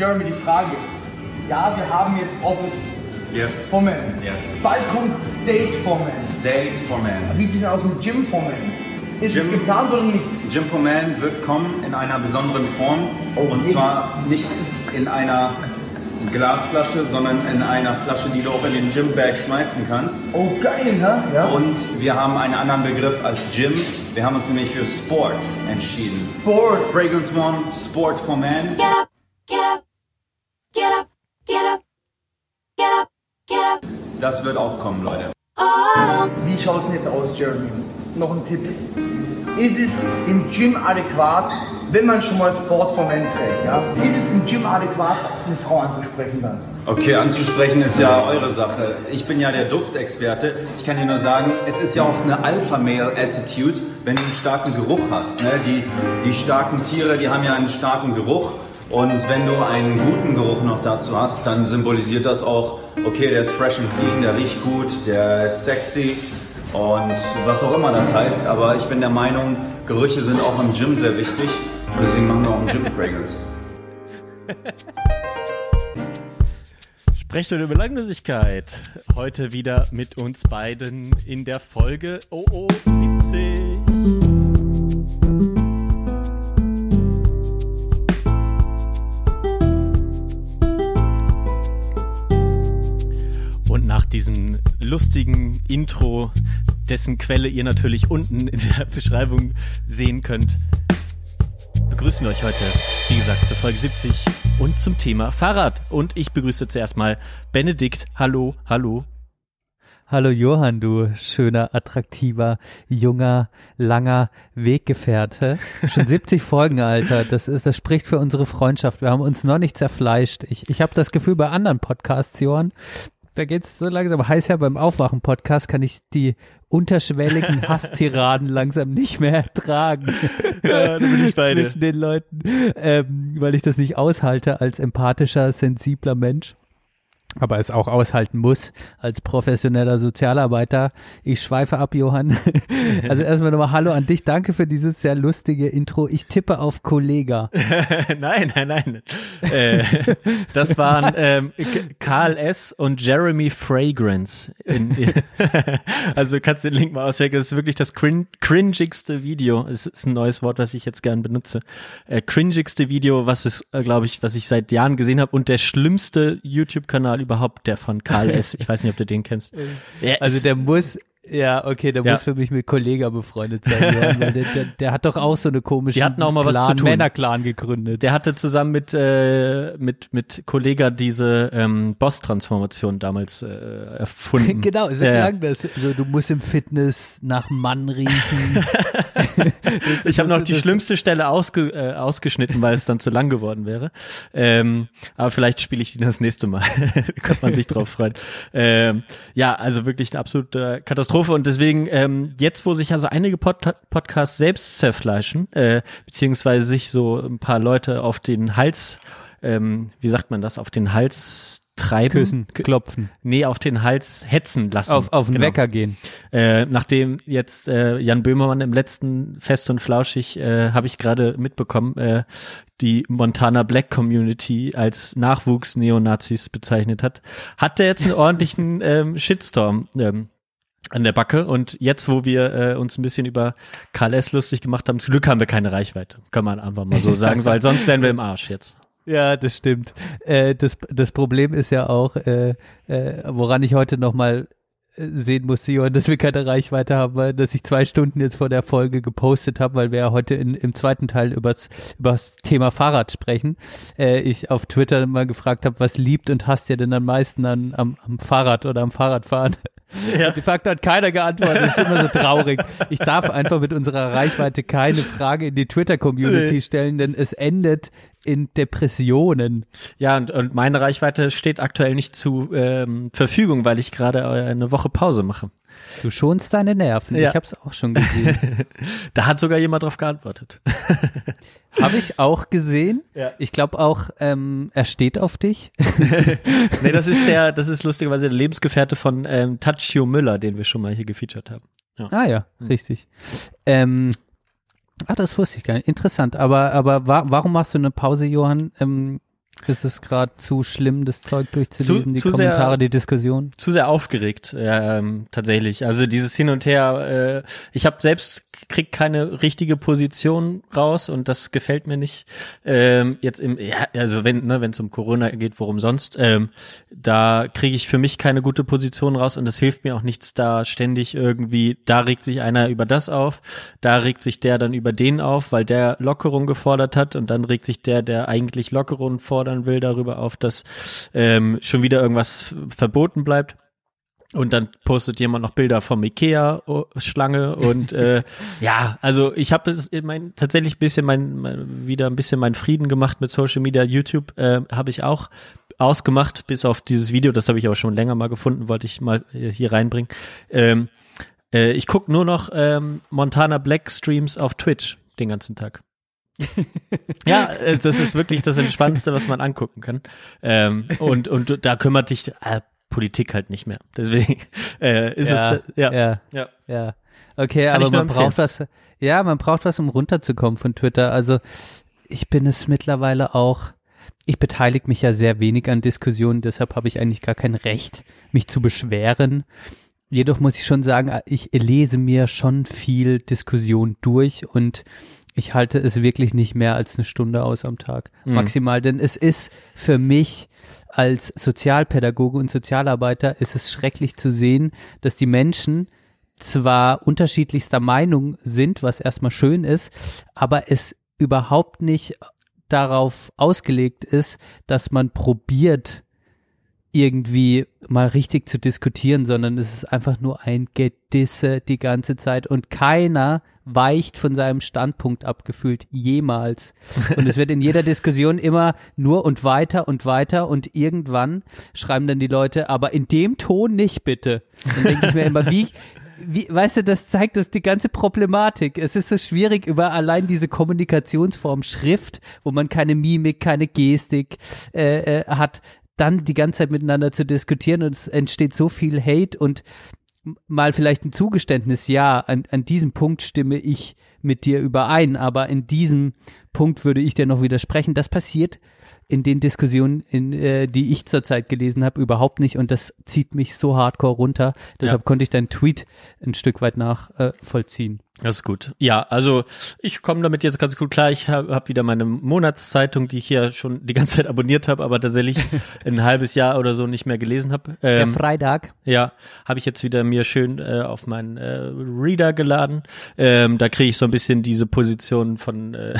Jeremy, die Frage. Ja, wir haben jetzt Office Yes. for Men. Yes. Bald kommt Date for Men. Date for Man. Wie sieht es aus mit Gym for Men? Ist Gym- es geplant oder nicht? Gym for Man wird kommen in einer besonderen Form. Oh, und nee. zwar nicht in einer Glasflasche, sondern in einer Flasche, die du auch in den Gymbag schmeißen kannst. Oh, geil, ne? Ja. Und wir haben einen anderen Begriff als Gym. Wir haben uns nämlich für Sport entschieden. Board. Fragrance One, Sport for Man. Up, get up, Das wird auch kommen, Leute. Wie schaut es denn jetzt aus, Jeremy? Noch ein Tipp. Ist es im Gym adäquat, wenn man schon mal Sport for Men trägt? Ja? Ist es im Gym adäquat, eine Frau anzusprechen dann? Okay, anzusprechen ist ja eure Sache. Ich bin ja der Duftexperte. Ich kann dir nur sagen, es ist ja auch eine Alpha-Male-Attitude, wenn du einen starken Geruch hast. Ne? Die, die starken Tiere, die haben ja einen starken Geruch. Und wenn du einen guten Geruch noch dazu hast, dann symbolisiert das auch, okay, der ist fresh and clean, der riecht gut, der ist sexy und was auch immer das heißt. Aber ich bin der Meinung, Gerüche sind auch im Gym sehr wichtig und deswegen machen wir auch im Gym Fragrance. Sprechstunde über Langlosigkeit. Heute wieder mit uns beiden in der Folge OO70. Diesem lustigen Intro, dessen Quelle ihr natürlich unten in der Beschreibung sehen könnt, begrüßen wir euch heute, wie gesagt, zur Folge 70 und zum Thema Fahrrad. Und ich begrüße zuerst mal Benedikt. Hallo, hallo. Hallo Johann, du schöner, attraktiver, junger, langer Weggefährte. Schon 70 Folgen, Alter. Das ist, das spricht für unsere Freundschaft. Wir haben uns noch nicht zerfleischt. Ich, ich habe das Gefühl, bei anderen Podcasts, Johann, da geht's so langsam heiß ja beim Aufwachen-Podcast kann ich die unterschwelligen Hasstiraden langsam nicht mehr ertragen. Ja, da bin ich bei zwischen den Leuten, ähm, weil ich das nicht aushalte als empathischer, sensibler Mensch. Aber es auch aushalten muss als professioneller Sozialarbeiter. Ich schweife ab, Johann. Also erstmal nochmal Hallo an dich. Danke für dieses sehr lustige Intro. Ich tippe auf Kollega. nein, nein, nein. Äh, das waren ähm, Karl S. und Jeremy Fragrance. In, also du kannst den Link mal auschecken. Das ist wirklich das crin cringigste Video. Es ist ein neues Wort, was ich jetzt gern benutze. Äh, cringigste Video, was es, äh, glaube ich, was ich seit Jahren gesehen habe und der schlimmste YouTube-Kanal überhaupt, der von Karl S. Ich weiß nicht, ob du den kennst. Der Also der muss, ja, okay, der Ja. muss für mich mit Kollega befreundet sein, weil der, der, der hat doch auch so eine komische Die hatten auch mal was Clan, zu tun. Männerclan gegründet. Der hatte zusammen mit äh, mit mit Kollega diese ähm, Boss-Transformation damals äh, erfunden. Genau, so Ja, klang das. So, du musst im Fitness nach Mann riechen. Ich habe noch die schlimmste Stelle ausge, äh, ausgeschnitten, weil es dann zu lang geworden wäre. Ähm, aber vielleicht spiele ich die das nächste Mal. Könnte man sich drauf freuen. Ähm, ja, also wirklich eine absolute Katastrophe. Und deswegen, ähm, jetzt, wo sich also einige Pod Podcasts selbst zerfleischen, äh, beziehungsweise sich so ein paar Leute auf den Hals, ähm, wie sagt man das, auf den Hals treiben. Küssen, klopfen, Nee, auf den Hals hetzen lassen. auf, auf den Genau. Wecker gehen. Äh, nachdem jetzt äh, Jan Böhmermann im letzten Fest und Flauschig, äh, habe ich gerade mitbekommen, äh, die Montana Black Community als Nachwuchs-Neonazis bezeichnet hat, hat er jetzt einen ordentlichen ähm, Shitstorm ähm, an der Backe. Und jetzt, wo wir äh, uns ein bisschen über Karl S. lustig gemacht haben, zum Glück haben wir keine Reichweite. Kann man einfach mal so sagen, weil sonst wären wir im Arsch jetzt. Ja, das stimmt. Äh, das, das Problem ist ja auch, äh, äh, woran ich heute nochmal sehen musste, Johann, dass wir keine Reichweite haben, weil dass ich zwei Stunden jetzt vor der Folge gepostet habe, weil wir ja heute in, im zweiten Teil übers, übers Thema Fahrrad sprechen. Äh, ich auf Twitter mal gefragt habe, was liebt und hasst ihr denn am meisten an, am, am Fahrrad oder am Fahrradfahren? Ja. De facto hat keiner geantwortet. Das ist immer so traurig. Ich darf einfach mit unserer Reichweite keine Frage in die Twitter-Community Nee. stellen, denn es endet in Depressionen. Ja, und, und meine Reichweite steht aktuell nicht zu ähm, Verfügung, weil ich gerade äh, eine Woche Pause mache. Du schonst deine Nerven. Ja. Ich habe es auch schon gesehen. Da hat sogar jemand drauf geantwortet. habe ich auch gesehen. Ja. Ich glaube auch, ähm, er steht auf dich. nee, das ist der, das ist lustigerweise der Lebensgefährte von ähm, Tachio Müller, den wir schon mal hier gefeatured haben. ah ja, richtig. Ähm, ah, das wusste ich gar nicht. Interessant. Aber, aber wa warum machst du eine Pause, Johann? Ähm, Ist es gerade zu schlimm, das Zeug durchzulesen, Zu- die zu sehr- Kommentare, die Diskussion? zu sehr aufgeregt, ähm, tatsächlich. Also dieses Hin und Her, äh, ich habe selbst krieg keine richtige Position raus und das gefällt mir nicht. Ähm, jetzt im, ja, also wenn ne, wenn es um Corona geht, worum sonst, ähm, da kriege ich für mich keine gute Position raus und es hilft mir auch nichts, da ständig irgendwie, da regt sich einer über das auf, da regt sich der dann über den auf, weil der Lockerung gefordert hat und dann regt sich der, der eigentlich Lockerung fordern will, darüber auf, dass ähm, schon wieder irgendwas verboten bleibt. Und dann postet jemand noch Bilder vom Ikea-Schlange und äh, ja, also ich habe es mein, tatsächlich ein bisschen mein, mein wieder ein bisschen meinen Frieden gemacht mit Social Media. YouTube äh, habe ich auch ausgemacht, bis auf dieses Video, das habe ich aber schon länger mal gefunden, wollte ich mal äh, hier reinbringen. Ähm, äh, ich gucke nur noch ähm, Montana Black Streams auf Twitch den ganzen Tag. Ja, äh, das ist wirklich das Entspannendste, was man angucken kann. Ähm, und, und da kümmert dich äh, Politik halt nicht mehr. Deswegen äh, ist ja, es ja. ja, ja. ja. Okay, Kann aber man braucht was. Ja, man braucht was, um runterzukommen von Twitter. Also ich bin es mittlerweile auch. Ich beteilige mich ja sehr wenig an Diskussionen, deshalb habe ich eigentlich gar kein Recht, mich zu beschweren. Jedoch muss ich schon sagen, ich lese mir schon viel Diskussion durch und ich halte es wirklich nicht mehr als eine Stunde aus am Tag. Mhm. Maximal, denn es ist für mich als Sozialpädagoge und Sozialarbeiter ist es schrecklich zu sehen, dass die Menschen zwar unterschiedlichster Meinung sind, was erstmal schön ist, aber es überhaupt nicht darauf ausgelegt ist, dass man probiert, irgendwie mal richtig zu diskutieren, sondern es ist einfach nur ein Gedisse die ganze Zeit und keiner weicht von seinem Standpunkt abgefühlt jemals. Und es wird in jeder Diskussion immer nur und weiter und weiter und irgendwann schreiben dann die Leute, aber in dem Ton nicht bitte. Dann denke ich mir immer, wie, wie, weißt du, das zeigt das die ganze Problematik. Es ist so schwierig über allein diese Kommunikationsform Schrift, wo man keine Mimik, keine Gestik äh, äh, hat, dann die ganze Zeit miteinander zu diskutieren und es entsteht so viel Hate und mal vielleicht ein Zugeständnis, ja, an, an diesem Punkt stimme ich mit dir überein, aber in diesem Punkt würde ich dir noch widersprechen. Das passiert in den Diskussionen, in, äh, die ich zurzeit gelesen habe, überhaupt nicht und das zieht mich so hardcore runter. Deshalb Ja. konnte ich deinen Tweet ein Stück weit nachvollziehen. Äh, vollziehen. Das ist gut. Ja, also ich komme damit jetzt ganz gut klar. Ich habe hab wieder meine Monatszeitung, die ich hier schon die ganze Zeit abonniert habe, aber tatsächlich ein halbes Jahr oder so nicht mehr gelesen habe. Der Ähm, Freitag. ja, habe ich jetzt wieder mir schön äh, auf meinen äh, Reader geladen. Ähm, da kriege ich so ein bisschen diese Position von äh,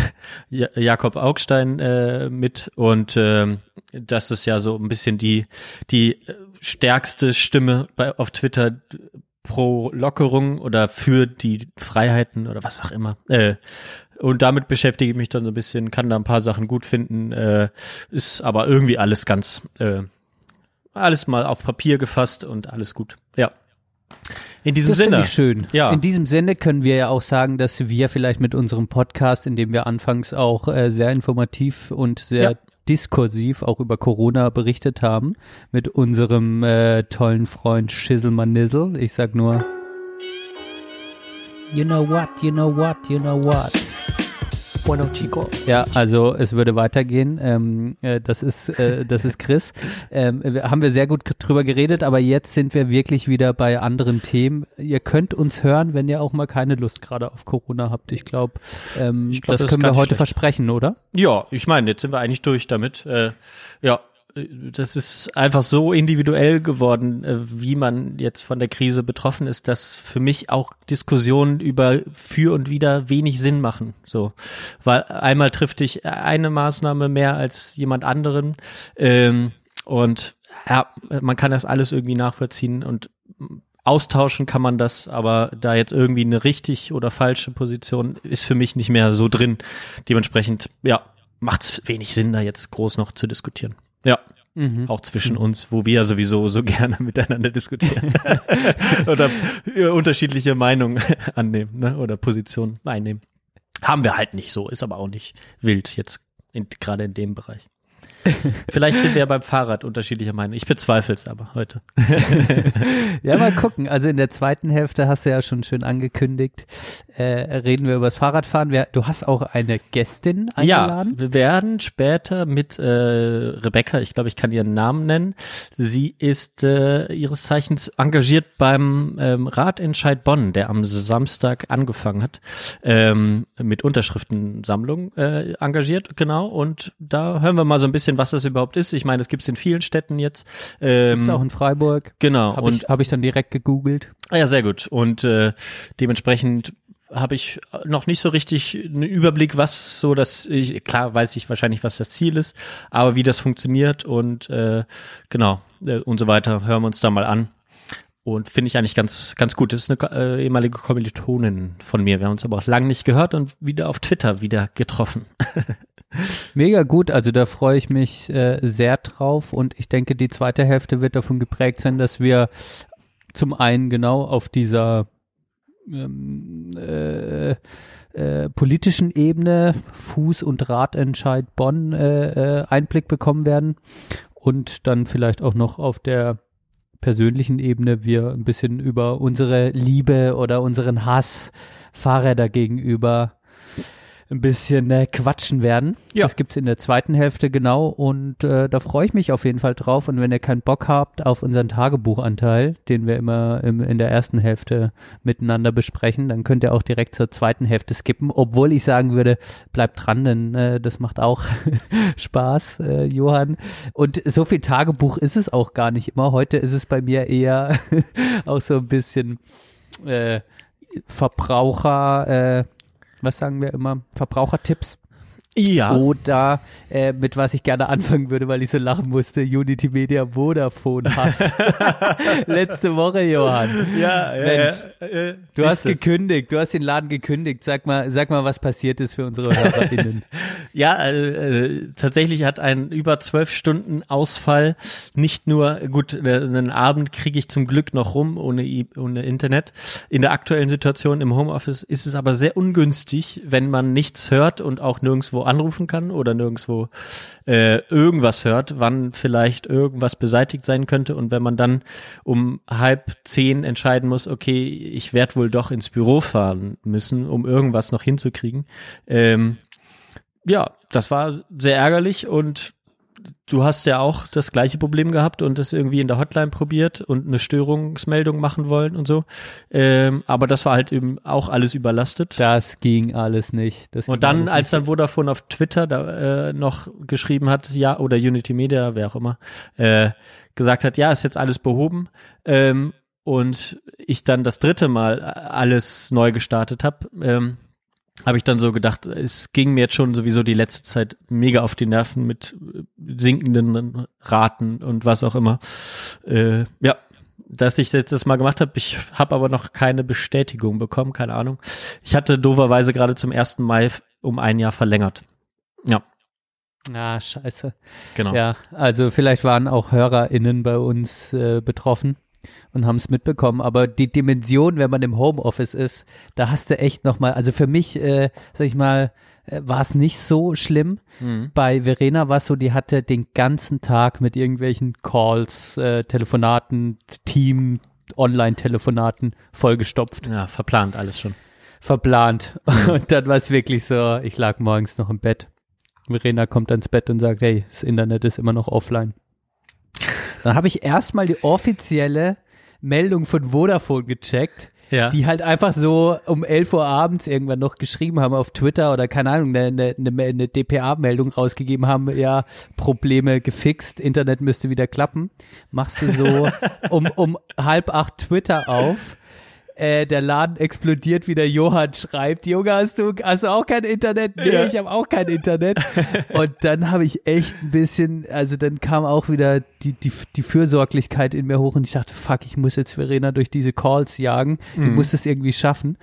Ja- Jakob Augstein äh, mit und ähm, das ist ja so ein bisschen die die äh, stärkste Stimme bei auf Twitter pro Lockerung oder für die Freiheiten oder was auch immer. Äh, und damit beschäftige ich mich dann so ein bisschen, kann da ein paar Sachen gut finden, äh, ist aber irgendwie alles ganz äh, alles mal auf Papier gefasst und alles gut. Ja. In diesem Das Sinne. ich schön. Ja. In diesem Sinne können wir ja auch sagen, dass wir vielleicht mit unserem Podcast, in dem wir anfangs auch äh, sehr informativ und sehr Ja. Diskursiv auch über Corona berichtet haben, mit unserem äh, tollen Freund Schisselmann. Ich sag nur, you know what, you know what, you know what. Bueno, Chico. Ja, also es würde weitergehen. Ähm, äh, das ist äh, das ist Chris. Ähm, wir, haben wir sehr gut drüber geredet, aber jetzt sind wir wirklich wieder bei anderen Themen. Ihr könnt uns hören, wenn ihr auch mal keine Lust gerade auf Corona habt. Ich glaube, ähm, glaub, das das können wir heute schlecht. versprechen, oder? Ja, ich meine, jetzt sind wir eigentlich durch damit. Äh, ja, das ist einfach so individuell geworden, äh, wie man jetzt von der Krise betroffen ist, dass für mich auch Diskussionen über für und wider wenig Sinn machen. So, weil einmal trifft dich eine Maßnahme mehr als jemand anderen ähm, und ja, man kann das alles irgendwie nachvollziehen und austauschen kann man das, aber da jetzt irgendwie eine richtig oder falsche Position ist für mich nicht mehr so drin. Dementsprechend, ja, macht es wenig Sinn, da jetzt groß noch zu diskutieren. Ja. Auch zwischen uns, wo wir sowieso so gerne miteinander diskutieren. oder äh, unterschiedliche Meinungen annehmen, ne? Oder Positionen einnehmen. Haben wir halt nicht so, ist aber auch nicht wild jetzt, in, gerade in dem Bereich. Vielleicht sind wir ja beim Fahrrad unterschiedlicher Meinung. Ich bezweifle es aber heute. Ja, mal gucken. Also in der zweiten Hälfte hast du ja schon schön angekündigt, äh, reden wir über das Fahrradfahren. Wir, du hast auch eine Gästin Ja, eingeladen. wir werden später mit äh, Rebecca, ich glaube, ich kann ihren Namen nennen. Sie ist äh, ihres Zeichens engagiert beim ähm, Ratentscheid Bonn, der am Samstag angefangen hat, ähm, mit Unterschriftensammlung äh, engagiert, genau. Und da hören wir mal so ein bisschen, was das überhaupt ist. Ich meine, es gibt es in vielen Städten jetzt. Ähm, Gibt's auch in Freiburg. genau. Habe und ich, hab ich dann direkt gegoogelt. Ah Ja, sehr gut. Und äh, dementsprechend habe ich noch nicht so richtig einen Überblick, was so das, ich, klar weiß ich wahrscheinlich, was das Ziel ist, aber wie das funktioniert und äh, genau äh, und so weiter, hören wir uns da mal an. Und finde ich eigentlich ganz, ganz gut. Das ist eine äh, ehemalige Kommilitonin von mir. Wir haben uns aber auch lange nicht gehört und wieder auf Twitter wieder getroffen. Mega gut, also da freue ich mich äh, sehr drauf und ich denke, die zweite Hälfte wird davon geprägt sein, dass wir zum einen genau auf dieser ähm, äh, äh, politischen Ebene Fuß- und Ratentscheid Bonn äh, äh, Einblick bekommen werden und dann vielleicht auch noch auf der persönlichen Ebene wir ein bisschen über unsere Liebe oder unseren Hass Fahrräder gegenüber ein bisschen äh, quatschen werden. Ja. Das gibt's in der zweiten Hälfte genau und äh, da freue ich mich auf jeden Fall drauf. Und wenn ihr keinen Bock habt auf unseren Tagebuchanteil, den wir immer im, in der ersten Hälfte miteinander besprechen, dann könnt ihr auch direkt zur zweiten Hälfte skippen. Obwohl ich sagen würde, bleibt dran, denn äh, das macht auch Spaß, äh, Johann. Und so viel Tagebuch ist es auch gar nicht immer. Heute ist es bei mir eher auch so ein bisschen äh, Verbraucher, äh, was sagen wir immer? Verbrauchertipps. Ja. Oder äh, mit was ich gerne anfangen würde, weil ich so lachen musste, Unity Media Vodafone Hass. Letzte Woche, Johann. ja, ja, Mensch, ja, äh, Du hast gekündigt, du hast den Laden gekündigt. Sag mal, sag mal, was passiert ist für unsere HörerInnen. Ja, äh, tatsächlich hat ein über zwölf Stunden Ausfall nicht nur, gut, äh, einen Abend kriege ich zum Glück noch rum ohne, ohne Internet. In der aktuellen Situation im Homeoffice ist es aber sehr ungünstig, wenn man nichts hört und auch nirgendwo anrufen kann oder nirgendwo äh, irgendwas hört, wann vielleicht irgendwas beseitigt sein könnte. Und wenn man dann um halb zehn entscheiden muss, okay, ich werde wohl doch ins Büro fahren müssen, um irgendwas noch hinzukriegen. Ähm, ja, das war sehr ärgerlich und du hast ja auch das gleiche Problem gehabt und das irgendwie in der Hotline probiert und eine Störungsmeldung machen wollen und so. Ähm, aber das war halt eben auch alles überlastet. Das ging alles nicht. Das ging Und dann, als dann Vodafone auf Twitter da äh, noch geschrieben hat, ja, oder Unity Media, wer auch immer, äh, gesagt hat, ja, ist jetzt alles behoben, ähm, und ich dann das dritte Mal äh, alles neu gestartet habe, ähm, habe ich dann so gedacht, es ging mir jetzt schon sowieso die letzte Zeit mega auf die Nerven mit äh, sinkenden Raten und was auch immer. Äh, ja, dass ich jetzt das mal gemacht habe. Ich habe aber noch keine Bestätigung bekommen, keine Ahnung. Ich hatte dooferweise gerade zum 1. Mai um ein Jahr verlängert. Ja, Ah, scheiße. genau. Ja, also vielleicht waren auch HörerInnen bei uns äh, betroffen und haben es mitbekommen, aber die Dimension, wenn man im Homeoffice ist, da hast du echt nochmal, also für mich, äh, sag ich mal, äh, war es nicht so schlimm. Mhm. Bei Verena war es so, die hatte den ganzen Tag mit irgendwelchen Calls, äh, Telefonaten, Team, Online-Telefonaten vollgestopft, Ja, verplant alles schon. verplant. Und dann war es wirklich so, ich lag morgens noch im Bett. Verena kommt ans Bett und sagt, hey, das Internet ist immer noch offline. Dann habe ich erstmal die offizielle Meldung von Vodafone gecheckt, Ja. die halt einfach so um 11 Uhr abends irgendwann noch geschrieben haben auf Twitter oder keine Ahnung, eine, eine, eine DPA-Meldung rausgegeben haben, ja, Probleme gefixt, Internet müsste wieder klappen. Machst du so um, um halb acht Twitter auf. Äh, der Laden explodiert, wie der Johann schreibt. Junge, hast du, hast du auch kein Internet? Nee, Ja. ich habe auch kein Internet. Und dann habe ich echt ein bisschen, also dann kam auch wieder die, die, die Fürsorglichkeit in mir hoch und ich dachte, fuck, ich muss jetzt Verena durch diese Calls jagen. Ich muss es irgendwie schaffen.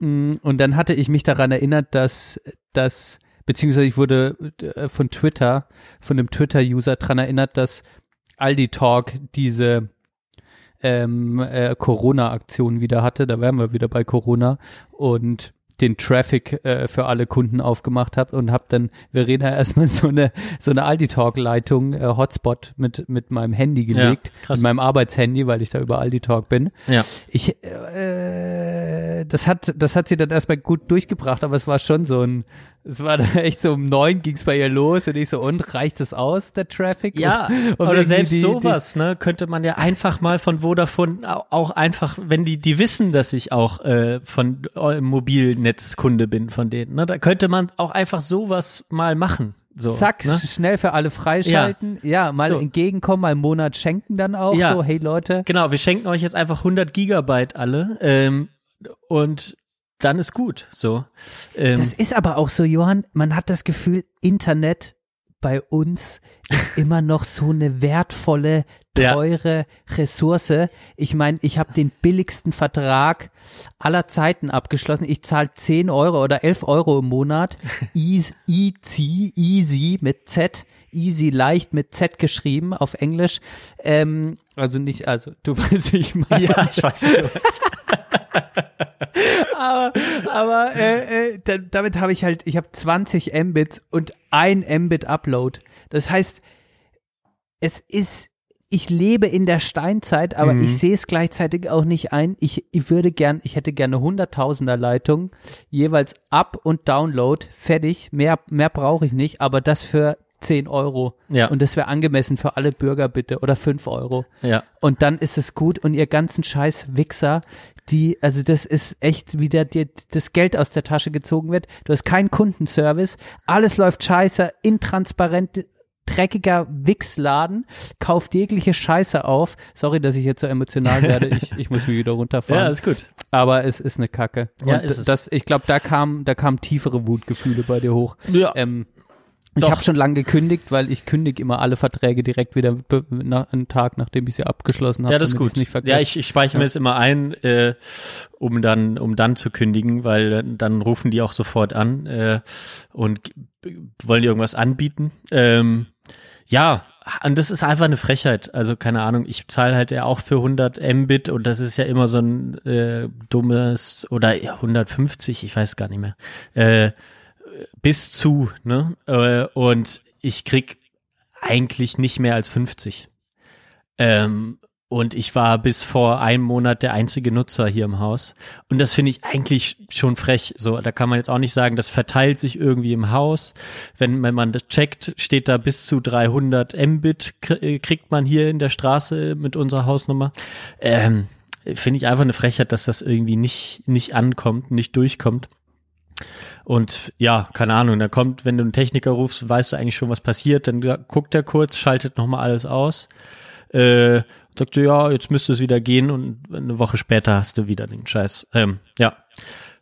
Mm, Und dann hatte ich mich daran erinnert, dass, dass, beziehungsweise ich wurde äh, von Twitter, von einem Twitter-User daran erinnert, dass Aldi Talk diese ähm, äh, Corona-Aktion wieder hatte. Da wären wir wieder bei Corona. Und den Traffic äh, für alle Kunden aufgemacht habe und habe dann Verena erstmal so eine so eine Aldi Talk Leitung äh, Hotspot mit mit meinem Handy gelegt, krass. mit meinem Arbeitshandy, weil ich da über Aldi Talk bin. Ja. Ich äh, das hat das hat sie dann erstmal gut durchgebracht, aber es war schon so ein es war dann echt so um neun ging's bei ihr los und ich so und reicht das aus der Traffic? Ja, Um- um oder selbst die- sowas, ne, könnte man ja einfach mal von Vodafone au- auch einfach, wenn die, die wissen, dass ich auch äh, von äh, Mobilnetzkunde bin von denen, ne, da könnte man auch einfach sowas mal machen. So, Zack, ne? schnell für alle freischalten. Ja, mal So. entgegenkommen, mal einen Monat schenken dann auch. Ja. So, hey Leute, Genau, wir schenken euch jetzt einfach 100 Gigabyte alle ähm, und dann ist gut. So. Ähm, Das ist aber auch so, Johann, man hat das Gefühl, Internet bei uns ist immer noch so eine wertvolle, Ja. teure Ressource. Ich meine, ich habe den billigsten Vertrag aller Zeiten abgeschlossen. Ich zahle 10 Euro oder 11 Euro im Monat. Easy, easy, easy mit Z. Easy, leicht mit Z geschrieben auf Englisch. Ähm, also nicht, also du weißt, wie ich meine. ja, ich weiß nicht. was. aber aber äh, äh, da, damit habe ich halt, ich habe 20 Mbits und ein Mbit Upload. Das heißt, es ist, ich lebe in der Steinzeit, aber ich sehe es gleichzeitig auch nicht ein. Ich, ich würde gern, ich hätte gerne hunderttausender Leitung, jeweils Up und Download, fertig. Mehr, mehr brauche ich nicht, aber das für 10 Euro. Ja. Und das wäre angemessen für alle Bürger bitte oder 5 Euro. Ja. Und dann ist es gut und ihr ganzen scheiß Wichser, die, also das ist echt, wie der dir das Geld aus der Tasche gezogen wird. Du hast keinen Kundenservice, alles läuft scheiße, intransparent, dreckiger Wichsladen, kauft jegliche Scheiße auf. Sorry, dass ich jetzt so emotional werde, ich, ich muss mich wieder runterfahren. ja, ist gut. Aber es ist eine Kacke. Ja, und ist es. das, ich glaube, da kam, da kamen tiefere Wutgefühle bei dir hoch. Ja. Ähm, ich Doch. habe schon lange gekündigt, weil ich kündige immer alle Verträge direkt wieder nach, einen Tag, nachdem ich sie abgeschlossen habe. Ja, das ist gut. Ja, ich, ich speichere mir das immer ein, äh, um dann, um dann zu kündigen, weil dann- dann rufen die auch sofort an äh, und wollen dir irgendwas anbieten. Ähm, ja, und das ist einfach eine Frechheit. Also keine Ahnung, ich zahle halt ja auch für 100 Mbit und das ist ja immer so ein äh, dummes oder 150, ich weiß gar nicht mehr. Äh, bis zu, ne? Äh, und ich krieg eigentlich nicht mehr als 50. Ähm, und ich war bis vor einem Monat der einzige Nutzer hier im Haus. Und das finde ich eigentlich schon frech. So, da kann man jetzt auch nicht sagen, das verteilt sich irgendwie im Haus. Wenn, wenn man das checkt, steht da bis zu 300 Mbit äh, kriegt man hier in der Straße mit unserer Hausnummer. Ähm, finde ich einfach eine Frechheit, dass das irgendwie nicht, nicht ankommt, nicht durchkommt. Und ja, keine Ahnung, da kommt, wenn du einen Techniker rufst, weißt du eigentlich schon, was passiert, dann guckt er kurz, schaltet nochmal alles aus, äh, sagt ja, jetzt müsste es wieder gehen und eine Woche später hast du wieder den Scheiß. Ähm, ja,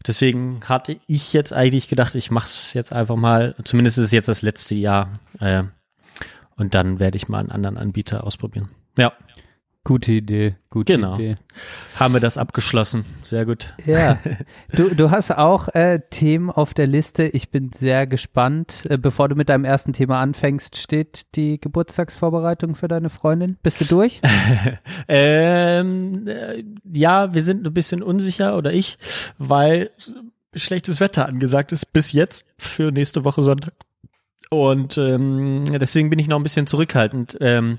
deswegen hatte ich jetzt eigentlich gedacht, ich mach's jetzt einfach mal, zumindest ist es jetzt das letzte Jahr, äh, und dann werde ich mal einen anderen Anbieter ausprobieren. Ja, Gute Idee, gute Genau. Idee. haben wir das abgeschlossen. Sehr gut. Ja, du, du hast auch äh, Themen auf der Liste. Ich bin sehr gespannt. Äh, bevor du mit deinem ersten Thema anfängst, steht die Geburtstagsvorbereitung für deine Freundin. Bist du durch? Ähm, äh, ja, wir sind ein bisschen unsicher oder ich, weil schlechtes Wetter angesagt ist bis jetzt für nächste Woche Sonntag. Und ähm, deswegen bin ich noch ein bisschen zurückhaltend. Ähm,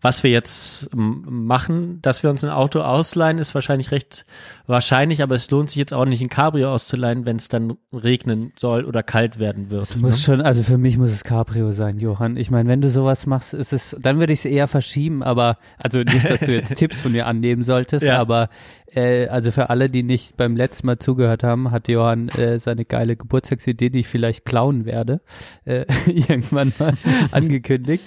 was wir jetzt machen, dass wir uns ein Auto ausleihen, ist wahrscheinlich recht wahrscheinlich, aber es lohnt sich jetzt auch nicht, ein Cabrio auszuleihen, wenn es dann regnen soll oder kalt werden wird. Es muss schon, also für mich muss es Cabrio sein, Johann. Ich meine, wenn du sowas machst, ist es, dann würde ich es eher verschieben, aber, also nicht, dass du jetzt Tipps von mir annehmen solltest, Ja. aber äh, also für alle, die nicht beim letzten Mal zugehört haben, hat Johann äh, seine geile Geburtstagsidee, die ich vielleicht klauen werde, äh, irgendwann mal angekündigt,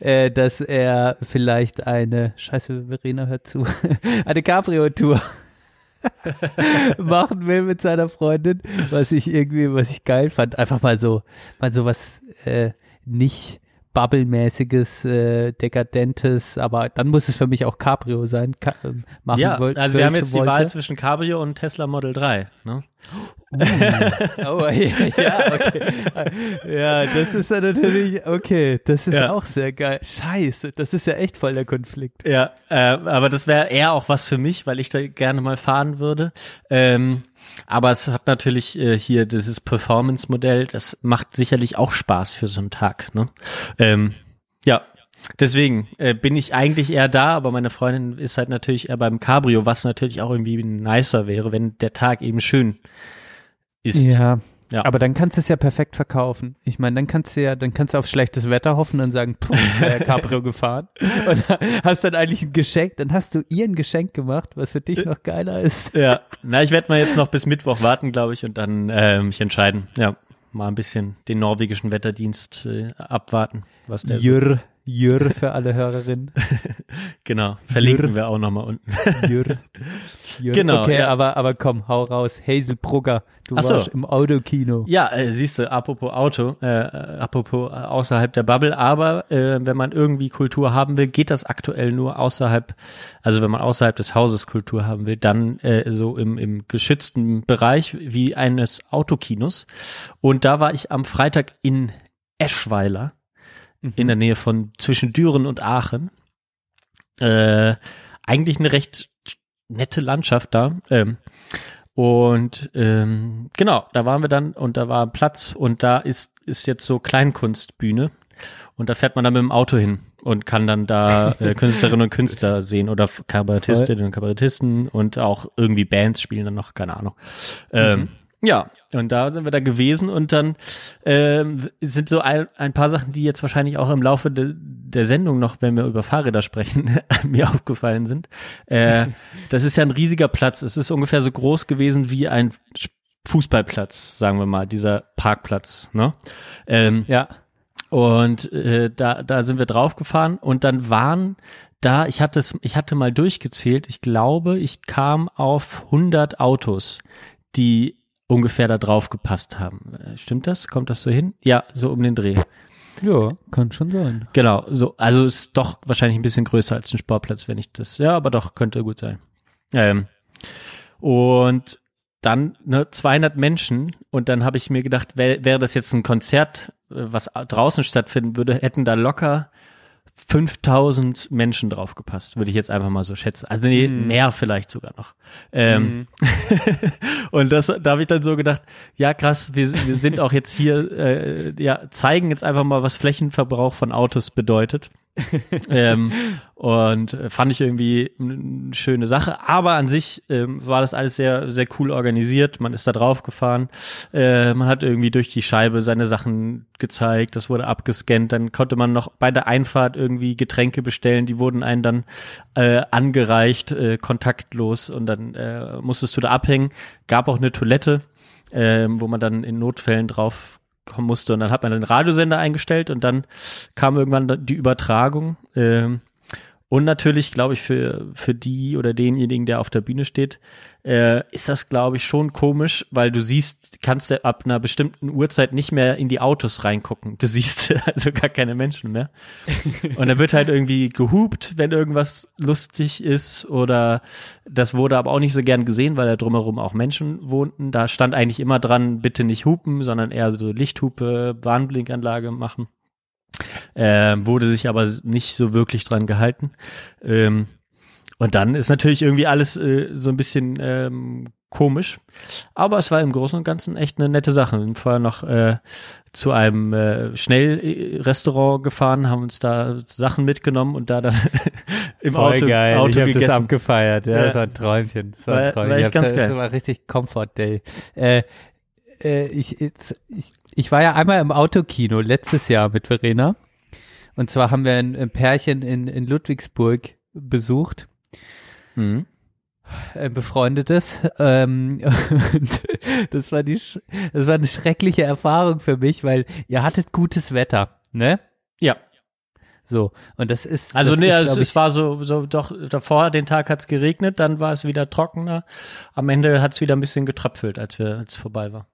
äh, dass er vielleicht eine, scheiße, Verena hört zu, eine Cabrio-Tour machen will mit seiner Freundin, was ich irgendwie, was ich geil fand. Einfach mal so, mal so was äh, nicht Bubble-mäßiges, äh, dekadentes, aber dann muss es für mich auch Cabrio sein. Ka ähm, machen Ja, wollt- also wir haben wollte, jetzt die wollte. Wahl zwischen Cabrio und Tesla Model 3. Ne? Oh, ja, ja, okay. Ja, das ist ja natürlich, okay, das ist Ja. auch sehr geil. Scheiße, das ist ja echt voll der Konflikt. Ja, äh, aber das wäre eher auch was für mich, weil ich da gerne mal fahren würde. Ähm, aber es hat natürlich äh, hier dieses Performance-Modell, das macht sicherlich auch Spaß für so einen Tag. Ne? Ähm, ja, deswegen äh, bin ich eigentlich eher da, aber meine Freundin ist halt natürlich eher beim Cabrio, was natürlich auch irgendwie nicer wäre, wenn der Tag eben schön ist. Ja. Ja. Aber dann kannst du es ja perfekt verkaufen. Ich meine, dann kannst du ja, dann kannst du auf schlechtes Wetter hoffen und sagen, puh, wäre Cabrio gefahren. Und hast dann eigentlich ein Geschenk, dann hast du ihr ein Geschenk gemacht, was für dich noch geiler ist. Ja, na, ich werde mal jetzt noch bis Mittwoch warten, glaube ich, und dann äh, mich entscheiden. Ja, mal ein bisschen den norwegischen Wetterdienst äh, abwarten, was der so, Jür, Jür für alle Hörerinnen. genau verlinken wir auch noch mal unten. Jür. Jür. Genau, Okay, ja. aber, aber komm, hau raus. Hazel Brugger, du Ach so. warst im Autokino. Ja, äh, siehst du, apropos Auto, äh, äh, apropos äh, außerhalb der Bubble, aber äh, wenn man irgendwie Kultur haben will, geht das aktuell nur außerhalb, also wenn man außerhalb des Hauses Kultur haben will, dann äh, so im, im geschützten Bereich wie eines Autokinos. Und da war ich am Freitag in Eschweiler, in der Nähe von zwischen Düren und Aachen. Äh, eigentlich eine recht nette Landschaft da. Ähm, und ähm, genau, da waren wir dann und da war Platz und da ist, ist jetzt so Kleinkunstbühne und da fährt man dann mit dem Auto hin und kann dann da äh, Künstlerinnen und Künstler sehen oder Kabarettistinnen und Kabarettisten und auch irgendwie Bands spielen dann noch, keine Ahnung. Ähm, Ja, und da sind wir da gewesen und dann ähm, sind so ein, ein paar Sachen, die jetzt wahrscheinlich auch im Laufe de, der Sendung noch, wenn wir über Fahrräder sprechen, mir aufgefallen sind. Äh, das ist ja ein riesiger Platz. Es ist ungefähr so groß gewesen wie ein Fußballplatz, sagen wir mal, dieser Parkplatz. Ne? Ähm, Ja. und äh, da, da sind wir draufgefahren und dann waren da, ich hatte es, ich hatte mal durchgezählt, ich glaube, ich kam auf 100 Autos, die ungefähr da drauf gepasst haben. Äh, Stimmt das? Kommt das so hin? Ja, so um den Dreh. Ja, kann schon sein. Genau, so, also ist doch wahrscheinlich ein bisschen größer als ein Sportplatz, wenn ich das, ja, aber doch, könnte gut sein. Ähm, und dann ne, 200 Menschen und dann habe ich mir gedacht, wär, wäre das jetzt ein Konzert, äh, was draußen stattfinden würde, hätten da locker 5000 Menschen drauf gepasst, würde ich jetzt einfach mal so schätzen. Also nee, mehr vielleicht sogar noch. Ähm, und das, da habe ich dann so gedacht, ja krass, wir, wir sind auch jetzt hier, äh, ja, zeigen jetzt einfach mal, was Flächenverbrauch von Autos bedeutet. ähm, und äh, fand ich irgendwie eine schöne Sache. Aber an sich ähm, war das alles sehr, sehr cool organisiert. Man ist da drauf gefahren. Äh, man hat irgendwie durch die Scheibe seine Sachen gezeigt. Das wurde abgescannt. Dann konnte man noch bei der Einfahrt irgendwie Getränke bestellen. Die wurden einen dann äh, angereicht, äh, kontaktlos. Und dann äh, musstest du da abhängen. Gab auch eine Toilette, ähm, wo man dann in Notfällen drauf musste. Und dann hat man den Radiosender eingestellt und dann kam irgendwann die Übertragung. Ähm, und natürlich, glaube ich, für, für die oder denjenigen, der auf der Bühne steht, äh, ist das, glaube ich, schon komisch, weil du siehst, kannst du ab einer bestimmten Uhrzeit nicht mehr in die Autos reingucken. Du siehst also gar keine Menschen mehr. Und dann wird halt irgendwie gehupt, wenn irgendwas lustig ist oder das wurde aber auch nicht so gern gesehen, weil da drumherum auch Menschen wohnten. Da stand eigentlich immer dran, bitte nicht hupen, sondern eher so Lichthupe, Warnblinkanlage machen. Ähm, wurde sich aber nicht so wirklich dran gehalten. Ähm, und dann ist natürlich irgendwie alles äh, so ein bisschen ähm, komisch. Aber es war im Großen und Ganzen echt eine nette Sache. Wir sind vorher noch äh, zu einem äh, Schnellrestaurant gefahren, haben uns da Sachen mitgenommen und da dann im Voll Auto, geil. Auto ich das gegessen. abgefeiert. Ja, Ja. das war ein Träumchen. Das war, War- ein Träumchen. war Ich ganz Das geil. war richtig Comfort Day. Äh, äh, ich, ich, ich war ja einmal im Autokino letztes Jahr mit Verena. Und zwar haben wir ein, ein Pärchen in, in Ludwigsburg besucht. Mhm. ein befreundetes. Ähm, das war die, das war eine schreckliche Erfahrung für mich, weil ihr hattet gutes Wetter, ne? Ja, So und das ist also das nee, ist, es, glaub es ich, war so, so doch davor, den Tag hat's geregnet, dann war es wieder trockener. Am Ende hat's wieder ein bisschen getröpfelt, als wir als es vorbei war.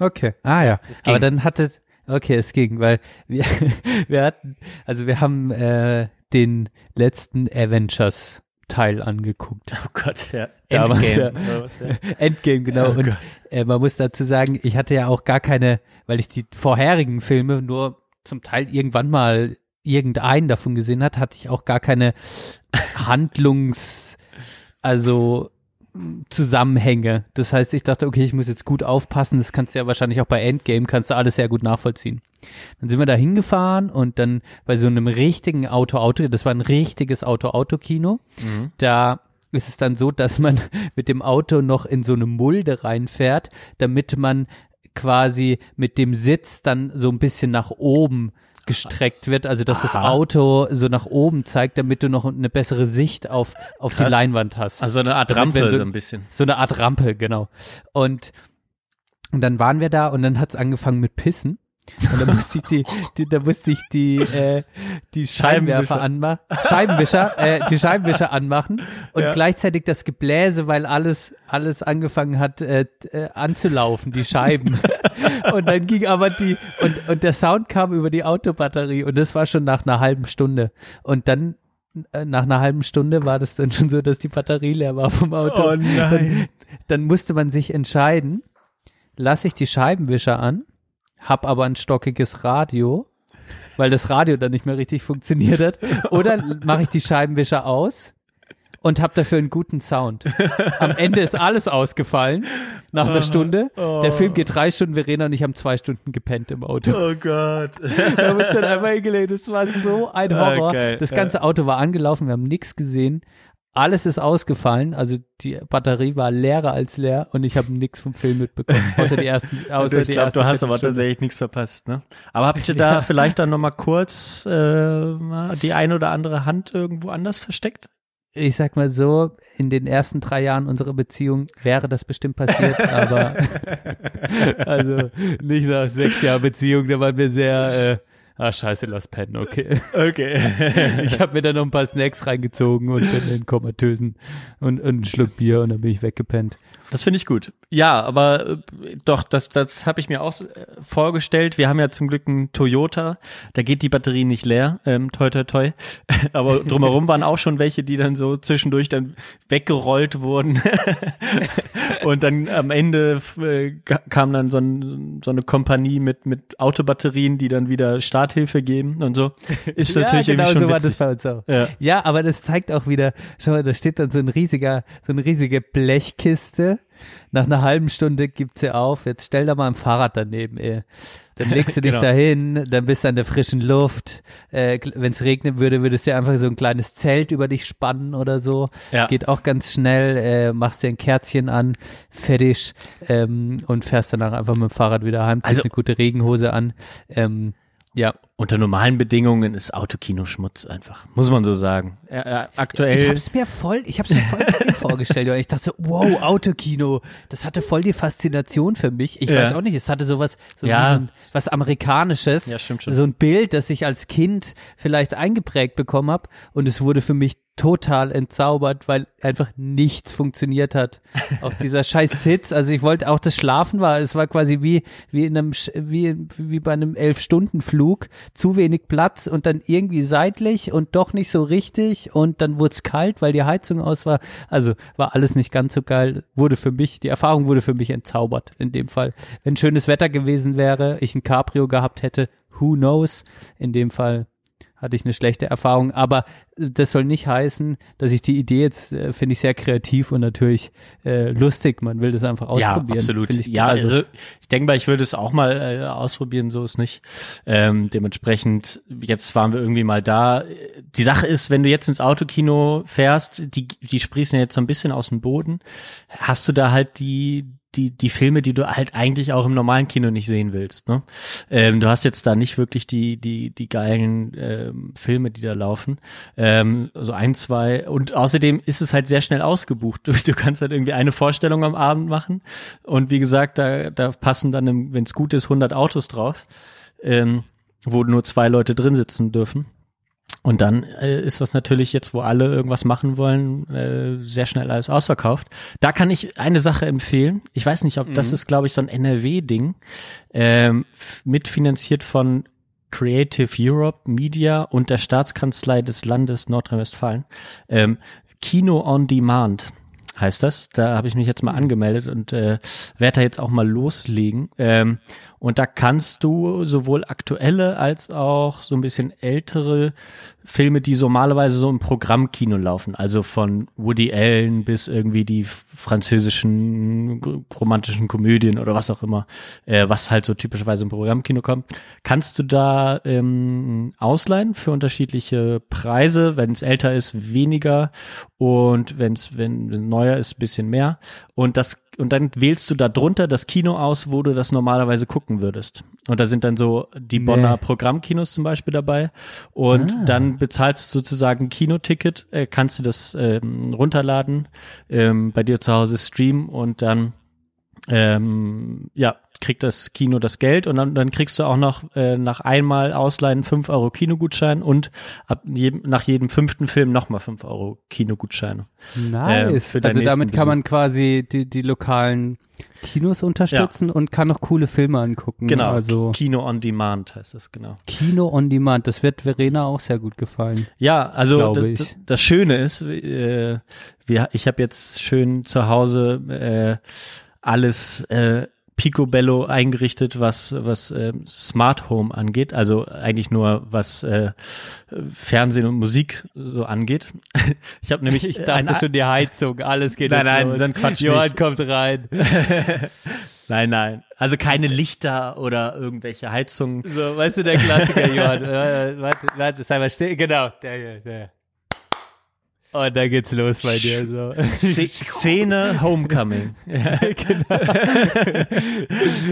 okay. Ah ja, Es aber dann hattet okay, es ging, weil wir wir hatten also wir haben äh, den letzten Avengers Teil angeguckt. Oh Gott, ja. Endgame. ja. Endgame, genau. Oh und äh, man muss dazu sagen, ich hatte ja auch gar keine, weil ich die vorherigen Filme nur zum Teil irgendwann mal irgendeinen davon gesehen hat, hatte ich auch gar keine Handlungs, also Zusammenhänge. Das heißt, ich dachte, okay, ich muss jetzt gut aufpassen. Das kannst du ja wahrscheinlich auch bei Endgame, kannst du alles sehr gut nachvollziehen. Dann sind wir da hingefahren und dann bei so einem richtigen Auto-Auto, das war ein richtiges Auto-Auto-Kino, da ist es dann so, dass man mit dem Auto noch in so eine Mulde reinfährt, damit man quasi mit dem Sitz dann so ein bisschen nach oben gestreckt wird, also dass das Aha. Auto so nach oben zeigt, damit du noch eine bessere Sicht auf, auf die. Leinwand hast. Also eine Art Damit, Rampe so- so ein bisschen. So eine Art Rampe, genau. Und, und dann waren wir da und dann hat's angefangen mit Pissen. Und dann musste ich die, die da musste ich die, äh, die Scheibenwerfer Scheibenwischer. anmachen, Scheibenwischer, äh, die Scheibenwischer anmachen und gleichzeitig das Gebläse, weil alles, alles angefangen hat äh, äh, anzulaufen, die Scheiben. und dann ging aber die, und, und der Sound kam über die Autobatterie und das war schon nach einer halben Stunde. Und dann äh, nach einer halben Stunde war das dann schon so, dass die Batterie leer war vom Auto. Oh nein. Dann, dann musste man sich entscheiden, lasse ich die Scheibenwischer an, hab aber ein stockiges Radio, weil das Radio dann nicht mehr richtig funktioniert hat, oder mache ich die Scheibenwischer aus und hab dafür einen guten Sound. Am Ende ist alles ausgefallen nach einer Stunde. Der Film geht drei Stunden, Verena und ich haben zwei Stunden gepennt im Auto. Oh Gott. Wir haben uns dann einmal hingelegt. Das war so ein Horror. Ah, geil. Das ganze Auto war angelaufen, wir haben nichts gesehen. Alles ist ausgefallen, also die Batterie war leerer als leer und ich habe nichts vom Film mitbekommen, außer die ersten. Außer ich glaube, du hast aber tatsächlich nichts verpasst, ne? Aber habt ihr da vielleicht dann nochmal kurz äh, die ein oder andere Hand irgendwo anders versteckt? Ich sag mal so, in den ersten drei Jahren unserer Beziehung wäre das bestimmt passiert, aber also nicht nach sechs Jahren Beziehung, da waren wir sehr, äh, ah scheiße, lass pennen, okay. Okay. Ich habe mir dann noch ein paar Snacks reingezogen und bin in komatösen und, und einen Schluck Bier und dann bin ich weggepennt. Das finde ich gut. Ja, aber äh, doch, das, das habe ich mir auch äh, vorgestellt. Wir haben ja zum Glück einen Toyota, da geht die Batterie nicht leer, ähm, toi toi toi. Aber drumherum waren auch schon welche, die dann so zwischendurch dann weggerollt wurden. Und dann am Ende äh, kam dann so, ein, so eine Kompanie mit, mit Autobatterien, die dann wieder Starthilfe geben und so. Ist natürlich ja, genau irgendwie schon so war das bei uns auch. Ja. Ja, aber das zeigt auch wieder, schau mal, da steht dann so ein riesiger, so eine riesige Blechkiste. Nach einer halben Stunde gibt sie auf. Jetzt stell da mal ein Fahrrad daneben, ey. Dann legst du dich Genau. dahin, dann bist du an der frischen Luft. Äh, Wenn es regnen würde, würdest du einfach so ein kleines Zelt über dich spannen oder so. Ja. Geht auch ganz schnell, äh, machst dir ein Kerzchen an, fertig ähm, und fährst danach einfach mit dem Fahrrad wieder heim, ziehst Also- eine gute Regenhose an. Ähm, ja, Unter normalen Bedingungen ist Autokino Schmutz einfach, muss man so sagen. Äh, aktuell. Ich hab's mir voll, ich hab's mir voll vorgestellt. Und ich dachte so, wow, Autokino, das hatte voll die Faszination für mich. Ich Ja. weiß auch nicht, es hatte sowas, so Ja. wie so ein, was Amerikanisches. Ja, stimmt schon. So ein Bild, das ich als Kind vielleicht eingeprägt bekommen hab Und es wurde für mich total entzaubert, weil einfach nichts funktioniert hat. Auch dieser scheiß Sitz, also ich wollte auch das Schlafen war, es war quasi wie, wie in einem, Sch- wie, wie bei einem Elf-Stunden-Flug, zu wenig Platz und dann irgendwie seitlich und doch nicht so richtig und dann wurde es kalt, weil die Heizung aus war. Also war alles nicht ganz so geil. Wurde für mich, die Erfahrung wurde für mich entzaubert in dem Fall. Wenn schönes Wetter gewesen wäre, ich ein Cabrio gehabt hätte, who knows? In dem Fall hatte ich eine schlechte Erfahrung, aber äh, das soll nicht heißen, dass ich die Idee jetzt äh, finde ich sehr kreativ und natürlich äh, lustig. Man will das einfach ausprobieren. Ja, absolut. Ich, ja, also, also, ich denke mal, ich würde es auch mal äh, ausprobieren, so ist nicht. Ähm, dementsprechend, jetzt waren wir irgendwie mal da. Die Sache ist, wenn du jetzt ins Autokino fährst, die, die sprießen ja jetzt so ein bisschen aus dem Boden, hast du da halt die, die, die Filme, die du halt eigentlich auch im normalen Kino nicht sehen willst. Ne? Ähm, du hast jetzt da nicht wirklich die, die, die geilen ähm, Filme, die da laufen. Ähm, so ein, zwei. Und außerdem ist es halt sehr schnell ausgebucht. Du, du kannst halt irgendwie eine Vorstellung am Abend machen. Und wie gesagt, da, da passen dann, wenn es gut ist, 100 Autos drauf, ähm, wo nur zwei Leute drin sitzen dürfen. Und dann äh, ist das natürlich jetzt, wo alle irgendwas machen wollen, äh, sehr schnell alles ausverkauft. Da kann ich eine Sache empfehlen. Ich weiß nicht, ob das ist, glaube ich, so ein NRW-Ding, ähm, mitfinanziert von Creative Europe Media und der Staatskanzlei des Landes Nordrhein-Westfalen. Ähm, Kino on Demand heißt das. Da habe ich mich jetzt mal angemeldet und äh, werde da jetzt auch mal loslegen. Ähm, und da kannst du sowohl aktuelle als auch so ein bisschen ältere Filme, die so normalerweise so im Programmkino laufen, also von Woody Allen bis irgendwie die französischen romantischen Komödien oder was auch immer, äh, was halt so typischerweise im Programmkino kommt, kannst du da ähm, ausleihen für unterschiedliche Preise. Wenn es älter ist, weniger und wenn's, wenn es neuer ist, bisschen mehr. Und das und dann wählst du da drunter das Kino aus, wo du das normalerweise gucken würdest. Und da sind dann so die Bonner Nee. Programmkinos zum Beispiel dabei. Und dann bezahlst du sozusagen ein Kinoticket, äh, kannst du das ähm, runterladen, ähm, bei dir zu Hause streamen und dann ähm, ja, kriegt das Kino das Geld und dann, dann kriegst du auch noch äh, nach einmal Ausleihen 5 Euro Kinogutschein und ab jedem, nach jedem fünften Film nochmal 5 Euro Kinogutscheine. Nice. Deinen also damit nächsten kann man quasi die, die lokalen Kinos unterstützen und kann noch coole Filme angucken. Genau, Also Kino on Demand heißt das, genau. Kino on Demand, das wird Verena auch sehr gut gefallen. Ja, also das, ich. das, das Schöne ist, äh, wir, ich habe jetzt schön zu Hause äh, alles äh, Picobello eingerichtet, was was äh, Smart Home angeht, also eigentlich nur was äh, Fernsehen und Musik so angeht. Ich habe nämlich Ich äh, dachte schon die Heizung, alles geht Nein, nein, los. dann Quatsch Johann nicht. kommt rein. Nein, nein, also keine Lichter oder irgendwelche Heizungen. So, weißt du, der Klassiker, Johann. Äh, warte, warte, sei mal still. Genau, der hier, der. Und dann geht's los bei dir, so. Sz- Szene Homecoming.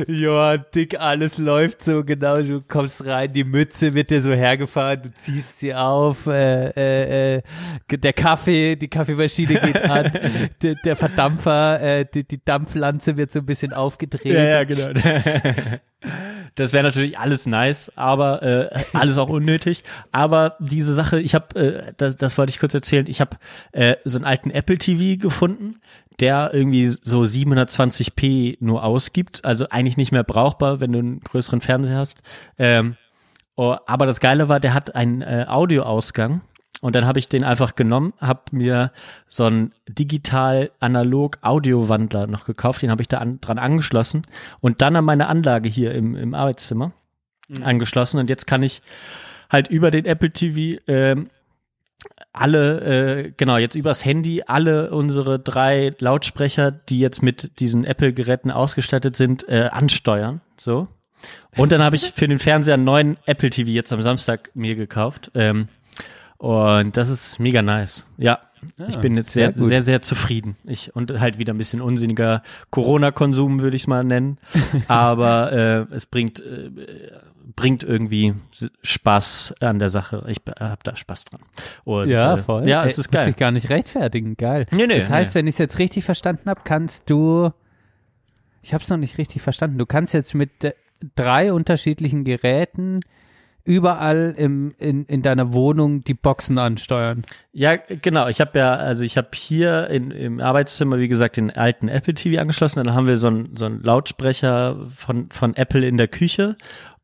Johann, dick, alles läuft so genau, du kommst rein, die Mütze wird dir so hergefahren, du ziehst sie auf, äh, äh, äh, der Kaffee, die Kaffeemaschine geht an, der, der Verdampfer, äh, die, die Dampflanze wird so ein bisschen aufgedreht. Ja, ja, genau. Das wäre natürlich alles nice, aber äh, alles auch unnötig. Aber diese Sache, ich habe, äh, das, das wollte ich kurz erzählen, ich habe äh, so einen alten Apple TV gefunden, der irgendwie so 720p nur ausgibt, also eigentlich nicht mehr brauchbar, wenn du einen größeren Fernseher hast. Ähm, oh, aber das Geile war, der hat einen äh, Audioausgang. Und dann habe ich den einfach genommen, habe mir so einen digital-analog-Audiowandler noch gekauft, den habe ich da an, dran angeschlossen und dann an meine Anlage hier im, im Arbeitszimmer angeschlossen. Und jetzt kann ich halt über den Apple TV ähm, alle, äh, genau, jetzt übers Handy alle unsere drei Lautsprecher, die jetzt mit diesen Apple-Geräten ausgestattet sind, äh, ansteuern. So. Und dann habe ich für den Fernseher einen neuen Apple TV jetzt am Samstag mir gekauft. Ähm, und das ist mega nice. Ja, ich bin jetzt sehr, sehr sehr, sehr zufrieden. Ich, und halt wieder ein bisschen unsinniger Corona-Konsum, würde ich es mal nennen. Aber äh, es bringt, äh, bringt irgendwie Spaß an der Sache. Ich habe da Spaß dran. Und, Ja, äh, voll. Ja, Ey, es ist Muss geil. ich gar nicht rechtfertigen. Geil. Nee, nee, das heißt, nee. wenn ich es jetzt richtig verstanden habe, kannst du. Ich habe es noch nicht richtig verstanden. Du kannst jetzt mit äh, drei unterschiedlichen Geräten überall im, in, in deiner Wohnung die Boxen ansteuern. Ja, genau. Ich habe ja, also ich habe hier in, im Arbeitszimmer, wie gesagt, den alten Apple TV angeschlossen. Dann haben wir so einen so einen Lautsprecher von, von Apple in der Küche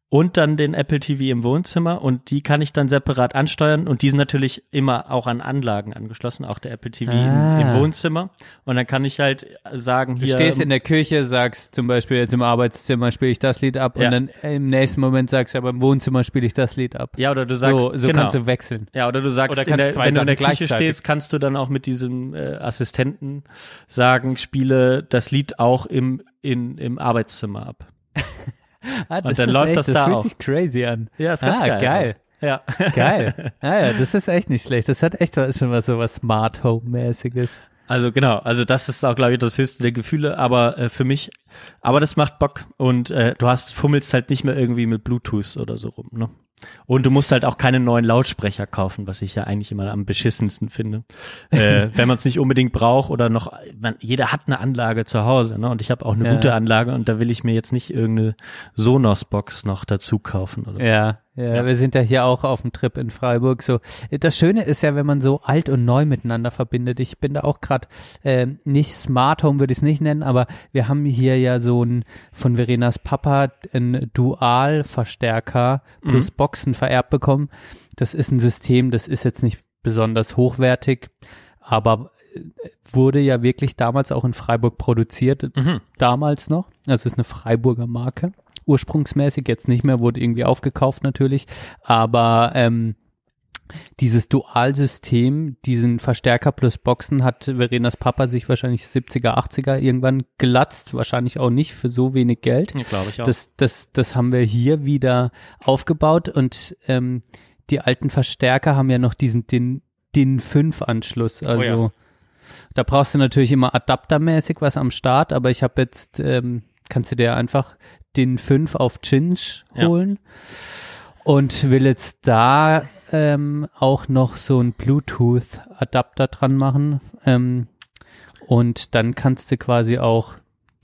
und dann den Apple TV im Wohnzimmer und die kann ich dann separat ansteuern und die sind natürlich immer auch an Anlagen angeschlossen, auch der Apple TV Ah. im, im Wohnzimmer und dann kann ich halt sagen Du hier stehst in der Küche, sagst zum Beispiel jetzt im Arbeitszimmer spiele ich das Lied ab Ja. und dann im nächsten Moment sagst du aber im Wohnzimmer spiele ich das Lied ab. ja oder du sagst so so genau. kannst du wechseln. Ja, oder du sagst, Oder in der, wenn du in der Küche stehst, kannst du dann auch mit diesem äh, Assistenten sagen, spiele das Lied auch im, in, im Arbeitszimmer ab. Ah, das dann läuft echt, das das da fühlt auch. sich crazy an. Ja, ist ganz ah, geil. geil. Ja. Geil. Ah ja, das ist echt nicht schlecht. Das hat echt schon was so was Smart Home mäßiges. Also genau, also das ist auch, glaube ich, das höchste der Gefühle, aber äh, für mich, aber das macht Bock und äh, du hast, fummelst halt nicht mehr irgendwie mit Bluetooth oder so rum, ne? Und du musst halt auch keine neuen Lautsprecher kaufen, was ich ja eigentlich immer am beschissensten finde. äh, wenn man es nicht unbedingt braucht oder noch, man, jeder hat eine Anlage zu Hause, ne? Und ich habe auch eine Ja. gute Anlage und da will ich mir jetzt nicht irgendeine Sonos-Box noch dazu kaufen oder so. Ja, ja, wir sind ja hier auch auf dem Trip in Freiburg. So, das Schöne ist ja, wenn man so alt und neu miteinander verbindet. Ich bin da auch gerade äh, nicht Smart Home würde ich es nicht nennen, aber wir haben hier ja so ein von Verenas Papa ein Dual-Verstärker plus Boxen vererbt bekommen. Das ist ein System, das ist jetzt nicht besonders hochwertig, aber äh, wurde ja wirklich damals auch in Freiburg produziert, damals noch. Also ist eine Freiburger Marke. Ursprungsmäßig, jetzt nicht mehr, wurde irgendwie aufgekauft natürlich. Aber ähm, dieses Dualsystem, diesen Verstärker plus Boxen hat Verenas Papa sich wahrscheinlich 70er, 80er irgendwann gelatzt, wahrscheinlich auch nicht für so wenig Geld. Ja, glaube ich auch. Das, das, das haben wir hier wieder aufgebaut und ähm, die alten Verstärker haben ja noch diesen DIN, DIN 5 Anschluss. Also ja. da brauchst du natürlich immer adaptermäßig was am Start, aber ich habe jetzt, ähm, kannst du dir einfach DIN 5 auf Cinch Ja. holen und will jetzt da ähm, auch noch so ein Bluetooth-Adapter dran machen. Ähm, und dann kannst du quasi auch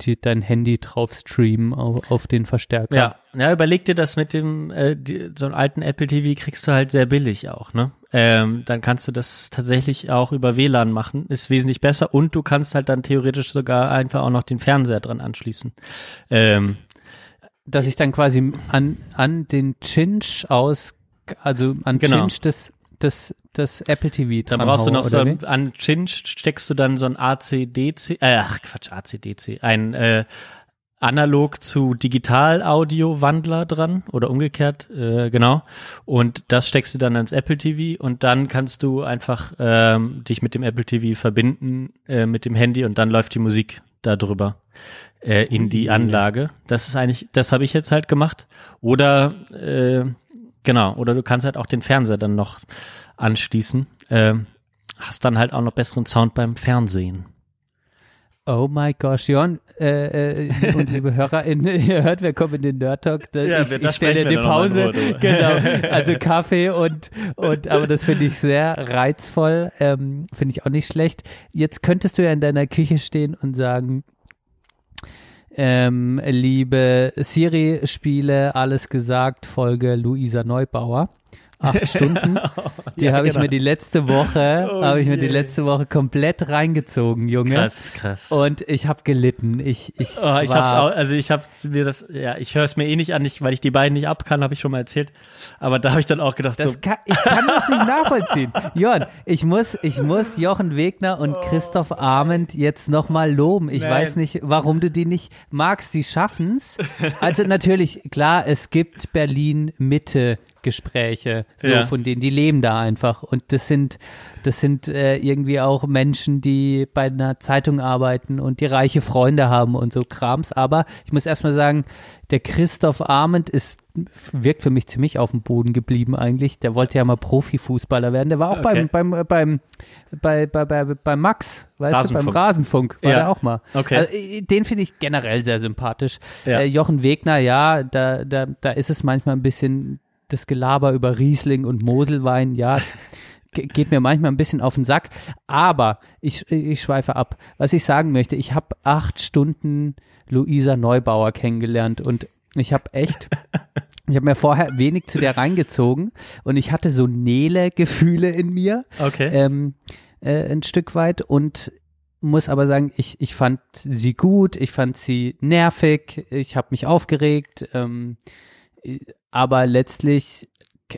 die, dein Handy drauf streamen auf, auf den Verstärker. Ja, ja, überleg dir das mit dem, äh, die, so einen alten Apple TV kriegst du halt sehr billig auch, ne? Ähm, dann kannst du das tatsächlich auch über WLAN machen, ist wesentlich besser und du kannst halt dann theoretisch sogar einfach auch noch den Fernseher dran anschließen. Ähm, Dass ich dann quasi an, an den Cinch aus, also an Genau. Cinch des, des, des Apple TV dann dran brauchst du noch so, ein- an Cinch steckst du dann so ein AC-DC, äh, ach Quatsch, AC-DC, ein äh, analog zu Digital-Audio-Wandler dran oder umgekehrt, äh, genau. Und das steckst du dann ans Apple TV und dann kannst du einfach ähm, dich mit dem Apple TV verbinden äh, mit dem Handy und dann läuft die Musik darüber äh, in die Anlage. Das ist eigentlich, das habe ich jetzt halt gemacht. Oder äh, genau, oder du kannst halt auch den Fernseher dann noch anschließen. Ähm, hast dann halt auch noch besseren Sound beim Fernsehen. Oh my gosh, Jon, äh, äh, und liebe HörerInnen, ihr hört, wir kommen in den Nerd Talk. Da, Ja, ich wir- ich stelle eine Pause. Drüber. Genau, also Kaffee und, und aber das finde ich sehr reizvoll, ähm, finde ich auch nicht schlecht. Jetzt könntest du ja in deiner Küche stehen und sagen, ähm, liebe Siri, Spiele, alles gesagt, Folge Luisa Neubauer. Acht Stunden. Die Ja, habe ich genau. mir die letzte Woche, Oh habe ich mir die je. letzte Woche komplett reingezogen, Junge. Krass, krass. Und ich habe gelitten. Ich, ich, Oh, ich hab's auch, also ich habe mir das, ja, ich höre es mir eh nicht an, nicht, weil ich die beiden nicht ab kann, habe ich schon mal erzählt. Aber da habe ich dann auch gedacht, das so, kann, ich kann das nicht nachvollziehen. Jörn, ich muss, ich muss Jochen Wegner und Christoph Arment jetzt nochmal loben. Ich Nein. weiß nicht, warum du die nicht magst. Sie schaffen's. Also natürlich, klar, es gibt Berlin-Mitte-Gespräche, so Ja. von denen, die leben da einfach. Und das sind, das sind äh, irgendwie auch Menschen, die bei einer Zeitung arbeiten und die reiche Freunde haben und so Krams. Aber ich muss erstmal sagen, der Christoph Arment ist, wirkt für mich ziemlich auf dem Boden geblieben eigentlich. Der wollte ja mal Profifußballer werden. Der war auch Okay. beim, beim, beim, bei, bei, bei, bei Max, weißt du, beim Rasenfunk. Rasenfunk war Ja. der auch mal. Okay. Also, äh, den finde ich generell sehr sympathisch. Ja. Äh, Jochen Wegner, ja, da, da, da ist es manchmal ein bisschen das Gelaber über Riesling und Moselwein, ja. ge- Geht mir manchmal ein bisschen auf den Sack, aber ich, ich schweife ab. Was ich sagen möchte, ich habe acht Stunden Luisa Neubauer kennengelernt und ich habe echt, ich habe mir vorher wenig zu der reingezogen und ich hatte so Nele-Gefühle in mir okay. ähm, äh, ein Stück weit und muss aber sagen, ich, ich fand sie gut, ich fand sie nervig, ich habe mich aufgeregt, ähm, äh, aber letztlich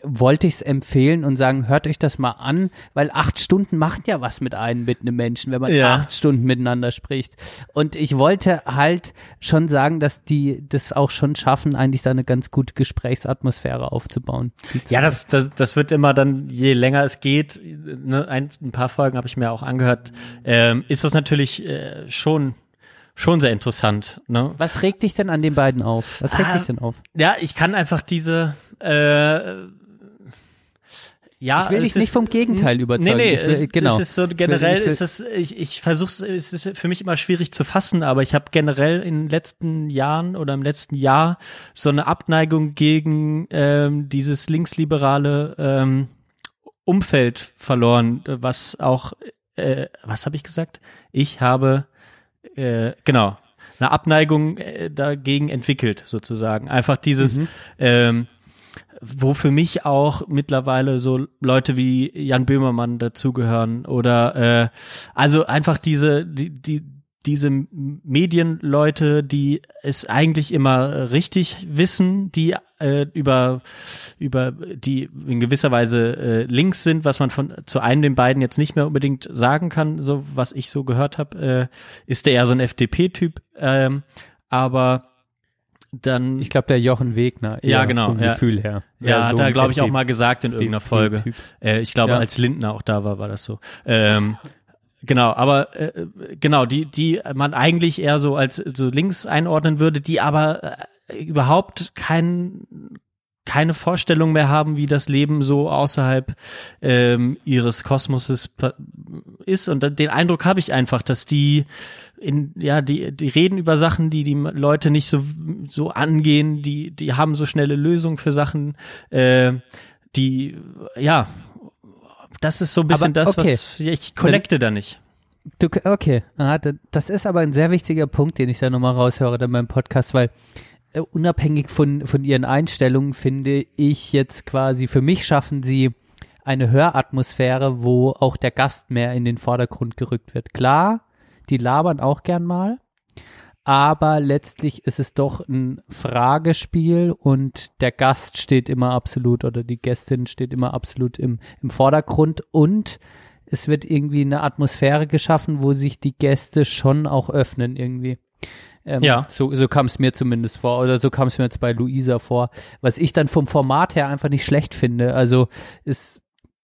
wollte ich es empfehlen und sagen, hört euch das mal an, weil acht Stunden machen ja was mit einem, mit einem Menschen, wenn man Ja. acht Stunden miteinander spricht. Und ich wollte halt schon sagen, dass die das auch schon schaffen, eigentlich da eine ganz gute Gesprächsatmosphäre aufzubauen. Ja, das, das, das wird immer dann, je länger es geht, ne, ein, ein paar Folgen habe ich mir auch angehört, ähm, ist das natürlich äh, schon, schon sehr interessant. Ne? Was regt dich denn an den beiden auf? Was regt Ah, dich denn auf? Ja, ich kann einfach diese, äh, ja, Ich will es dich nicht vom Gegenteil überzeugen. Nee, nee, will- es, genau. es ist so Ich will- generell, ich will- ist es, ich, ich versuche es ist für mich immer schwierig zu fassen, aber ich habe generell in den letzten Jahren oder im letzten Jahr so eine Abneigung gegen ähm, dieses linksliberale ähm, Umfeld verloren, was auch, äh, was habe ich gesagt? Ich habe, äh, genau, eine Abneigung äh, dagegen entwickelt, sozusagen. Einfach dieses, ähm, wo für mich auch mittlerweile so Leute wie Jan Böhmermann dazugehören oder äh, also einfach diese die die diese Medienleute, die es eigentlich immer richtig wissen, die äh, über über die in gewisser Weise äh, links sind, was man von zu einem den beiden jetzt nicht mehr unbedingt sagen kann, so was ich so gehört habe, äh, ist der eher so ein FDP-Typ, ähm, aber dann Ich glaube, der Jochen Wegner. Ja, genau, Vom ja. Gefühl her. ja, so hat er, glaube ich, auch mal gesagt in irgendeiner Folge. Äh, ich glaube, Ja. als Lindner auch da war, war das so. Ähm, genau, aber äh, genau, die, die man eigentlich eher so als so links einordnen würde, die aber äh, überhaupt kein, keine Vorstellung mehr haben, wie das Leben so außerhalb ähm, ihres Kosmoses ist. Und den Eindruck habe ich einfach, dass die in, ja, die, die reden über Sachen, die die Leute nicht so, so angehen, die, die haben so schnelle Lösungen für Sachen, äh, die, ja, das ist so ein bisschen Aber das, okay. was ich connecte da nicht. Du, okay, ah, da- das ist aber ein sehr wichtiger Punkt, den ich da nochmal raushöre in meinem Podcast, weil äh, unabhängig von, von ihren Einstellungen finde ich jetzt quasi, für mich schaffen sie eine Höratmosphäre, wo auch der Gast mehr in den Vordergrund gerückt wird. Klar, die labern auch gern mal, aber letztlich ist es doch ein Fragespiel und der Gast steht immer absolut oder die Gästin steht immer absolut im, im Vordergrund und es wird irgendwie eine Atmosphäre geschaffen, wo sich die Gäste schon auch öffnen irgendwie. Ähm, Ja. So, so kam es mir zumindest vor oder so kam es mir jetzt bei Luisa vor, was ich dann vom Format her einfach nicht schlecht finde. Also ist,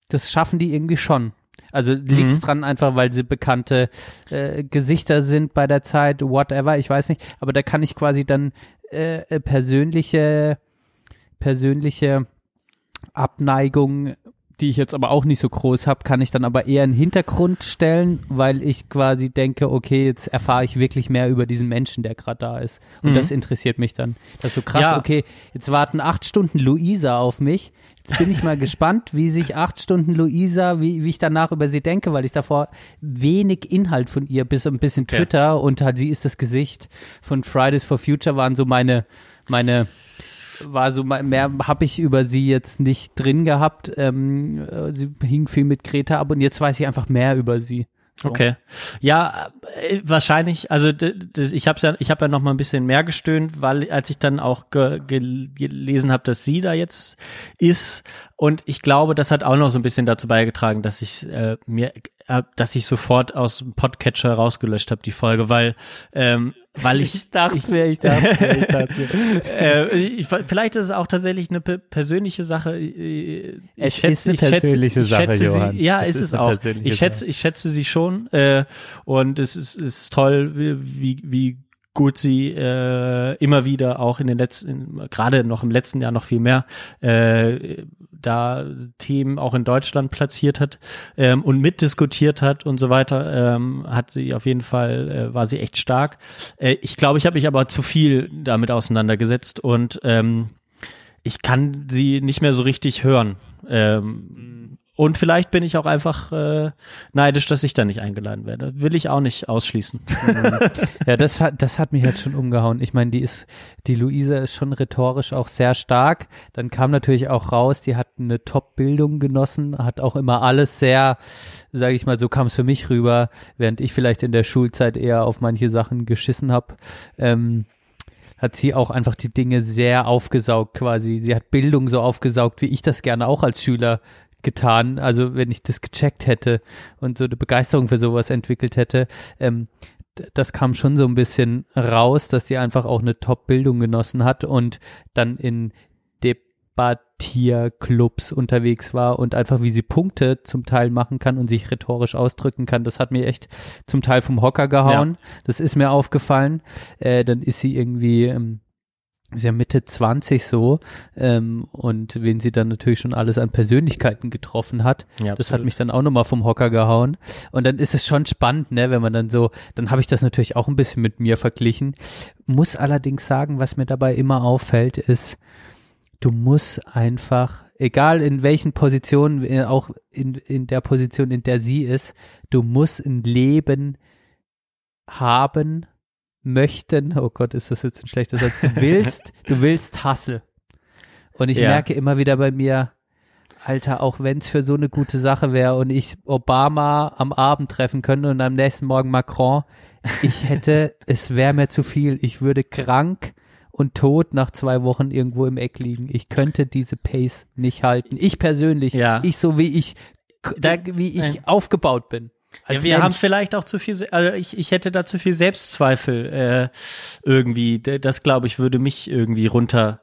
das schaffen die irgendwie schon. Also liegt's Mhm. dran einfach, weil sie bekannte äh, Gesichter sind bei der Zeit, whatever, ich weiß nicht. Aber da kann ich quasi dann äh, persönliche, persönliche Abneigung, die ich jetzt aber auch nicht so groß habe, kann ich dann aber eher in den Hintergrund stellen, weil ich quasi denke, okay, jetzt erfahre ich wirklich mehr über diesen Menschen, der gerade da ist. Und Mhm. das interessiert mich dann. Das ist so krass, Ja. okay, jetzt warten acht Stunden Luisa auf mich. Jetzt bin ich mal gespannt, wie sich acht Stunden Luisa, wie, wie ich danach über sie denke, weil ich davor wenig Inhalt von ihr, bis ein bisschen Ja. Twitter und halt, sie ist das Gesicht von Fridays for Future waren so meine, meine, war so mehr habe ich über sie jetzt nicht drin gehabt. Ähm, äh, sie hing viel mit Greta ab und jetzt weiß ich einfach mehr über sie. So. Okay. Ja, äh, wahrscheinlich, also das, ich habe ja, ich habe ja noch mal ein bisschen mehr gestöhnt, weil als ich dann auch ge, gelesen habe, dass sie da jetzt ist und ich glaube, das hat auch noch so ein bisschen dazu beigetragen, dass ich äh, mir, äh, dass ich sofort aus dem Podcatcher rausgelöscht habe die Folge, weil ähm, weil ich, dachte mir, ich dachte mir, ich dachte äh, ich, vielleicht ist es auch tatsächlich eine pe persönliche Sache. Ich Es schätze, ist eine ich schätze, persönliche ich Sache, schätze Johann. sie. Ja, Es ist es auch. Ich schätze, ich schätze sie schon äh, und es ist, ist toll, wie, wie gut sie äh, immer wieder auch in den letzten, gerade noch im letzten Jahr noch viel mehr äh, da Themen auch in Deutschland platziert hat ähm, und mitdiskutiert hat und so weiter, ähm, hat sie auf jeden Fall, äh, war sie echt stark. Äh, ich glaube, ich habe mich aber zu viel damit auseinandergesetzt und ähm, ich kann sie nicht mehr so richtig hören. Ähm, und vielleicht bin ich auch einfach äh, neidisch, dass ich da nicht eingeladen werde. Will ich auch nicht ausschließen. Ja, das, hat- das hat mich halt schon umgehauen. Ich meine, die ist, die Luisa ist schon rhetorisch auch sehr stark. Dann kam natürlich auch raus, die hat eine Top-Bildung genossen, hat auch immer alles sehr, sage ich mal, so kam es für mich rüber, während ich vielleicht in der Schulzeit eher auf manche Sachen geschissen habe. Ähm, hat sie auch einfach die Dinge sehr aufgesaugt quasi. Sie hat Bildung so aufgesaugt, wie ich das gerne auch als Schüler getan. Also wenn ich das gecheckt hätte und so eine Begeisterung für sowas entwickelt hätte. Ähm, das kam schon so ein bisschen raus, dass sie einfach auch eine Top-Bildung genossen hat und dann in Debattierclubs unterwegs war und einfach wie sie Punkte zum Teil machen kann und sich rhetorisch ausdrücken kann. Das hat mir echt zum Teil vom Hocker gehauen. Das ist mir aufgefallen. Äh, dann ist sie irgendwie ähm, ist ja Mitte 20 so ähm, und wen sie dann natürlich schon alles an Persönlichkeiten getroffen hat, Ja, das hat mich dann auch nochmal vom Hocker gehauen. Und dann ist es schon spannend, ne, wenn man dann so, dann habe ich das natürlich auch ein bisschen mit mir verglichen. Muss allerdings sagen, was mir dabei immer auffällt, ist, du musst einfach, egal in welchen Positionen, äh, auch in, in der Position, in der sie ist, du musst ein Leben haben, möchten, oh Gott, ist das jetzt ein schlechter Satz, du willst, du willst Hassel. Und ich Ja. merke immer wieder bei mir, Alter, auch wenn es für so eine gute Sache wäre und ich Obama am Abend treffen könnte und am nächsten Morgen Macron, ich hätte, es wäre mir zu viel. Ich würde krank und tot nach zwei Wochen irgendwo im Eck liegen. Ich könnte diese Pace nicht halten. Ich persönlich, Ja. ich so wie ich, Da- wie ich Nein. aufgebaut bin. Ja, wir haben Mensch. vielleicht auch zu viel, also ich, ich hätte da zu viel Selbstzweifel äh, irgendwie. Das glaube ich würde mich irgendwie runter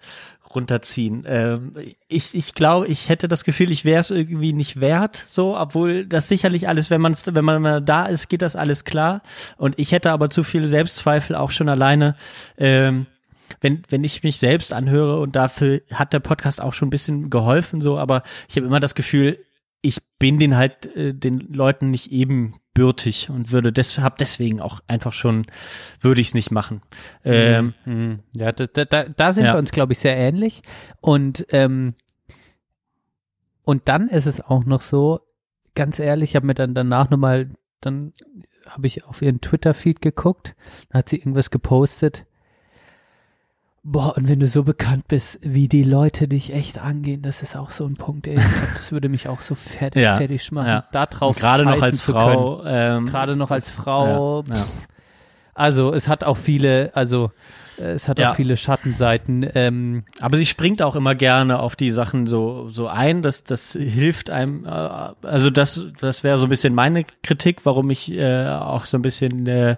runterziehen. Ähm, ich ich glaube, ich hätte das Gefühl, ich wäre es irgendwie nicht wert, so, obwohl das sicherlich alles, wenn man wenn man da ist, geht das alles klar. Und ich hätte aber zu viele Selbstzweifel auch schon alleine. Ähm, wenn, wenn ich mich selbst anhöre und dafür hat der Podcast auch schon ein bisschen geholfen, so, aber ich habe immer das Gefühl, ich bin den halt äh, den Leuten nicht ebenbürtig und würde des, hab deswegen auch einfach schon, würde ich es nicht machen. Ähm, Mhm. Ja, da, da, da, sind Ja. wir uns, glaube ich, sehr ähnlich. Und, ähm, und dann ist es auch noch so, ganz ehrlich, ich habe mir dann danach nochmal, dann habe ich auf ihren Twitter-Feed geguckt, da hat sie irgendwas gepostet. Boah, und wenn du so bekannt bist, wie die Leute dich echt angehen, das ist auch so ein Punkt, ey. Ich glaub, das würde mich auch so fertig, Ja, fertig machen, ja. da drauf gerade noch als Frau. Ähm, Gerade noch als Frau. Ja. Also es hat auch viele, also es hat Ja. auch viele Schattenseiten. Ähm, Aber sie springt auch immer gerne auf die Sachen so so ein. Das das hilft einem. Äh, also das das wäre so ein bisschen meine Kritik, warum ich äh, auch so ein bisschen äh,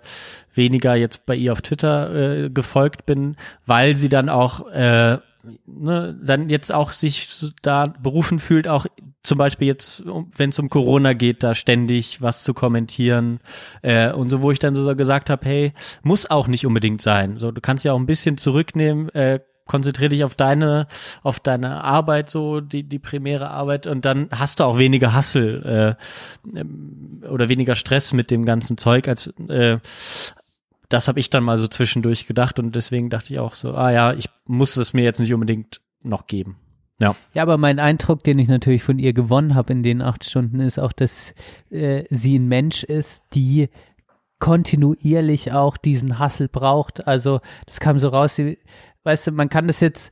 weniger jetzt bei ihr auf Twitter äh, gefolgt bin, weil sie dann auch äh, ne, dann jetzt auch sich da berufen fühlt, auch zum Beispiel jetzt, wenn es um Corona geht, da ständig was zu kommentieren äh, und so, wo ich dann so gesagt habe, hey, muss auch nicht unbedingt sein. So, du kannst ja auch ein bisschen zurücknehmen, äh, konzentriere dich auf deine, auf deine Arbeit, so die die primäre Arbeit und dann hast du auch weniger Hassel äh, oder weniger Stress mit dem ganzen Zeug als äh, das habe ich dann mal so zwischendurch gedacht und deswegen dachte ich auch so, ah ja, ich muss es mir jetzt nicht unbedingt noch geben. Ja. ja, aber mein Eindruck, den ich natürlich von ihr gewonnen habe in den acht Stunden, ist auch, dass äh, sie ein Mensch ist, die kontinuierlich auch diesen Hassel braucht. Also das kam so raus, sie, weißt du, man kann das jetzt,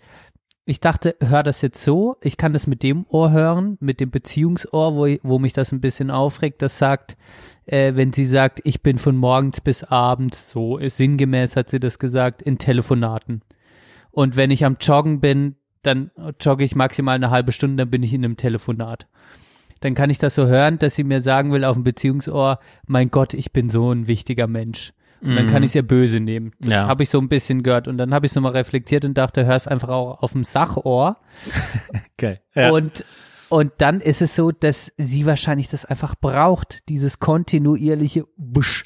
ich dachte, hör das jetzt so, ich kann das mit dem Ohr hören, mit dem Beziehungsohr, wo, wo mich das ein bisschen aufregt, das sagt, äh, wenn sie sagt, ich bin von morgens bis abends, so sinngemäß hat sie das gesagt, in Telefonaten. Und wenn ich am Joggen bin, dann jogge ich maximal eine halbe Stunde, dann bin ich in einem Telefonat. Dann kann ich das so hören, dass sie mir sagen will auf dem Beziehungsohr, mein Gott, ich bin so ein wichtiger Mensch. Und dann kann ich es ja böse nehmen. Das Ja. habe ich so ein bisschen gehört. Und dann habe ich es nochmal reflektiert und dachte, hör es einfach auch auf dem Sachohr. Okay. Ja. Und, und dann ist es so, dass sie wahrscheinlich das einfach braucht, dieses kontinuierliche Busch.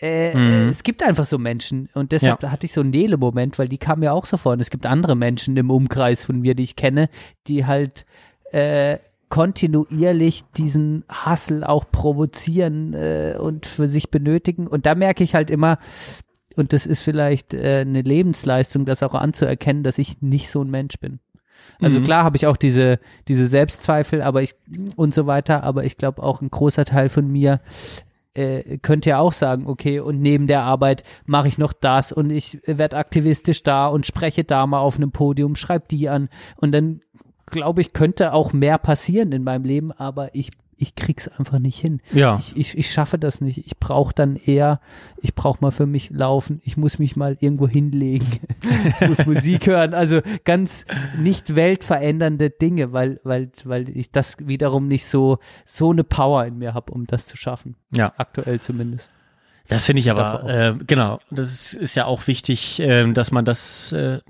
Äh, Mhm. Es gibt einfach so Menschen und deshalb hatte ich so einen Nele-Moment, weil die kam mir auch so vor. Und es gibt andere Menschen im Umkreis von mir, die ich kenne, die halt äh, kontinuierlich diesen Hassel auch provozieren äh, und für sich benötigen. Und da merke ich halt immer, und das ist vielleicht äh, eine Lebensleistung, das auch anzuerkennen, dass ich nicht so ein Mensch bin. Also Mhm. klar habe ich auch diese, diese Selbstzweifel, aber ich und so weiter, aber ich glaube auch ein großer Teil von mir äh, könnte ja auch sagen, okay, und neben der Arbeit mache ich noch das und ich werde aktivistisch da und spreche da mal auf einem Podium, schreib die an. Und dann glaube ich, könnte auch mehr passieren in meinem Leben, aber ich ich krieg's einfach nicht hin. Ja. Ich, ich, ich schaffe das nicht. Ich brauche dann eher, ich brauche mal für mich laufen, ich muss mich mal irgendwo hinlegen, ich muss Musik hören. Also ganz nicht weltverändernde Dinge, weil, weil, weil ich das wiederum nicht so, so eine Power in mir habe, um das zu schaffen. Ja. Aktuell zumindest. Das finde ich aber, äh, genau, das ist, ist ja auch wichtig, ähm, dass man das äh, äh,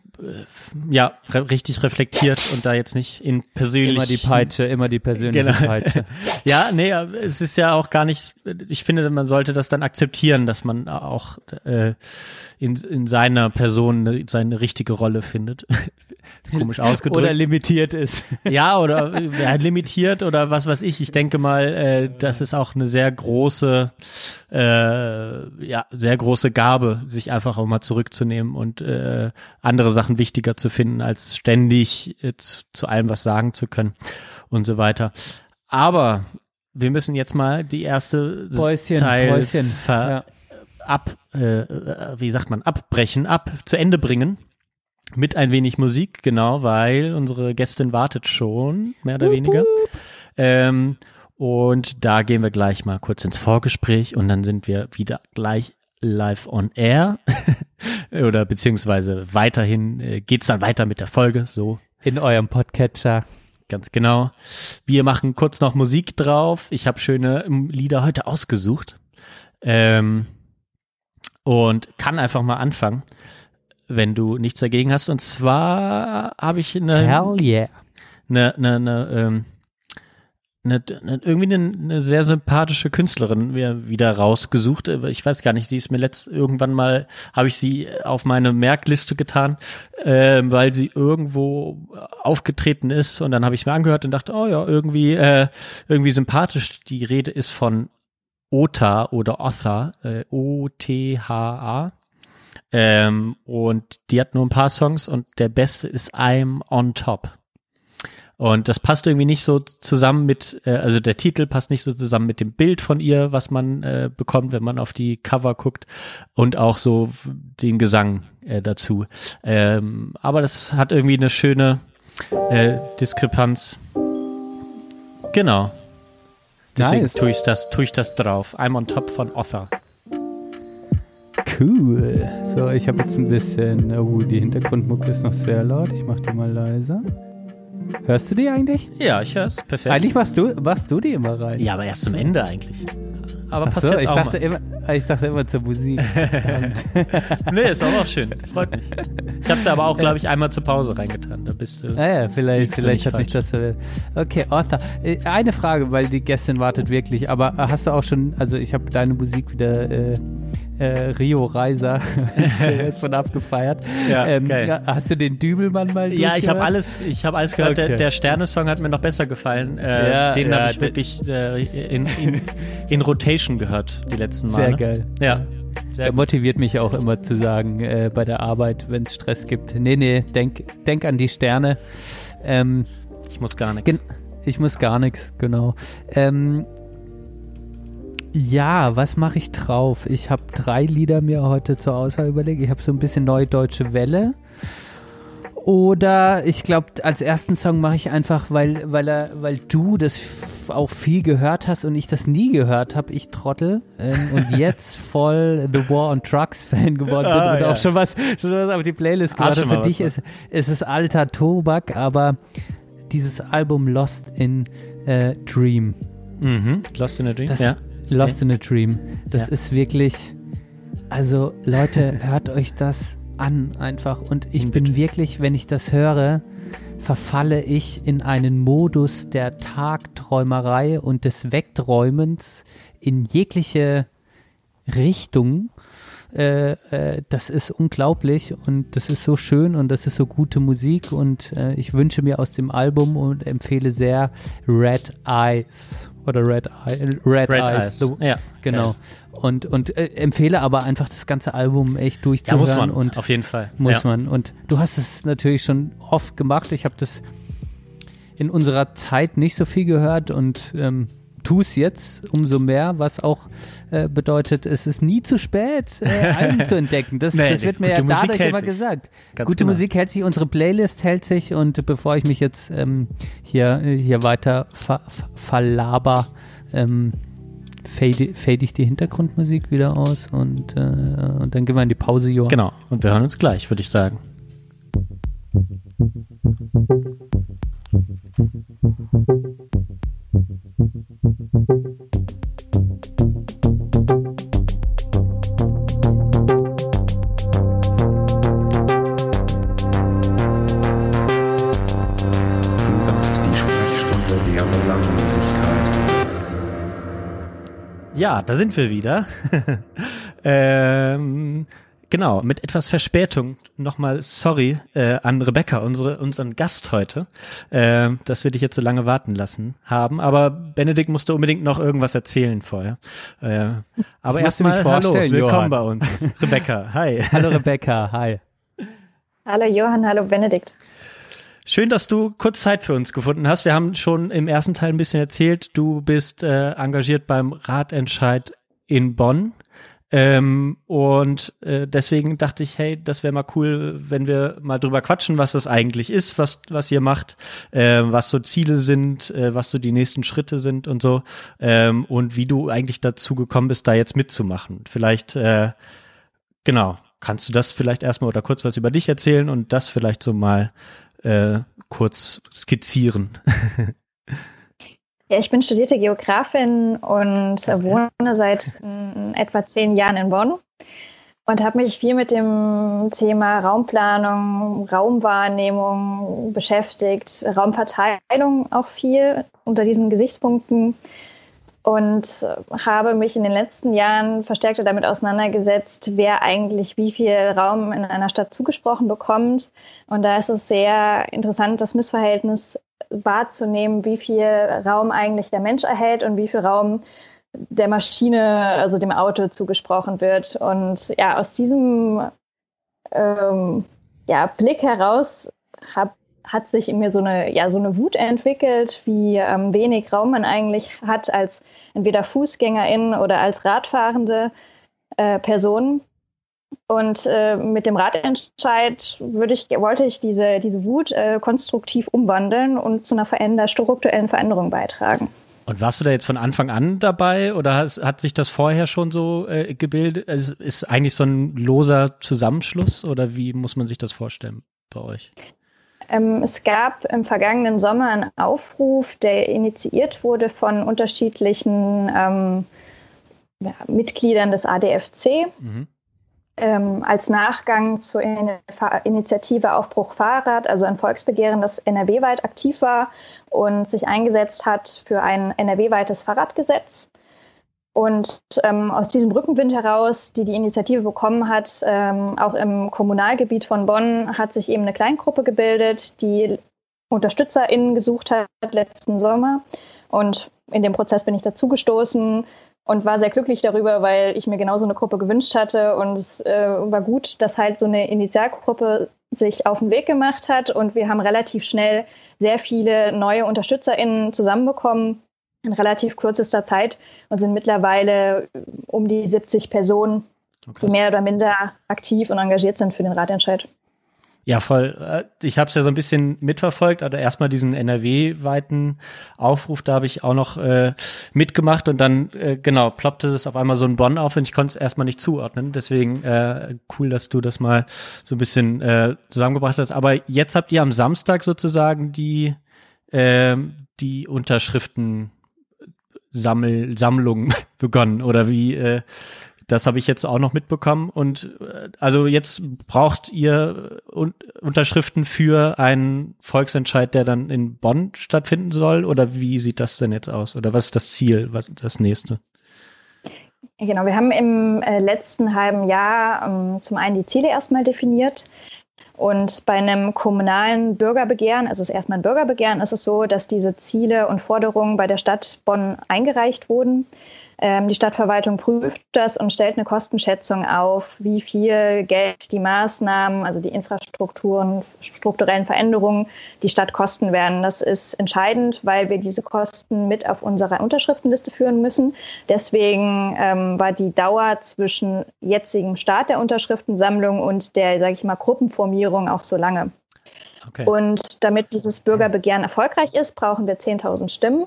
ja re richtig reflektiert und da jetzt nicht in persönlich Immer die Peitsche, immer die persönliche Genau. Peitsche. Ja, nee, es ist ja auch gar nicht, ich finde, man sollte das dann akzeptieren, dass man auch äh, in, in seiner Person eine, seine richtige Rolle findet. Komisch ausgedrückt. Oder limitiert ist. Ja, oder äh, ja, limitiert oder was weiß ich. Ich denke mal, äh, das ist auch eine sehr große, äh, ja, sehr große Gabe, sich einfach auch mal zurückzunehmen und äh, andere Sachen wichtiger zu finden, als ständig jetzt zu allem was sagen zu können und so weiter. Aber wir müssen jetzt mal die erste Päuschen, Teil Päuschen. ver Ja. ab, äh, äh, wie sagt man, abbrechen, ab, zu Ende bringen. mit ein wenig Musik, genau, weil unsere Gästin wartet schon, mehr oder weniger. Ähm, und da gehen wir gleich mal kurz ins Vorgespräch und dann sind wir wieder gleich live on air. oder beziehungsweise weiterhin äh, geht's dann weiter mit der Folge, so In eurem Podcatcher. Ganz genau. Wir machen kurz noch Musik drauf. Ich habe schöne ähm, Lieder heute ausgesucht. Ähm, und kann einfach mal anfangen, wenn du nichts dagegen hast. Und zwar habe ich eine, Hell yeah. eine, eine, eine, ähm, eine, eine irgendwie eine, eine sehr sympathische Künstlerin wieder rausgesucht. Ich weiß gar nicht, sie ist mir letzt irgendwann mal, habe ich sie auf meine Merkliste getan, ähm, weil sie irgendwo aufgetreten ist und dann habe ich mir angehört und dachte, oh ja, irgendwie, äh, irgendwie sympathisch. Die Rede ist von Ota oder Otha, äh, O-T-H-A. Ähm, und die hat nur ein paar Songs und der beste ist I'm on Top. Und das passt irgendwie nicht so zusammen mit, äh, also der Titel passt nicht so zusammen mit dem Bild von ihr, was man äh, bekommt, wenn man auf die Cover guckt und auch so den Gesang äh, dazu. Ähm, aber das hat irgendwie eine schöne äh, Diskrepanz. Genau. Deswegen Nice. tue ich das, tue ich das drauf. I'm on top von Other. Cool. So, ich habe jetzt ein bisschen, oh, die Hintergrundmucke ist noch sehr laut. Ich mach die mal leiser. Hörst du die eigentlich? Ja, ich höre es. Perfekt. Eigentlich machst du, machst du die immer rein. ja, aber erst zum Ende eigentlich. Aber Ach passt so, jetzt ich auch dachte, mal. immer, ich dachte immer zur Musik. Nee, ist auch, auch schön. Freut mich. Ich habe es aber auch, glaube ich, einmal zur Pause reingetan. Da bist du. Naja, vielleicht, du vielleicht nicht hat mich das verwirrt. Okay, Arthur. Äh, Eine Frage, weil die Gästin wartet wirklich. Aber äh, hast du auch schon, also ich habe deine Musik wieder äh, äh, Rio Reiser ist von abgefeiert. Ja, ähm, ja, hast du den Dübelmann mal Ja, ich habe alles, ich habe alles gehört. Okay. Der, der Sterne-Song hat mir noch besser gefallen. Äh, Ja, den habe ich wirklich äh, in, in, in Rotation gehört die letzten Male. Sehr geil. Ja. Der motiviert mich auch immer zu sagen, äh, bei der Arbeit, wenn es Stress gibt, nee, nee, denk, denk an die Sterne. Ähm, Ich muss gar nichts. Ich muss gar nichts, genau. Ähm, ja, was mache ich drauf? Ich habe drei Lieder mir heute zur Auswahl überlegt. Ich habe so ein bisschen Neue Deutsche Welle. Oder ich glaube, als ersten Song mache ich einfach, weil, weil, er, weil du das auch viel gehört hast und ich das nie gehört habe, ich Trottel. Ähm, und jetzt voll The War on Trucks Fan geworden bin Ah, und ja. auch schon was, schon was auf die Playlist gemacht habe. Für was, dich ist, ist es alter Tobak, aber dieses Album Lost in äh, Dream. Mhm. Lost in a Dream. Das ja. Lost in a Dream. Das Ja. ist wirklich, also Leute, hört euch das an einfach. Und ich bin wirklich, wenn ich das höre, verfalle ich in einen Modus der Tagträumerei und des Wegträumens in jegliche Richtung. Äh, äh, das ist unglaublich und das ist so schön und das ist so gute Musik und äh, ich wünsche mir aus dem Album und empfehle sehr Red Eyes oder Red, Eye, Red, Red Eyes. Eyes. The, Ja. Genau. Geil. Und, und äh, empfehle aber einfach das ganze Album echt Ja, durchzuhören. muss man. Und auf jeden Fall. muss ja. man. Und du hast es natürlich schon oft gemacht. Ich habe das in unserer Zeit nicht so viel gehört und ähm, tu es jetzt umso mehr, was auch äh, bedeutet, es ist nie zu spät, äh, Alben zu entdecken. Das, Nee, das wird mir ja dadurch immer sich. gesagt. Ganz Gute genau. Musik hält sich, unsere Playlist hält sich und bevor ich mich jetzt ähm, hier, hier weiter ver, ver, verlaber, ähm, fade, fade ich die Hintergrundmusik wieder aus und, äh, und dann gehen wir in die Pause, Johann. Genau. Und wir hören uns gleich, würde ich sagen. Du hörst Ja, da sind wir wieder. ähm, genau, mit etwas Verspätung nochmal sorry äh, an Rebecca, unsere, unseren Gast heute, äh, dass wir dich jetzt so lange warten lassen haben. Aber Benedikt musste unbedingt noch irgendwas erzählen vorher. Äh, aber erstmal hallo, vorstellen, willkommen Johann. bei uns. Rebecca, hi. Hallo Rebecca, hi. Hallo Johann, hallo Benedikt. Schön, dass du kurz Zeit für uns gefunden hast. Wir haben schon im ersten Teil ein bisschen erzählt, du bist äh, engagiert beim Ratentscheid in Bonn. Ähm, und äh, deswegen dachte ich, hey, das wäre mal cool, wenn wir mal drüber quatschen, was das eigentlich ist, was, was ihr macht, äh, was so Ziele sind, äh, was so die nächsten Schritte sind und so. Ähm, und wie du eigentlich dazu gekommen bist, da jetzt mitzumachen. Vielleicht, äh, genau, kannst du das vielleicht erstmal oder kurz was über dich erzählen und das vielleicht so mal äh, kurz skizzieren. Ja, ich bin studierte Geografin und wohne seit etwa zehn Jahren in Bonn und habe mich viel mit dem Thema Raumplanung, Raumwahrnehmung beschäftigt, Raumverteilung auch viel unter diesen Gesichtspunkten und habe mich in den letzten Jahren verstärkter damit auseinandergesetzt, wer eigentlich wie viel Raum in einer Stadt zugesprochen bekommt. Und da ist es sehr interessant, das Missverhältnis wahrzunehmen, wie viel Raum eigentlich der Mensch erhält und wie viel Raum der Maschine, also dem Auto zugesprochen wird. Und ja, aus diesem ähm, ja, Blick heraus hab, hat sich in mir so eine, ja, so eine Wut entwickelt, wie ähm, wenig Raum man eigentlich hat als entweder Fußgängerin oder als radfahrende äh, Person. Und äh, mit dem Ratentscheid würde ich, wollte ich diese, diese Wut äh, konstruktiv umwandeln und zu einer veränder strukturellen Veränderung beitragen. Und warst du da jetzt von Anfang an dabei oder has, hat sich das vorher schon so äh, gebildet? Also ist eigentlich so ein loser Zusammenschluss oder wie muss man sich das vorstellen bei euch? Ähm, es gab im vergangenen Sommer einen Aufruf, der initiiert wurde von unterschiedlichen ähm, ja, Mitgliedern des ADFC. Mhm ähm, als Nachgang zur Initiative Aufbruch Fahrrad, also ein Volksbegehren, das NRW-weit aktiv war und sich eingesetzt hat für ein NRW-weites Fahrradgesetz. Und ähm, aus diesem Rückenwind heraus, die die Initiative bekommen hat, ähm, auch im Kommunalgebiet von Bonn, hat sich eben eine Kleingruppe gebildet, die UnterstützerInnen gesucht hat letzten Sommer. Und in dem Prozess bin ich dazugestoßen, und war sehr glücklich darüber, weil ich mir genauso eine Gruppe gewünscht hatte. Und es äh, war gut, dass halt so eine Initialgruppe sich auf den Weg gemacht hat. Und wir haben relativ schnell sehr viele neue UnterstützerInnen zusammenbekommen in relativ kürzester Zeit und sind mittlerweile um die 70 Personen, oh, die mehr oder minder aktiv und engagiert sind für den Ratentscheid. Ja, voll. Äh, ich habe es ja so ein bisschen mitverfolgt. Also erstmal diesen NRW-weiten Aufruf, da habe ich auch noch äh, mitgemacht und dann, äh, genau, ploppte es auf einmal so in Bonn auf und ich konnte es erstmal nicht zuordnen. Deswegen äh, cool, dass du das mal so ein bisschen äh, zusammengebracht hast. Aber jetzt habt ihr am Samstag sozusagen die, äh, die Unterschriften Sammel Sammlung begonnen oder wie äh, das habe ich jetzt auch noch mitbekommen. Und äh, also jetzt braucht ihr un Unterschriften für einen Volksentscheid, der dann in Bonn stattfinden soll? Oder wie sieht das denn jetzt aus? Oder was ist das Ziel, was ist das nächste? Genau, wir haben im äh, letzten halben Jahr ähm, zum einen die Ziele erstmal definiert. Und bei einem kommunalen Bürgerbegehren, also es ist erstmal ein Bürgerbegehren, ist es so, dass diese Ziele und Forderungen bei der Stadt Bonn eingereicht wurden. Ähm, die Stadtverwaltung prüft das und stellt eine Kostenschätzung auf, wie viel Geld die Maßnahmen, also die Infrastrukturen, strukturellen Veränderungen die Stadt kosten werden. Das ist entscheidend, weil wir diese Kosten mit auf unserer Unterschriftenliste führen müssen. Deswegen ähm, war die Dauer zwischen jetzigem Start der Unterschriftensammlung und der, sage ich mal, Gruppenformierung auch so lange. Okay. Und damit dieses Bürgerbegehren erfolgreich ist, brauchen wir 10.000 Stimmen.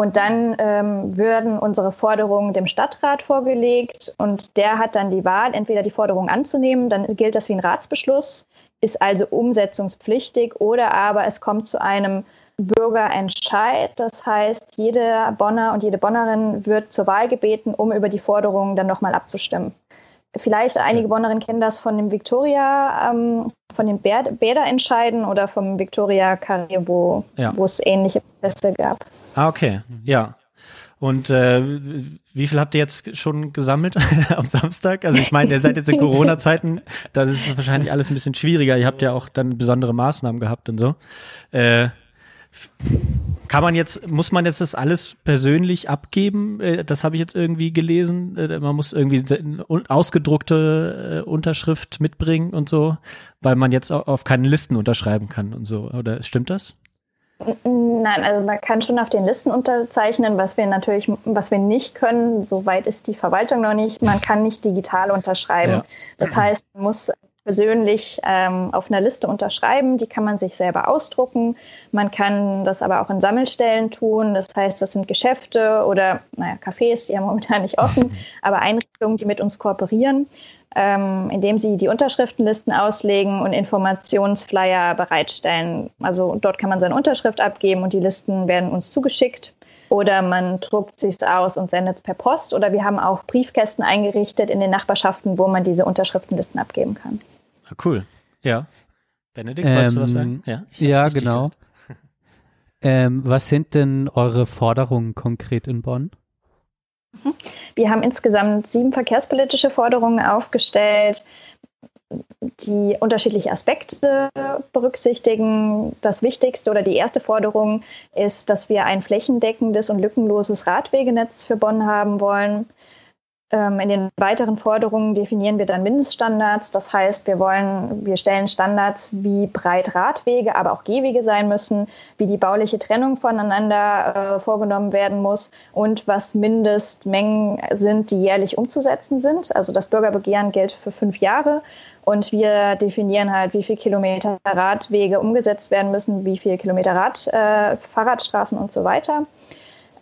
Und dann ähm, würden unsere Forderungen dem Stadtrat vorgelegt und der hat dann die Wahl, entweder die Forderung anzunehmen, dann gilt das wie ein Ratsbeschluss, ist also umsetzungspflichtig oder aber es kommt zu einem Bürgerentscheid. Das heißt, jeder Bonner und jede Bonnerin wird zur Wahl gebeten, um über die Forderungen dann nochmal abzustimmen. Vielleicht einige Bonnerinnen kennen das von dem Victoria, ähm, von den Bäderentscheiden oder vom Victoria Carré, wo, ja. wo es ähnliche Prozesse gab. Ah, okay, ja. Und äh, wie viel habt ihr jetzt schon gesammelt am Samstag? Also ich meine, ihr seid jetzt in Corona-Zeiten, da ist es wahrscheinlich alles ein bisschen schwieriger. Ihr habt ja auch dann besondere Maßnahmen gehabt und so. Äh, kann man jetzt, muss man jetzt das alles persönlich abgeben? Äh, das habe ich jetzt irgendwie gelesen. Äh, man muss irgendwie ausgedruckte äh, Unterschrift mitbringen und so, weil man jetzt auf keine Listen unterschreiben kann und so. Oder stimmt das? Nein, also man kann schon auf den Listen unterzeichnen, was wir natürlich, was wir nicht können, soweit ist die Verwaltung noch nicht, man kann nicht digital unterschreiben. Ja. Das heißt, man muss persönlich ähm, auf einer Liste unterschreiben, die kann man sich selber ausdrucken. Man kann das aber auch in Sammelstellen tun. Das heißt, das sind Geschäfte oder, naja, Cafés, die haben momentan nicht offen, aber Einrichtungen, die mit uns kooperieren, ähm, indem sie die Unterschriftenlisten auslegen und Informationsflyer bereitstellen. Also dort kann man seine Unterschrift abgeben und die Listen werden uns zugeschickt. Oder man druckt sich aus und sendet es per Post. Oder wir haben auch Briefkästen eingerichtet in den Nachbarschaften, wo man diese Unterschriftenlisten abgeben kann. Ah, cool. Ja. Benedikt, wolltest du was sagen? Ähm, ja, richtig genau. Ähm, was sind denn eure Forderungen konkret in Bonn? Wir haben insgesamt sieben verkehrspolitische Forderungen aufgestellt, die unterschiedliche Aspekte berücksichtigen. Das Wichtigste oder die erste Forderung ist, dass wir ein flächendeckendes und lückenloses Radwegenetz für Bonn haben wollen. Ähm, In den weiteren Forderungen definieren wir dann Mindeststandards. Das heißt, wir wollen, wir stellen Standards, wie breit Radwege, aber auch Gehwege sein müssen, wie die bauliche Trennung voneinander äh, vorgenommen werden muss und was Mindestmengen sind, die jährlich umzusetzen sind. Also das Bürgerbegehren gilt für fünf Jahre und wir definieren halt, wie viel Kilometer Radwege umgesetzt werden müssen, wie viel Kilometer Rad, äh, Fahrradstraßen und so weiter.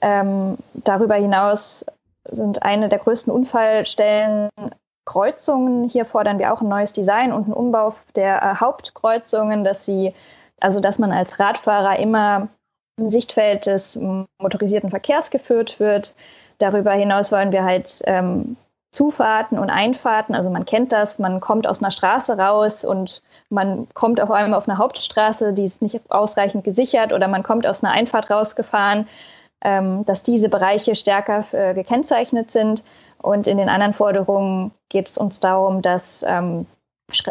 Ähm, darüber hinaus sind eine der größten Unfallstellen Kreuzungen. Hier fordern wir auch ein neues Design und einen Umbau der äh, Hauptkreuzungen, dass sie, also dass man als Radfahrer immer im Sichtfeld des motorisierten Verkehrs geführt wird. Darüber hinaus wollen wir halt ähm, Zufahrten und Einfahrten, also man kennt das, man kommt aus einer Straße raus und man kommt auf einmal auf eine Hauptstraße, die ist nicht ausreichend gesichert oder man kommt aus einer Einfahrt rausgefahren ähm, dass diese Bereiche stärker äh, gekennzeichnet sind. Und in den anderen Forderungen geht es uns darum, dass ähm,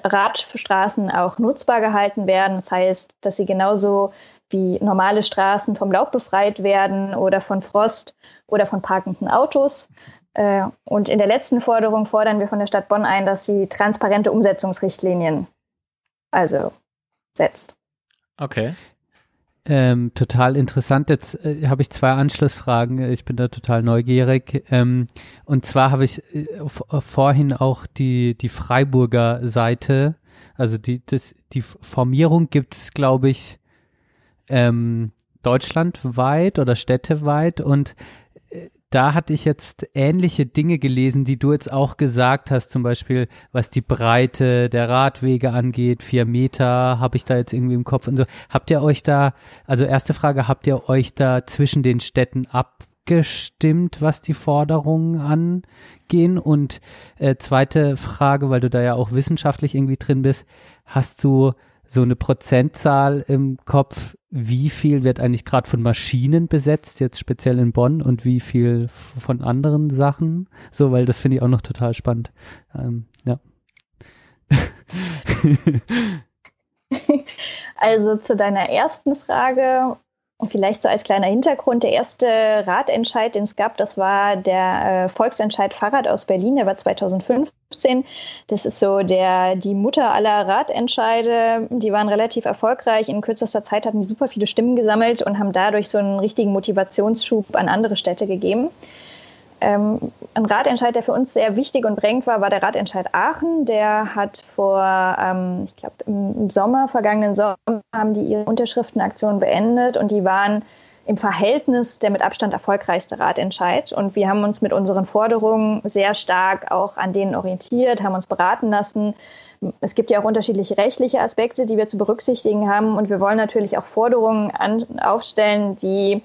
Radstraßen auch nutzbar gehalten werden. Das heißt, dass sie genauso wie normale Straßen vom Laub befreit werden oder von Frost oder von parkenden Autos. Äh, Und in der letzten Forderung fordern wir von der Stadt Bonn ein, dass sie transparente Umsetzungsrichtlinien also setzt. Okay. Ähm, total interessant. Jetzt äh, habe ich zwei Anschlussfragen. Ich bin da total neugierig. Ähm, und zwar habe ich äh, v- vorhin auch die, die Freiburger Seite, also die, das, die Formierung gibt's, glaube ich, ähm, deutschlandweit oder städteweit und äh, da hatte ich jetzt ähnliche Dinge gelesen, die du jetzt auch gesagt hast, zum Beispiel was die Breite der Radwege angeht, vier Meter habe ich da jetzt irgendwie im Kopf und so. Habt ihr euch da, also erste Frage, habt ihr euch da zwischen den Städten abgestimmt, was die Forderungen angehen? Und äh, zweite Frage, weil du da ja auch wissenschaftlich irgendwie drin bist, hast du so eine Prozentzahl im Kopf, wie viel wird eigentlich gerade von Maschinen besetzt, jetzt speziell in Bonn und wie viel von anderen Sachen? So, weil das finde ich auch noch total spannend. Ähm, ja. Also zu deiner ersten Frage, vielleicht so als kleiner Hintergrund, der erste Ratentscheid, den es gab, das war der äh, Volksentscheid Fahrrad aus Berlin, der war 2015. Das ist so der, die Mutter aller Ratentscheide. Die waren relativ erfolgreich. In kürzester Zeit hatten die super viele Stimmen gesammelt und haben dadurch so einen richtigen Motivationsschub an andere Städte gegeben. Ähm, ein Ratentscheid, der für uns sehr wichtig und prägend war, war der Ratentscheid Aachen. Der hat vor, ähm, ich glaube, im Sommer, vergangenen Sommer, haben die ihre Unterschriftenaktion beendet und die waren im Verhältnis der mit Abstand erfolgreichste Ratentscheid. Und wir haben uns mit unseren Forderungen sehr stark auch an denen orientiert, haben uns beraten lassen. Es gibt ja auch unterschiedliche rechtliche Aspekte, die wir zu berücksichtigen haben. Und wir wollen natürlich auch Forderungen an, aufstellen, die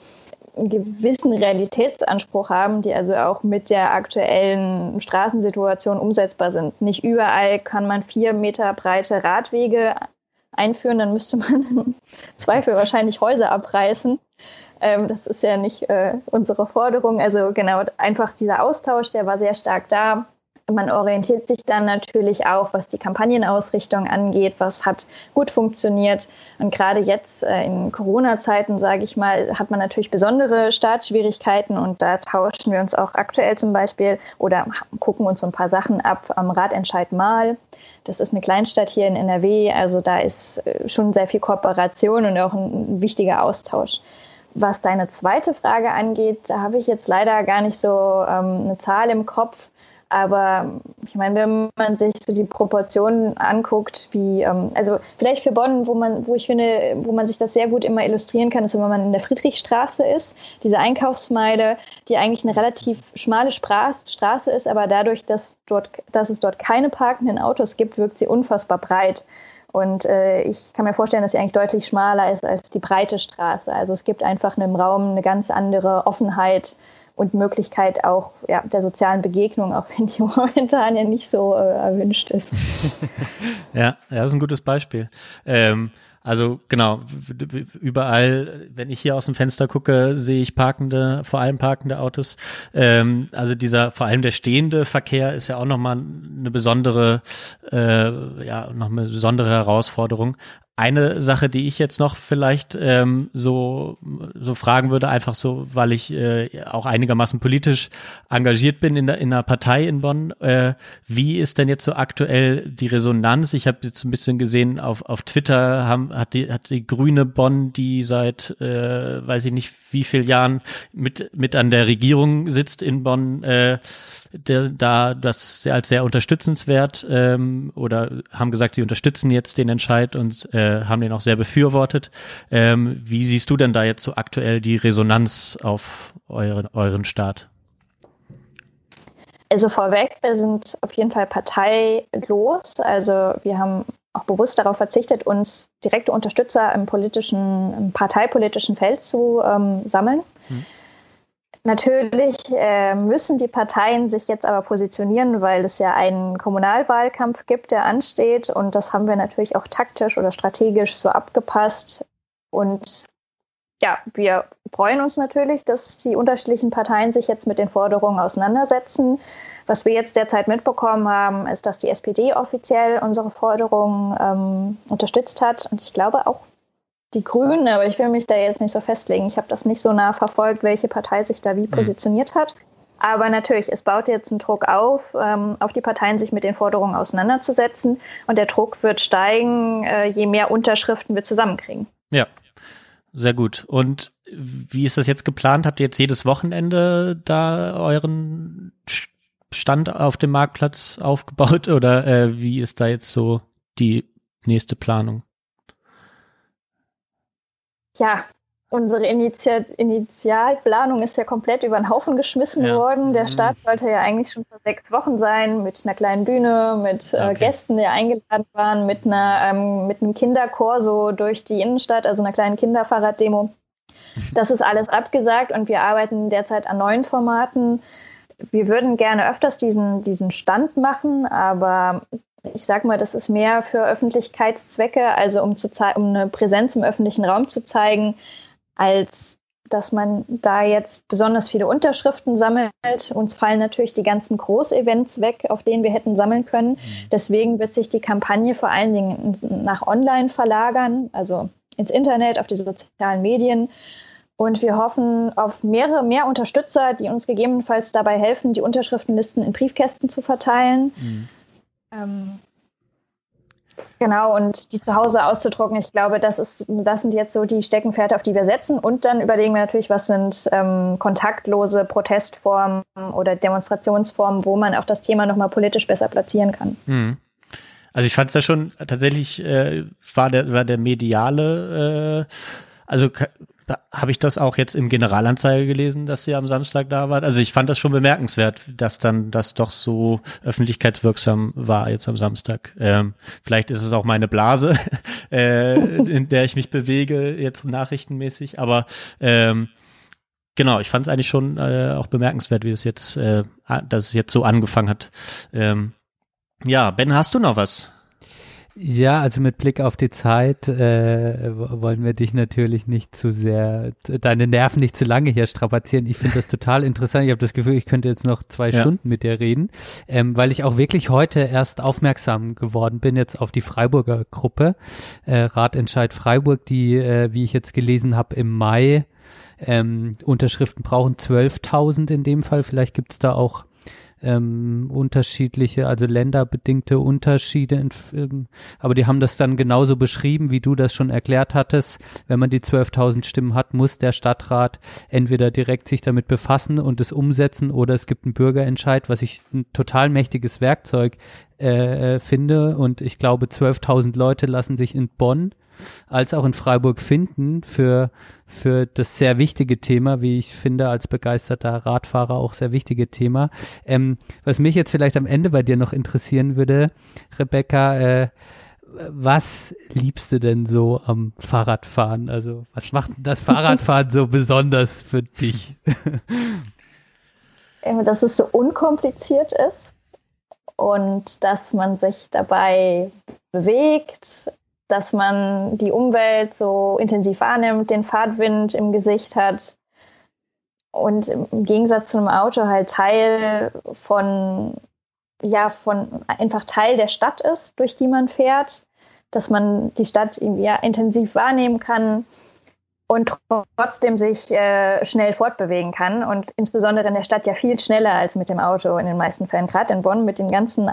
einen gewissen Realitätsanspruch haben, die also auch mit der aktuellen Straßensituation umsetzbar sind. Nicht überall kann man vier Meter breite Radwege einführen, dann müsste man im Zweifel wahrscheinlich Häuser abreißen. Ähm, das ist ja nicht äh, unsere Forderung. Also genau, einfach dieser Austausch, der war sehr stark da. Man orientiert sich dann natürlich auch, was die Kampagnenausrichtung angeht, was hat gut funktioniert. Und gerade jetzt äh, in Corona-Zeiten, sage ich mal, hat man natürlich besondere Startschwierigkeiten und da tauschen wir uns auch aktuell zum Beispiel oder gucken uns so ein paar Sachen ab am Ratentscheid Mal. Das ist eine Kleinstadt hier in NRW, also da ist äh, schon sehr viel Kooperation und auch ein wichtiger Austausch. Was deine zweite Frage angeht, da habe ich jetzt leider gar nicht so ähm, eine Zahl im Kopf. Aber ich meine, wenn man sich so die Proportionen anguckt, wie, ähm, also vielleicht für Bonn, wo man, wo ich finde, wo man sich das sehr gut immer illustrieren kann, ist, wenn man in der Friedrichstraße ist, diese Einkaufsmeile, die eigentlich eine relativ schmale Straße ist, aber dadurch, dass dort, dass es dort keine parkenden Autos gibt, wirkt sie unfassbar breit. Und äh, ich kann mir vorstellen, dass sie eigentlich deutlich schmaler ist als die breite Straße. Also es gibt einfach in einem Raum eine ganz andere Offenheit und Möglichkeit auch ja, der sozialen Begegnung, auch wenn die momentan ja nicht so äh, erwünscht ist. ja, das ist ein gutes Beispiel. Ähm, also genau, überall, wenn ich hier aus dem Fenster gucke, sehe ich parkende, vor allem parkende Autos. Ähm, also dieser, vor allem der stehende Verkehr ist ja auch nochmal eine besondere, äh, ja, noch eine besondere Herausforderung. Eine Sache, die ich jetzt noch vielleicht ähm, so, so fragen würde, einfach so, weil ich äh, auch einigermaßen politisch engagiert bin in, der, in einer Partei in Bonn. Äh, wie ist denn jetzt so aktuell die Resonanz? Ich habe jetzt ein bisschen gesehen, auf, auf Twitter haben, hat, die, hat die Grüne Bonn, die seit, äh, weiß ich nicht wie viel Jahren mit, mit an der Regierung sitzt in Bonn, äh, der, da das als sehr unterstützenswert ähm, oder haben gesagt, sie unterstützen jetzt den Entscheid und äh, haben den auch sehr befürwortet. Ähm, wie siehst du denn da jetzt so aktuell die Resonanz auf euren, euren Staat? Also vorweg, wir sind auf jeden Fall parteilos. Also wir haben auch bewusst darauf verzichtet, uns direkte Unterstützer im politischen, im parteipolitischen Feld zu ähm, sammeln. Hm. Natürlich äh, müssen die Parteien sich jetzt aber positionieren, weil es ja einen Kommunalwahlkampf gibt, der ansteht. Und das haben wir natürlich auch taktisch oder strategisch so abgepasst. Und ja, wir freuen uns natürlich, dass die unterschiedlichen Parteien sich jetzt mit den Forderungen auseinandersetzen. Was wir jetzt derzeit mitbekommen haben, ist, dass die SPD offiziell unsere Forderungen ähm, unterstützt hat. Und ich glaube auch die Grünen, aber ich will mich da jetzt nicht so festlegen. Ich habe das nicht so nah verfolgt, welche Partei sich da wie mhm. positioniert hat. Aber natürlich, es baut jetzt einen Druck auf, ähm, auf die Parteien, sich mit den Forderungen auseinanderzusetzen. Und der Druck wird steigen, äh, je mehr Unterschriften wir zusammenkriegen. Ja, sehr gut. Und wie ist das jetzt geplant? Habt ihr jetzt jedes Wochenende da euren Stand auf dem Marktplatz aufgebaut oder äh, wie ist da jetzt so die nächste Planung? Ja, unsere Initial Initialplanung ist ja komplett über den Haufen geschmissen ja. worden. Der mhm. Start sollte ja eigentlich schon vor sechs Wochen sein, mit einer kleinen Bühne, mit äh, okay. Gästen, die eingeladen waren, mit, einer, ähm, mit einem Kinderchor so durch die Innenstadt, also einer kleinen Kinderfahrraddemo. Das ist alles abgesagt und wir arbeiten derzeit an neuen Formaten. Wir würden gerne öfters diesen, diesen Stand machen, aber ich sag mal, das ist mehr für Öffentlichkeitszwecke, also um, zu um eine Präsenz im öffentlichen Raum zu zeigen, als dass man da jetzt besonders viele Unterschriften sammelt. Uns fallen natürlich die ganzen Großevents weg, auf denen wir hätten sammeln können. Mhm. Deswegen wird sich die Kampagne vor allen Dingen nach Online verlagern, also ins Internet, auf die sozialen Medien. Und wir hoffen auf mehrere, mehr Unterstützer, die uns gegebenenfalls dabei helfen, die Unterschriftenlisten in Briefkästen zu verteilen. Mhm. Ähm, genau, und die zu Hause auszudrucken, ich glaube, das, ist, das sind jetzt so die Steckenpferde, auf die wir setzen. Und dann überlegen wir natürlich, was sind ähm, kontaktlose Protestformen oder Demonstrationsformen, wo man auch das Thema nochmal politisch besser platzieren kann. Mhm. Also ich fand es ja schon tatsächlich, äh, war, der, war der mediale, äh, also habe ich das auch jetzt im Generalanzeiger gelesen, dass sie am Samstag da war. Also ich fand das schon bemerkenswert, dass dann das doch so öffentlichkeitswirksam war jetzt am Samstag. Ähm, vielleicht ist es auch meine Blase, äh, in der ich mich bewege, jetzt nachrichtenmäßig, aber ähm, genau, ich fand es eigentlich schon äh, auch bemerkenswert, wie es jetzt, äh, dass es jetzt so angefangen hat. Ähm, ja, Ben, hast du noch was? Ja, also mit Blick auf die Zeit äh, wollen wir dich natürlich nicht zu sehr, deine Nerven nicht zu lange hier strapazieren. Ich finde das total interessant. Ich habe das Gefühl, ich könnte jetzt noch zwei Ja. Stunden mit dir reden, ähm, weil ich auch wirklich heute erst aufmerksam geworden bin jetzt auf die Freiburger Gruppe, äh, Ratentscheid Freiburg, die, äh, wie ich jetzt gelesen habe, im Mai ähm, Unterschriften brauchen 12.000 in dem Fall. Vielleicht gibt es da auch ähm, unterschiedliche, also länderbedingte Unterschiede, in, ähm, aber die haben das dann genauso beschrieben, wie du das schon erklärt hattest. Wenn man die 12.000 Stimmen hat, muss der Stadtrat entweder direkt sich damit befassen und es umsetzen oder es gibt einen Bürgerentscheid, was ich ein total mächtiges Werkzeug äh, äh, finde und ich glaube 12.000 Leute lassen sich in Bonn als auch in Freiburg finden für, für das sehr wichtige Thema, wie ich finde, als begeisterter Radfahrer auch sehr wichtige Thema. Ähm, was mich jetzt vielleicht am Ende bei dir noch interessieren würde, Rebecca, äh, was liebst du denn so am Fahrradfahren? Also was macht das Fahrradfahren so besonders für dich? Äh, dass es so unkompliziert ist und dass man sich dabei bewegt, dass man die Umwelt so intensiv wahrnimmt, den Fahrtwind im Gesicht hat und im Gegensatz zu einem Auto halt Teil von, ja, von einfach Teil der Stadt ist, durch die man fährt, dass man die Stadt ja, intensiv wahrnehmen kann und trotzdem sich äh, schnell fortbewegen kann und insbesondere in der Stadt ja viel schneller als mit dem Auto in den meisten Fällen. Gerade in Bonn mit den ganzen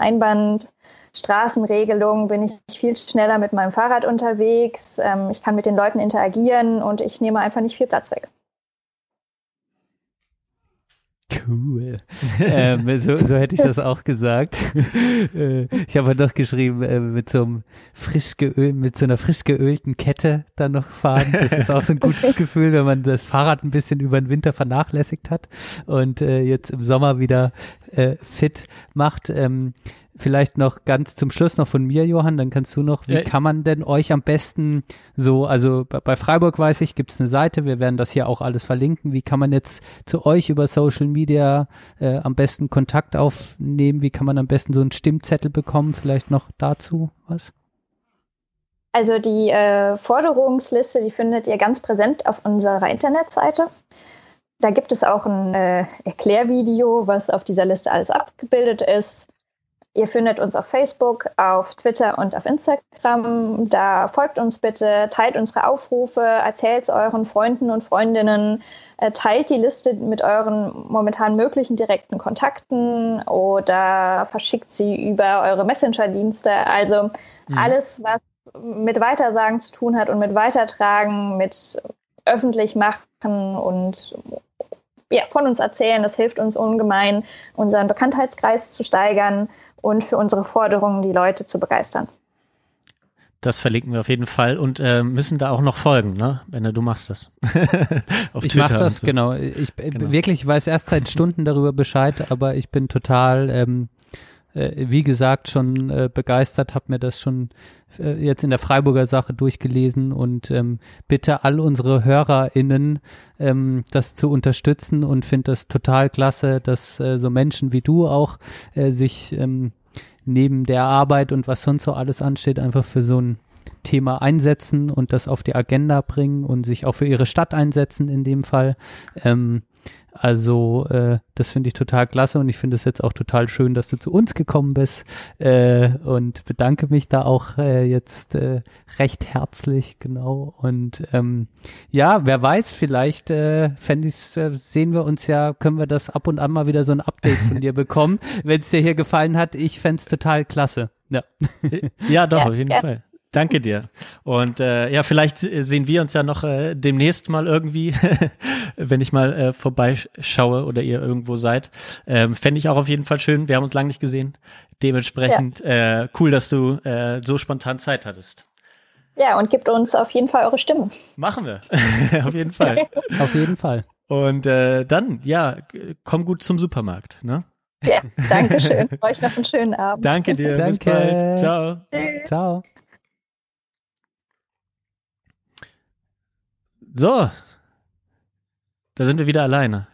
Einbahnstraßenregelungen bin ich viel schneller mit meinem Fahrrad unterwegs. Ähm, ich kann mit den Leuten interagieren und ich nehme einfach nicht viel Platz weg. Cool. ähm, so, so hätte ich das auch gesagt. äh, ich habe noch geschrieben, äh, mit so einem frisch geöl, mit so einer frisch geölten Kette dann noch fahren. Das ist auch so ein gutes Gefühl, wenn man das Fahrrad ein bisschen über den Winter vernachlässigt hat und äh, jetzt im Sommer wieder äh, fit macht. Ähm, Vielleicht noch ganz zum Schluss noch von mir, Johann, dann kannst du noch, wie Ja. kann man denn euch am besten so, also bei- Freiburg weiß ich, gibt es eine Seite, wir werden das hier auch alles verlinken. Wie kann man jetzt zu euch über Social Media äh, am besten Kontakt aufnehmen? Wie kann man am besten so einen Stimmzettel bekommen? Vielleicht noch dazu was? Also die äh, Forderungsliste, die findet ihr ganz präsent auf unserer Internetseite. Da gibt es auch ein äh, Erklärvideo, was auf dieser Liste alles abgebildet ist. Ihr findet uns auf Facebook, auf Twitter und auf Instagram. Da folgt uns bitte, teilt unsere Aufrufe, erzählt es euren Freunden und Freundinnen, äh, teilt die Liste mit euren momentan möglichen direkten Kontakten oder verschickt sie über eure Messenger-Dienste. Also alles, was mit Weitersagen zu tun hat und mit Weitertragen, mit öffentlich machen und ja, von uns erzählen. Das hilft uns ungemein, unseren Bekanntheitskreis zu steigern und für unsere Forderungen die Leute zu begeistern. Das verlinken wir auf jeden Fall und äh, müssen da auch noch folgen, ne? Benne, du machst das. auf ich mache das, so. genau. Ich äh, Genau. wirklich weiß erst seit Stunden darüber Bescheid, aber ich bin total, ähm, äh, wie gesagt, schon äh, begeistert, habe mir das schon äh, jetzt in der Freiburger Sache durchgelesen und ähm, bitte all unsere HörerInnen ähm, das zu unterstützen und finde das total klasse, dass äh, so Menschen wie du auch äh, sich ähm, neben der Arbeit und was sonst so alles ansteht, einfach für so ein Thema einsetzen und das auf die Agenda bringen und sich auch für ihre Stadt einsetzen in dem Fall. Ähm, also äh, das finde ich total klasse und ich finde es jetzt auch total schön, dass du zu uns gekommen bist äh, und bedanke mich da auch äh, jetzt äh, recht herzlich, genau. Und ähm, ja, wer weiß, vielleicht äh, fänd ich's, äh, sehen wir uns ja, können wir das ab und an mal wieder so ein Update von dir bekommen, wenn es dir hier gefallen hat. Ich fänd's total klasse. Ja. Ja, doch, Ja, auf jeden ja. Fall. Danke dir. Und äh, ja, vielleicht sehen wir uns ja noch äh, demnächst mal irgendwie, wenn ich mal äh, vorbeischaue oder ihr irgendwo seid. Ähm, Fände ich auch auf jeden Fall schön. Wir haben uns lange nicht gesehen. Dementsprechend äh, cool, dass du äh, so spontan Zeit hattest. Ja, und gebt uns auf jeden Fall eure Stimme. Machen wir. auf jeden Fall. Auf jeden Fall. Und äh, dann, ja, komm gut zum Supermarkt. Ne? Ja, danke schön. Euch noch einen schönen Abend. Danke dir. Bis Danke. bald. Ciao. Ciao. So. Da sind wir wieder alleine.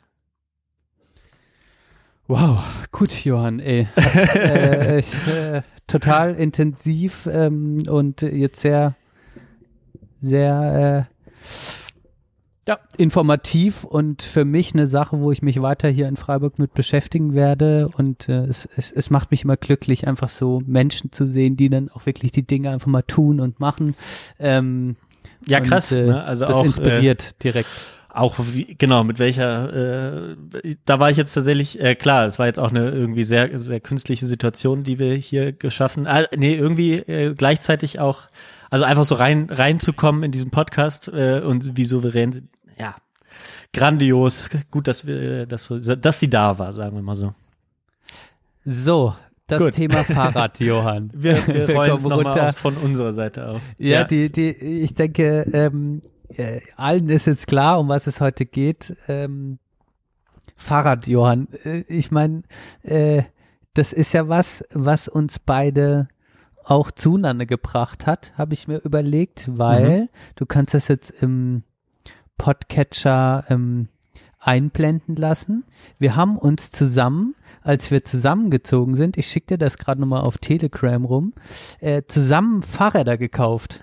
Wow, gut, Johann, ey. Hat, äh, ist, äh, total intensiv ähm, und jetzt sehr, sehr äh, ja, informativ und für mich eine Sache, wo ich mich weiter hier in Freiburg mit beschäftigen werde. Und äh, es, es, es macht mich immer glücklich, einfach so Menschen zu sehen, die dann auch wirklich die Dinge einfach mal tun und machen. Ähm, Ja, und, krass. äh, ne? Also das auch, inspiriert direkt. auch wie, genau mit welcher äh, da war ich jetzt tatsächlich äh, klar es war jetzt auch eine irgendwie sehr sehr künstliche Situation die wir hier geschaffen äh, nee irgendwie äh, gleichzeitig auch also einfach so rein reinzukommen in diesen Podcast äh, und wie souverän sie- ja grandios gut dass wir dass so- dass sie da war sagen wir mal so So, das Gut. Thema Fahrrad, Johann. wir, wir rollen es kommen nochmal von unserer Seite auf Ja, die, die, ich denke, ähm, äh, allen ist jetzt klar, um was es heute geht. Ähm, Fahrrad, Johann. Äh, ich meine, äh, das ist ja was, was uns beide auch zueinander gebracht hat, habe ich mir überlegt, weil du kannst das jetzt im Podcatcher ähm, einblenden lassen. Wir haben uns zusammen, als wir zusammengezogen sind, ich schicke dir das gerade nochmal auf Telegram rum, äh, zusammen Fahrräder gekauft.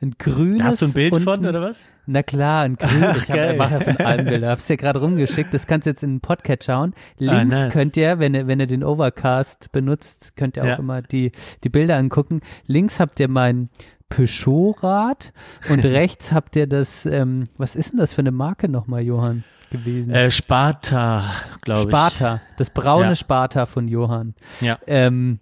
Ein grünes. da hast du ein Bild von oder was Na klar, ein grünes. Ich geil. mache ja von allem Bilder. Hab's dir gerade rumgeschickt. Das kannst du jetzt in den Podcast schauen. Links Ah, nice. könnt ihr, wenn ihr, wenn ihr den Overcast benutzt, könnt ihr auch Ja. immer die, die Bilder angucken. Links habt ihr mein Peugeot-Rad und rechts habt ihr das, ähm, was ist denn das für eine Marke nochmal, Johann, gewesen? äh, Sparta glaube ich Sparta. Das braune Ja. Sparta von Johann. ja Ähm,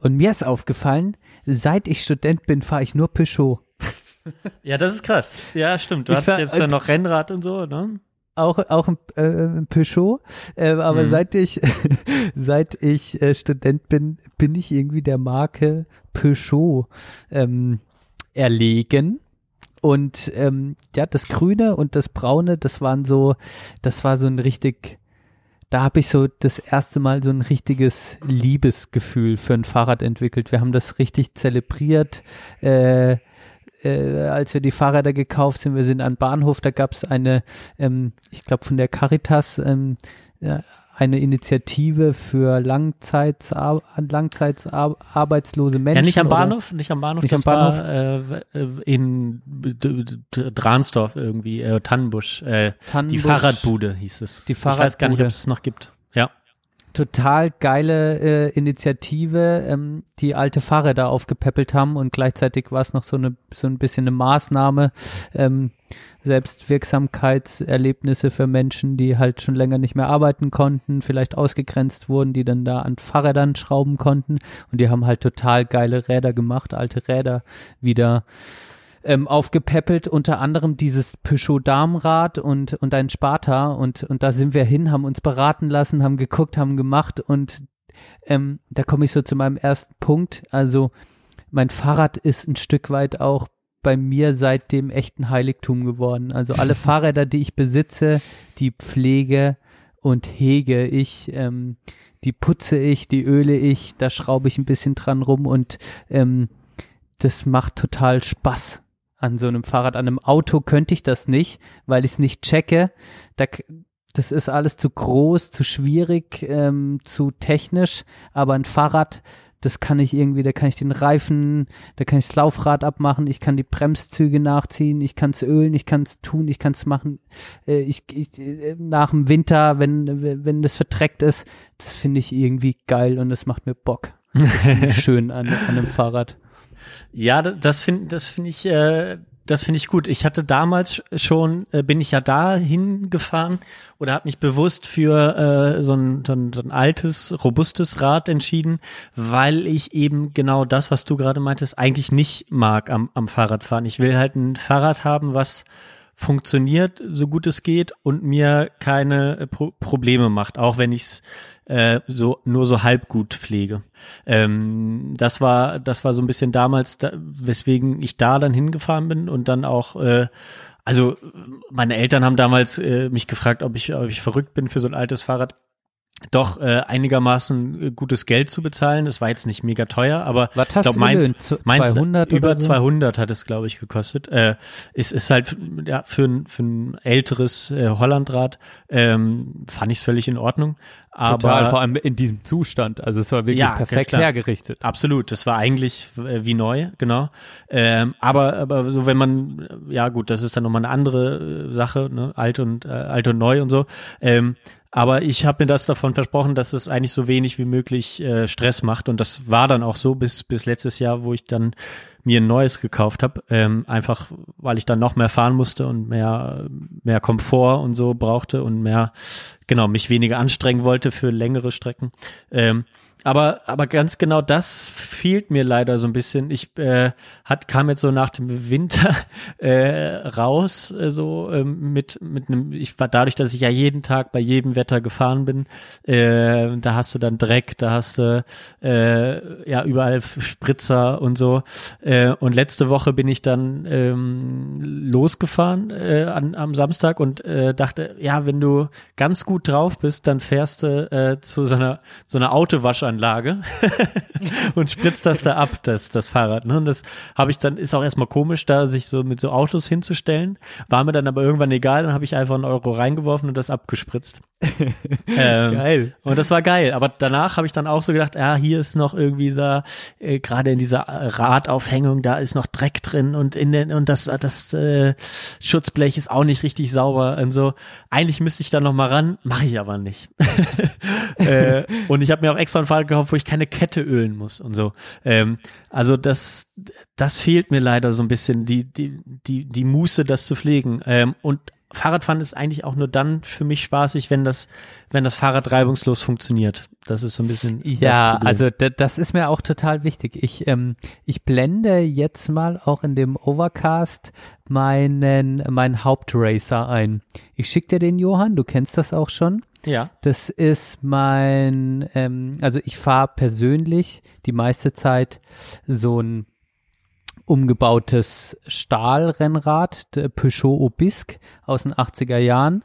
und mir ist aufgefallen, seit ich Student bin, fahre ich nur Peugeot. ja das ist krass ja stimmt du Ich hast ver- jetzt dann noch Rennrad und so ne auch auch ein, äh, ein Peugeot, äh, aber Mhm. seit ich seit ich äh, Student bin, bin ich irgendwie der Marke Peugeot ähm, erlegen. Und ähm, ja, das Grüne und das Braune, das waren so, das war so ein richtig, da habe ich so das erste Mal so ein richtiges Liebesgefühl für ein Fahrrad entwickelt. Wir haben das richtig zelebriert. Äh, äh, als wir die Fahrräder gekauft sind, wir sind an Bahnhof, da gab es eine, ähm, ich glaube von der Caritas, ähm, ja, eine Initiative für Langzeits Langzeitarbeitslose Menschen. Ja, nicht am oder- Bahnhof, nicht am Bahnhof, Nicht am Bahnhof? war äh, in Dransdorf irgendwie, äh, Tannenbusch, äh, die Tannenbusch. Fahrradbude hieß es. Die Ich weiß gar nicht, Fahrradbude. ob es noch gibt. Total geile äh, Initiative, ähm, die alte Fahrräder aufgepäppelt haben und gleichzeitig war es noch so eine so ein bisschen eine Maßnahme, ähm, Selbstwirksamkeitserlebnisse für Menschen, die halt schon länger nicht mehr arbeiten konnten, vielleicht ausgegrenzt wurden, die dann da an Fahrrädern schrauben konnten. Und die haben halt total geile Räder gemacht, alte Räder wieder ähm, aufgepäppelt, unter anderem dieses Peugeot Darmrad und, und ein Sparta und, und da sind wir hin, haben uns beraten lassen, haben geguckt, haben gemacht und ähm, da komme ich so zu meinem ersten Punkt. Also mein Fahrrad ist ein Stück weit auch bei mir seitdem echt ein Heiligtum geworden. Also alle Fahrräder, die ich besitze, die pflege und hege ich, ähm, die putze ich, die öle ich, da schraube ich ein bisschen dran rum und ähm, das macht total Spaß an so einem Fahrrad. An einem Auto könnte ich das nicht, weil ich es nicht checke. Da, das ist alles zu groß, zu schwierig, ähm, zu technisch. Aber ein Fahrrad, das kann ich irgendwie, da kann ich den Reifen, da kann ich das Laufrad abmachen, ich kann die Bremszüge nachziehen, ich kann es ölen, ich kann es tun, ich kann es machen. Äh, ich, ich, äh, nach dem Winter, wenn, wenn das verdreckt ist, das finde ich irgendwie geil und das macht mir Bock. Schön an, an einem Fahrrad. Ja, das finde das finde ich, äh, das finde ich gut. Ich hatte damals schon, äh, bin ich ja da hingefahren oder habe mich bewusst für äh, so, ein, so, ein, so ein altes, robustes Rad entschieden, weil ich eben genau das, was du gerade meintest, eigentlich nicht mag am, am Fahrradfahren. Ich will halt ein Fahrrad haben, was funktioniert, so gut es geht und mir keine äh, Pro Probleme macht, auch wenn ich es äh, so nur so halb gut pflege. Ähm, das war das war so ein bisschen damals, da, weswegen ich da dann hingefahren bin und dann auch äh, also meine Eltern haben damals äh, mich gefragt, ob ich ob ich verrückt bin für so ein altes Fahrrad. Doch äh, einigermaßen äh, gutes Geld zu bezahlen. Es war jetzt nicht mega teuer, aber Was ich hast glaub, du meins, meins 200 über oder so? 200 hat es, glaube ich, gekostet. Äh, ist ist halt ja für ein für ein älteres äh, Hollandrad ähm, fand ich es völlig in Ordnung. Aber Total, vor allem in diesem Zustand. Also es war wirklich Ja, perfekt klar. hergerichtet. Absolut, das war eigentlich äh, wie neu, genau. Ähm, aber aber so wenn man äh, ja gut, das ist dann nochmal eine andere äh, Sache, ne? alt und äh, alt und neu und so. Ähm, aber ich habe mir das davon versprochen, dass es eigentlich so wenig wie möglich äh, Stress macht und das war dann auch so bis bis letztes Jahr, wo ich dann mir ein neues gekauft habe, ähm, einfach weil ich dann noch mehr fahren musste und mehr mehr Komfort und so brauchte und mehr genau mich weniger anstrengen wollte für längere Strecken. Ähm, aber aber ganz genau das fehlt mir leider so ein bisschen. Ich äh, hat kam jetzt so nach dem Winter äh, raus äh, so ähm, mit mit einem ich war dadurch, dass ich ja jeden Tag bei jedem Wetter gefahren bin, äh, da hast du dann Dreck, da hast du äh, ja überall Spritzer und so. Äh, und letzte Woche bin ich dann ähm, losgefahren äh, an, am Samstag und äh, dachte, ja, wenn du ganz gut drauf bist, dann fährst du äh, zu so einer so einer Autowaschanlage und spritzt das da ab, das das Fahrrad. Ne? Und das habe ich dann ist auch erstmal komisch, da sich so mit so Autos hinzustellen. War mir dann aber irgendwann egal, dann habe ich einfach einen Euro reingeworfen und das abgespritzt. ähm, Geil. und das war geil. Aber danach habe ich dann auch so gedacht, ja, hier ist noch irgendwie so, äh, gerade in dieser Radaufhängung, da ist noch Dreck drin und in den, und das, das äh, Schutzblech ist auch nicht richtig sauber und so. Eigentlich müsste ich da noch mal ran, mache ich aber nicht. äh, und ich habe mir auch extra ein Fahrrad gekauft, wo ich keine Kette ölen muss und so. Ähm, also das, das fehlt mir leider so ein bisschen, die, die, die, die Muße, das zu pflegen. Ähm, und Fahrradfahren ist eigentlich auch nur dann für mich spaßig, wenn das, wenn das Fahrrad reibungslos funktioniert. Das ist so ein bisschen. das Ja, Problem. also da, das ist mir auch total wichtig. Ich, ähm, ich blende jetzt mal auch in dem Overcast meinen, meinen Hauptracer ein. Ich schicke dir den, Johann, du kennst das auch schon. Ja. Das ist mein, ähm, also ich fahre persönlich die meiste Zeit so ein umgebautes Stahlrennrad, der Peugeot Obisque aus den 80er Jahren.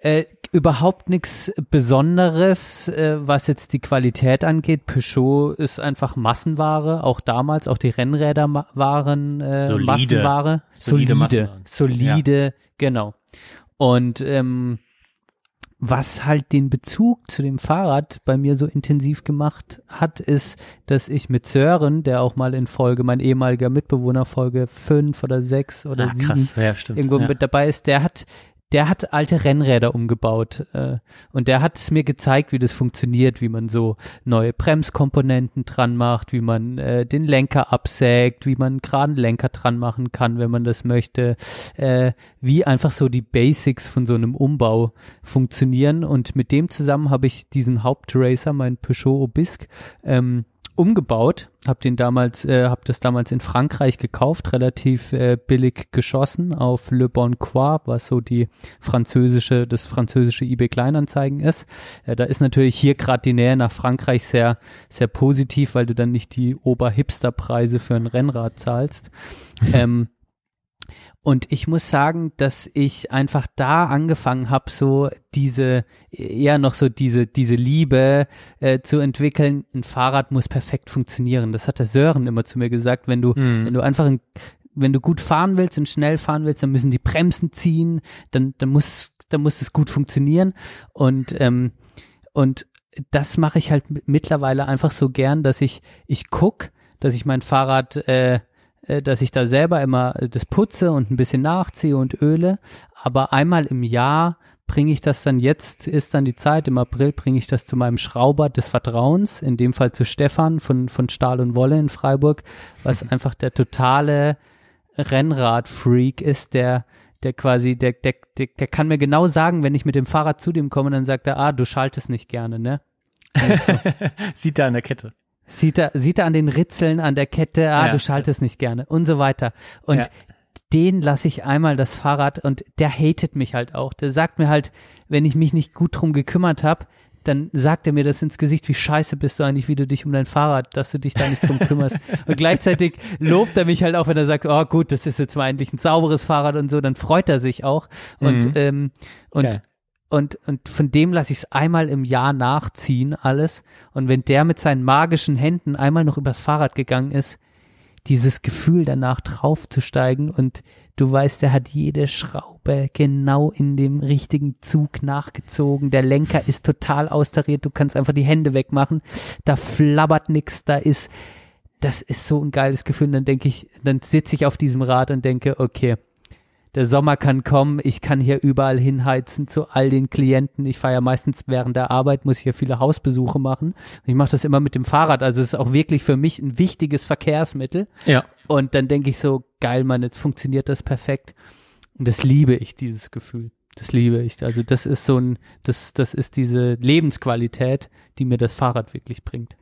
Äh, überhaupt nichts Besonderes, äh, was jetzt die Qualität angeht. Peugeot ist einfach Massenware, auch damals, auch die Rennräder ma- waren äh, Solide. Massenware. Solide Solide, solide, genau. Und ähm, was halt den Bezug zu dem Fahrrad bei mir so intensiv gemacht hat, ist, dass ich mit Sören, der auch mal in Folge, mein ehemaliger Mitbewohner, Folge fünf oder sechs oder Ah, sieben. Ja, stimmt. irgendwo ja. mit dabei ist, der hat, der hat alte Rennräder umgebaut äh, und der hat es mir gezeigt, wie das funktioniert, wie man so neue Bremskomponenten dran macht, wie man äh, den Lenker absägt, wie man einen Lenker dran machen kann, wenn man das möchte, äh, wie einfach so die Basics von so einem Umbau funktionieren. Und mit dem zusammen habe ich diesen Hauptracer, meinen Peugeot Obisque, ähm, umgebaut, habe den damals, äh, habe das damals in Frankreich gekauft, relativ äh, billig geschossen auf Le Bon Croix, was so die französische, das französische eBay Kleinanzeigen ist. Äh, da ist natürlich hier gerade die Nähe nach Frankreich sehr, sehr positiv, weil du dann nicht die Oberhipster-Preise für ein Rennrad zahlst. ähm, und ich muss sagen, dass ich einfach da angefangen habe, so diese, eher noch so diese, diese Liebe äh, zu entwickeln. Ein Fahrrad muss perfekt funktionieren. Das hat der Sören immer zu mir gesagt. Wenn du, wenn du einfach ein, wenn du gut fahren willst und schnell fahren willst, dann müssen die Bremsen ziehen, dann, dann muss, dann muss es gut funktionieren. Und, ähm, und das mache ich halt mittlerweile einfach so gern, dass ich, ich guck, dass ich mein Fahrrad, äh, dass ich da selber immer äh, das putze und ein bisschen nachziehe und öle. Aber einmal im Jahr bringe ich das dann jetzt, ist dann die Zeit, im April bringe ich das zu meinem Schrauber des Vertrauens, in dem Fall zu Stefan von, von Stahl und Wolle in Freiburg, was einfach der totale Rennrad-Freak ist, der, der quasi, der, der, der, der kann mir genau sagen, wenn ich mit dem Fahrrad zu dem komme, dann sagt er, ah, du schaltest nicht gerne, ne? Sieht da an der Kette. Sieht er, sieht er an den Ritzeln an der Kette, ah, Ja. du schaltest nicht gerne und so weiter. Und Ja. den lasse ich einmal das Fahrrad und der hatet mich halt auch. Der sagt mir halt, wenn ich mich nicht gut drum gekümmert habe, dann sagt er mir das ins Gesicht, wie scheiße bist du eigentlich, wie du dich um dein Fahrrad, dass du dich da nicht drum kümmerst. und gleichzeitig lobt er mich halt auch, wenn er sagt, oh gut, das ist jetzt mal endlich ein sauberes Fahrrad und so, dann freut er sich auch. Und, Mhm. ähm, und Geil. Und, und von dem lasse ich es einmal im Jahr nachziehen, alles. Und wenn der mit seinen magischen Händen einmal noch übers Fahrrad gegangen ist, dieses Gefühl danach draufzusteigen und du weißt, der hat jede Schraube genau in dem richtigen Zug nachgezogen. Der Lenker ist total austariert, du kannst einfach die Hände wegmachen. Da flabbert nix, da ist, das ist so ein geiles Gefühl. Und dann denke ich, dann sitze ich auf diesem Rad und denke, okay, der Sommer kann kommen, ich kann hier überall hinheizen zu all den Klienten. Ich fahre ja meistens während der Arbeit, muss hier viele Hausbesuche machen. Ich mache das immer mit dem Fahrrad, also es ist auch wirklich für mich ein wichtiges Verkehrsmittel. Ja. Und dann denke ich so, geil, Mann, jetzt funktioniert das perfekt. Und das liebe ich, dieses Gefühl. Das liebe ich. Also das ist so ein, das, das ist diese Lebensqualität, die mir das Fahrrad wirklich bringt.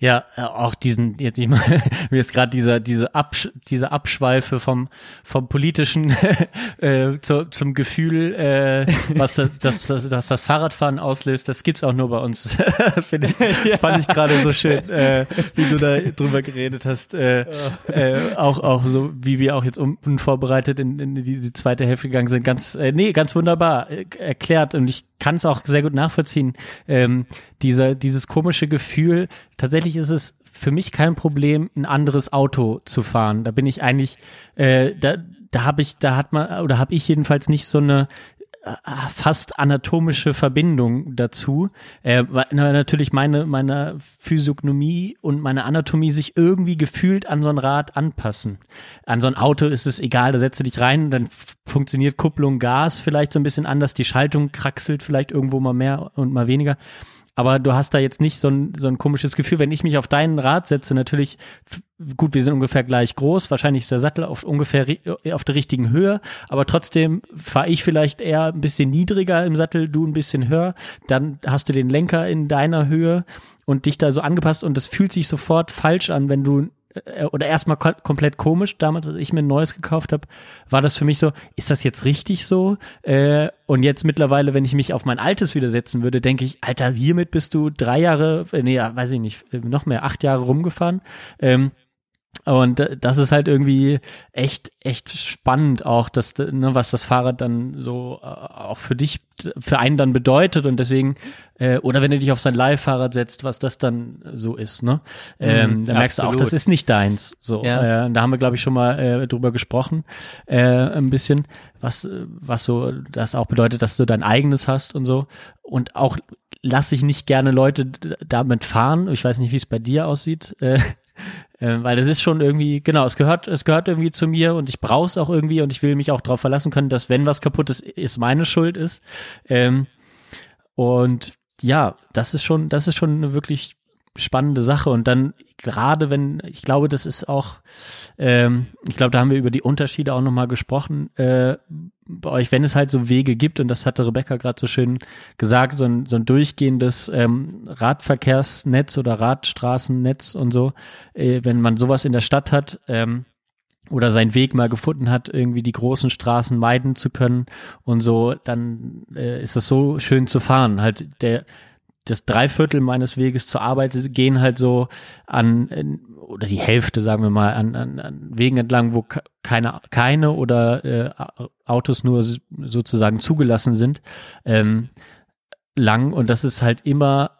Ja, äh, auch diesen, jetzt ich mal, mir ist gerade dieser, diese, Absch diese Abschweife vom, vom politischen äh, zu, zum Gefühl, äh, was das, das, das, das, das Fahrradfahren auslöst, das gibt's auch nur bei uns. das finde ich, Ja. fand ich gerade so schön, äh, wie du da drüber geredet hast. Äh, äh, auch, auch so, wie wir auch jetzt un- unvorbereitet in, in die, die zweite Hälfte gegangen sind. Ganz, äh, nee, ganz wunderbar äh, erklärt und ich kann es auch sehr gut nachvollziehen. Ähm, dieser, dieses komische Gefühl, tatsächlich ist es für mich kein Problem, ein anderes Auto zu fahren. Da bin ich eigentlich, äh, da, da habe ich, da hat man, oder habe ich jedenfalls nicht so eine äh, fast anatomische Verbindung dazu, äh, weil na, natürlich meine, meine Physiognomie und meine Anatomie sich irgendwie gefühlt an so ein Rad anpassen. An so ein Auto ist es egal, da setzt du dich rein, dann funktioniert Kupplung, Gas vielleicht so ein bisschen anders, die Schaltung kraxelt vielleicht irgendwo mal mehr und mal weniger. Aber du hast da jetzt nicht so ein, so ein komisches Gefühl. Wenn ich mich auf deinen Rad setze, natürlich, gut, wir sind ungefähr gleich groß, wahrscheinlich ist der Sattel auf ungefähr ri- auf der richtigen Höhe, aber trotzdem fahre ich vielleicht eher ein bisschen niedriger im Sattel, du ein bisschen höher. Dann hast du den Lenker in deiner Höhe und dich da so angepasst und das fühlt sich sofort falsch an, wenn du äh, oder erstmal ko komplett komisch. Damals, als ich mir ein neues gekauft habe, war das für mich so, ist das jetzt richtig so? Äh, und jetzt mittlerweile, wenn ich mich auf mein altes wieder setzen würde, denke ich, Alter, hiermit bist du drei Jahre, äh, nee, weiß ich nicht, äh, noch mehr, acht Jahre rumgefahren. Ähm, und äh, das ist halt irgendwie echt, echt spannend auch, dass, ne, was das Fahrrad dann so äh, auch für dich, für einen dann bedeutet und deswegen, äh, oder wenn du dich auf sein Live-Fahrrad setzt, was das dann so ist, ne? Ähm, da merkst du auch, absolut. das ist nicht deins. So, Ja. äh, da haben wir, glaube ich, schon mal äh, drüber gesprochen, äh, ein bisschen, was, was so das auch bedeutet, dass du dein eigenes hast und so. Und auch lasse ich nicht gerne Leute damit fahren. Ich weiß nicht, wie es bei dir aussieht. Äh, äh, weil das ist schon irgendwie, genau, es gehört, es gehört irgendwie zu mir und ich brauche es auch irgendwie und ich will mich auch darauf verlassen können, dass wenn was kaputt ist, ist meine Schuld ist. Ähm, und ja, das ist schon, das ist schon eine wirklich spannende Sache. Und dann gerade wenn, ich glaube, das ist auch, ähm, ich glaube, da haben wir über die Unterschiede auch nochmal gesprochen, äh, bei euch, wenn es halt so Wege gibt, und das hatte Rebecca gerade so schön gesagt, so ein, so ein durchgehendes ähm, Radverkehrsnetz oder Radstraßennetz und so, äh, wenn man sowas in der Stadt hat, ähm, oder seinen Weg mal gefunden hat, irgendwie die großen Straßen meiden zu können und so, dann äh, ist es so schön zu fahren. Halt der das Dreiviertel meines Weges zur Arbeit gehen halt so an oder die Hälfte, sagen wir mal, an, an, an Wegen entlang, wo ke- keine keine oder äh, Autos nur sozusagen zugelassen sind, ähm, lang. Und das ist halt immer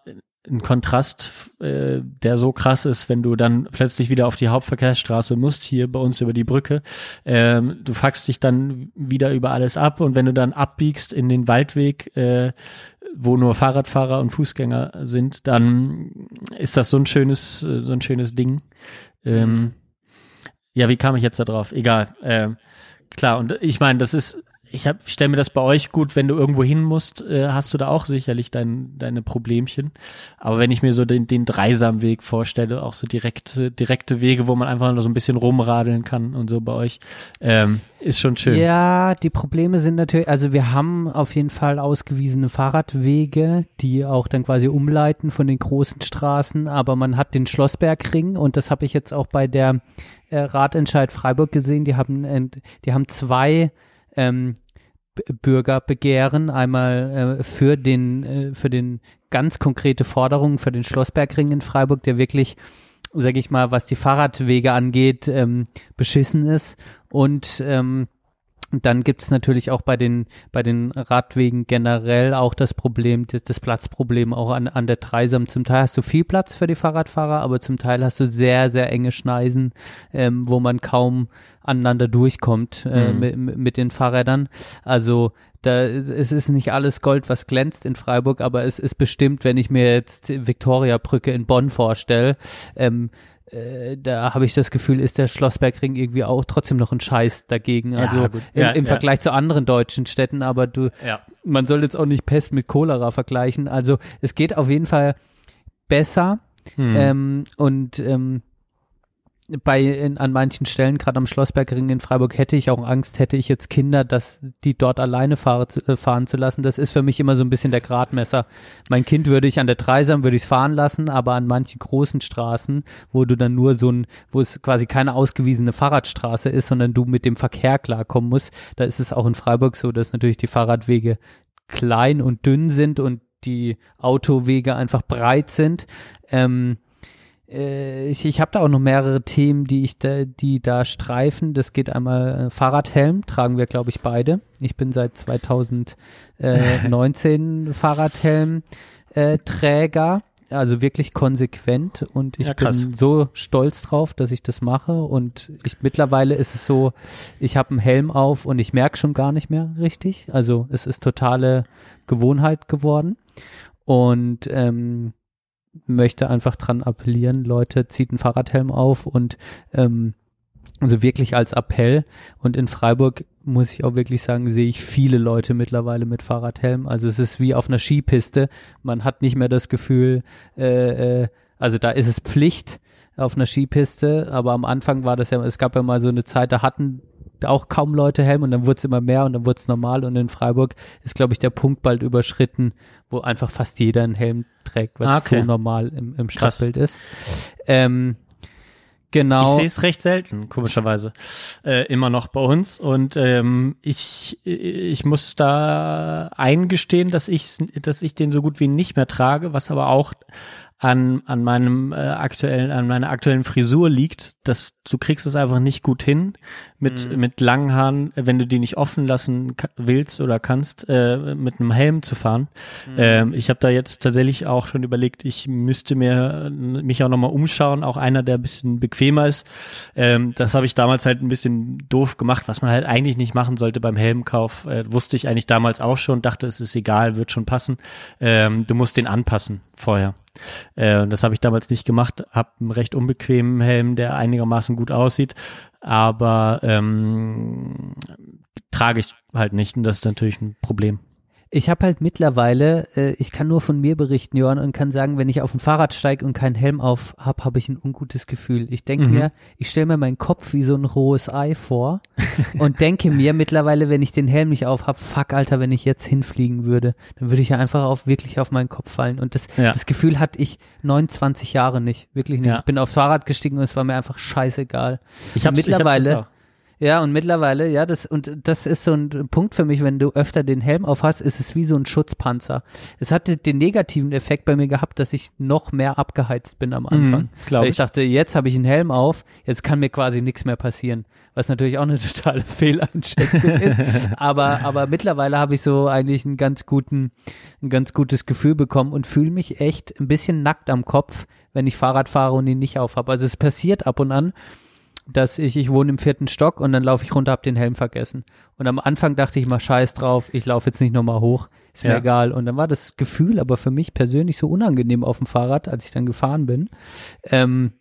ein Kontrast, äh, der so krass ist, wenn du dann plötzlich wieder auf die Hauptverkehrsstraße musst, hier bei uns über die Brücke. Ähm, du fuckst dich dann wieder über alles ab und wenn du dann abbiegst in den Waldweg, äh, wo nur Fahrradfahrer und Fußgänger sind, dann ist das so ein schönes, äh, so ein schönes Ding. Ähm, ja, wie kam ich jetzt da drauf? Egal. Ähm, klar, und ich meine, das ist, ich stelle mir das bei euch gut, wenn du irgendwo hin musst, äh, hast du da auch sicherlich dein, deine Problemchen. Aber wenn ich mir so den, den Dreisamweg vorstelle, auch so direkte, direkte Wege, wo man einfach nur so ein bisschen rumradeln kann und so bei euch, ähm, ist schon schön. Ja, die Probleme sind natürlich, also wir haben auf jeden Fall ausgewiesene Fahrradwege, die auch dann quasi umleiten von den großen Straßen, aber man hat den Schlossbergring und das habe ich jetzt auch bei der äh, Radentscheid Freiburg gesehen, die haben, äh, die haben zwei ähm, Bürgerbegehren, einmal äh, für den, äh, für den ganz konkrete Forderungen für den Schlossbergring in Freiburg, der wirklich, sage ich mal, was die Fahrradwege angeht, ähm, beschissen ist. Und ähm, Und dann gibt es natürlich auch bei den, bei den Radwegen generell auch das Problem, das, Platzproblem auch an, an der Dreisam. Zum Teil hast du viel Platz für die Fahrradfahrer, aber zum Teil hast du sehr, sehr enge Schneisen, ähm, wo man kaum aneinander durchkommt äh, Mhm. mit, mit den Fahrrädern. Also da, es ist nicht alles Gold, was glänzt in Freiburg, aber es ist bestimmt, wenn ich mir jetzt Viktoriabrücke in Bonn vorstelle, ähm, äh, da habe ich das Gefühl, ist der Schlossbergring irgendwie auch trotzdem noch ein Scheiß dagegen. Ja, Also gut. im, Ja, im ja. Vergleich zu anderen deutschen Städten, aber du, Ja. man soll jetzt auch nicht Pest mit Cholera vergleichen. Also es geht auf jeden Fall besser Hm. ähm, und ähm, bei in, an manchen Stellen, gerade am Schlossbergring in Freiburg, hätte ich auch Angst, hätte ich jetzt Kinder, dass die dort alleine fahre, äh, fahren zu lassen. Das ist für mich immer so ein bisschen der Gradmesser. Mein Kind würde ich an der Dreisam würde ich fahren lassen, aber an manchen großen Straßen, wo du dann nur so ein, wo es quasi keine ausgewiesene Fahrradstraße ist, sondern du mit dem Verkehr klarkommen musst, da ist es auch in Freiburg so, dass natürlich die Fahrradwege klein und dünn sind und die Autowege einfach breit sind. Ähm, äh, ich ich habe da auch noch mehrere Themen, die ich da, die da streifen. Das geht einmal äh, Fahrradhelm, tragen wir, glaube ich, beide. Ich bin seit 2019 Fahrradhelm äh, Träger. Also wirklich konsequent und ich Ja, bin so stolz drauf, dass ich das mache und ich mittlerweile ist es so, ich habe einen Helm auf und ich merke schon gar nicht mehr richtig. Also es ist totale Gewohnheit geworden und ähm, möchte einfach dran appellieren, Leute, zieht einen Fahrradhelm auf und ähm, also wirklich als Appell. Und in Freiburg muss ich auch wirklich sagen, sehe ich viele Leute mittlerweile mit Fahrradhelm. Also es ist wie auf einer Skipiste. Man hat nicht mehr das Gefühl, äh, äh, also da ist es Pflicht auf einer Skipiste, aber am Anfang war das ja, es gab ja mal so eine Zeit, da hatten auch kaum Leute Helm und dann wurde es immer mehr und dann wurde es normal und in Freiburg ist, glaube ich, der Punkt bald überschritten, wo einfach fast jeder einen Helm trägt, weil Ah, es okay. so normal im, im. Stadtbild ist. Ähm, genau. Ich sehe es recht selten, komischerweise. Äh, immer noch bei uns. Und ähm, ich, ich muss da eingestehen, dass ich, dass ich den so gut wie nicht mehr trage, was aber auch an, an meinem äh, aktuellen, an meiner aktuellen Frisur liegt, dass du kriegst es einfach nicht gut hin mit, mit langen Haaren, wenn du die nicht offen lassen willst oder kannst, äh, mit einem Helm zu fahren. Ähm, ich habe da jetzt tatsächlich auch schon überlegt, ich müsste mir äh, mich auch nochmal umschauen, auch einer, der ein bisschen bequemer ist. Ähm, das habe ich damals halt ein bisschen doof gemacht, was man halt eigentlich nicht machen sollte beim Helmkauf. Äh, wusste ich eigentlich damals auch schon, dachte, es ist egal, wird schon passen. Ähm, du musst den anpassen vorher. Äh, das habe ich damals nicht gemacht, habe einen recht unbequemen Helm, der einigermaßen gut aussieht, aber ähm, trage ich halt nicht und das ist natürlich ein Problem. Ich habe halt mittlerweile, äh, ich kann nur von mir berichten, Johann, und kann sagen, wenn ich auf ein Fahrrad steige und keinen Helm auf habe, habe ich ein ungutes Gefühl. Ich denke Mhm. mir, ich stelle mir meinen Kopf wie so ein rohes Ei vor und denke mir mittlerweile, wenn ich den Helm nicht auf habe, fuck, Alter, wenn ich jetzt hinfliegen würde, dann würde ich ja einfach auf wirklich auf meinen Kopf fallen. Und das, Ja. das Gefühl hatte ich 29 Jahre nicht, wirklich nicht. Ja. Ich bin aufs Fahrrad gestiegen und es war mir einfach scheißegal. Ich hab's, mittlerweile- ich hab. Ja, und mittlerweile, ja, das, und das ist so ein Punkt für mich, wenn du öfter den Helm auf hast, ist es wie so ein Schutzpanzer. Es hatte den negativen Effekt bei mir gehabt, dass ich noch mehr abgeheizt bin am Anfang. Mhm, Weil ich ich. dachte, jetzt habe ich einen Helm auf, jetzt kann mir quasi nichts mehr passieren. Was natürlich auch eine totale Fehleinschätzung ist. Aber, aber mittlerweile habe ich so eigentlich einen ganz guten, ein ganz gutes Gefühl bekommen und fühle mich echt ein bisschen nackt am Kopf, wenn ich Fahrrad fahre und ihn nicht auf habe. Also es passiert ab und an, dass ich, ich wohne im vierten Stock und dann laufe ich runter, hab den Helm vergessen. Und am Anfang dachte ich mal, scheiß drauf, ich laufe jetzt nicht nochmal hoch, ist mir Ja. egal. Und dann war das Gefühl aber für mich persönlich so unangenehm auf dem Fahrrad, als ich dann gefahren bin, ähm,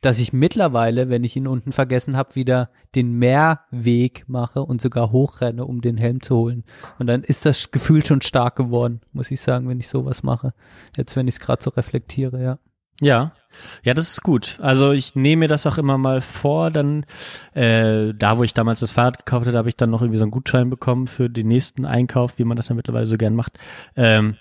dass ich mittlerweile, wenn ich ihn unten vergessen habe, wieder den Mehrweg mache und sogar hochrenne, um den Helm zu holen. Und dann ist das Gefühl schon stark geworden, muss ich sagen, wenn ich sowas mache. Jetzt, wenn ich es gerade so reflektiere, ja. Ja, ja, das ist gut. Also ich nehme mir das auch immer mal vor. Dann äh, da, wo ich damals das Fahrrad gekauft hatte, habe ich dann noch irgendwie so einen Gutschein bekommen für den nächsten Einkauf, wie man das ja mittlerweile so gern macht. Ähm,